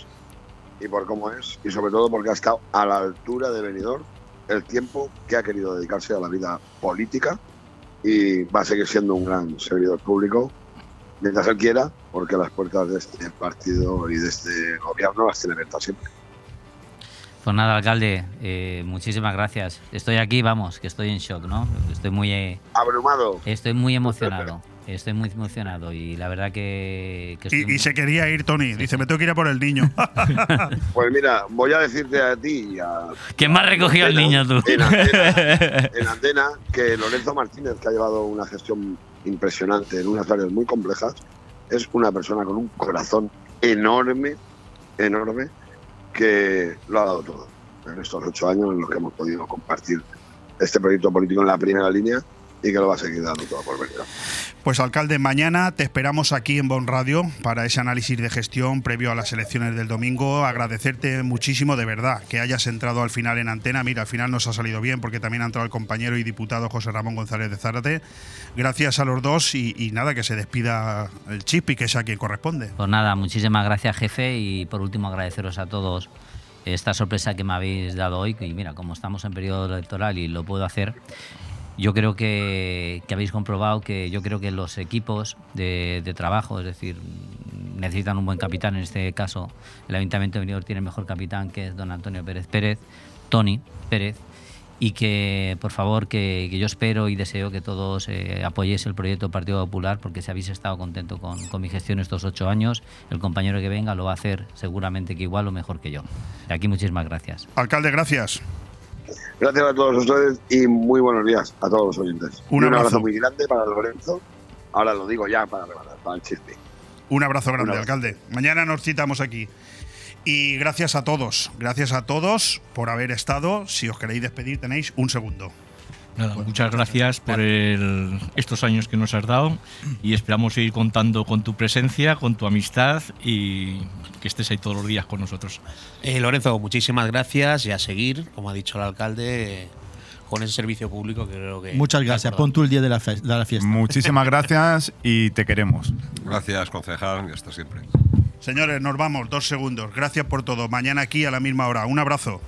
y por cómo es, y sobre todo porque ha estado a la altura de Benidorm el tiempo que ha querido dedicarse a la vida política y va a seguir siendo un gran servidor público mientras él quiera, porque las puertas de este partido y de este gobierno las tiene abiertas siempre. Pues nada, alcalde, eh, muchísimas gracias. Estoy aquí, vamos, que estoy en shock, ¿no? Estoy muy, eh, Abrumado. estoy muy emocionado. Estoy muy emocionado y la verdad que, que estoy Y, y se quería ir, Tony. Dice, me tengo que ir a por el niño. Pues mira, voy a decirte a ti y a, ¿Quién me ha recogido al niño tú? en antena, en antena que Lorenzo Martínez, que ha llevado una gestión impresionante en unas áreas muy complejas, es una persona con un corazón enorme, enorme, que lo ha dado todo en estos ocho años en los que hemos podido compartir este proyecto político en la primera línea y que lo va a seguir dando todo por venir. Pues alcalde, mañana te esperamos aquí en Bon Radio para ese análisis de gestión previo a las elecciones del domingo. Agradecerte muchísimo de verdad que hayas entrado al final en antena. Mira, al final nos ha salido bien porque también ha entrado el compañero y diputado José Ramón González de Zárate. Gracias a los dos y, y nada, que se despida el chip y que sea quien corresponde. Pues nada, muchísimas gracias jefe y por último agradeceros a todos esta sorpresa que me habéis dado hoy. Y mira, como estamos en periodo electoral y lo puedo hacer, yo creo que, habéis comprobado que yo creo que los equipos de, trabajo, es decir, necesitan un buen capitán. En este caso, el Ayuntamiento de Benidorm tiene el mejor capitán, que es don Antonio Pérez Pérez, Tony Pérez, y que, por favor, que, que yo espero y deseo que todos eh, apoyéis el proyecto Partido Popular, porque si habéis estado contento con, con, mi gestión estos ocho años, el compañero que venga lo va a hacer seguramente que igual o mejor que yo. De aquí muchísimas gracias. Alcalde, gracias. Gracias a todos ustedes y muy buenos días a todos los oyentes. Un, abrazo. un abrazo muy grande para Lorenzo. Ahora lo digo ya para, para, para el chiste. Un abrazo grande, un abrazo. alcalde. Mañana nos citamos aquí. Y gracias a todos, gracias a todos por haber estado. Si os queréis despedir, tenéis un segundo. Nada, muchas gracias por el, estos años que nos has dado y esperamos seguir contando con tu presencia, con tu amistad y que estés ahí todos los días con nosotros. Eh, Lorenzo, muchísimas gracias y a seguir, como ha dicho el alcalde, con ese servicio público que creo que... Muchas gracias, pon tú el día de la, de la fiesta. Muchísimas gracias y te queremos. Gracias, concejal, y hasta siempre. Señores, nos vamos, dos segundos. Gracias por todo. Mañana aquí a la misma hora. Un abrazo.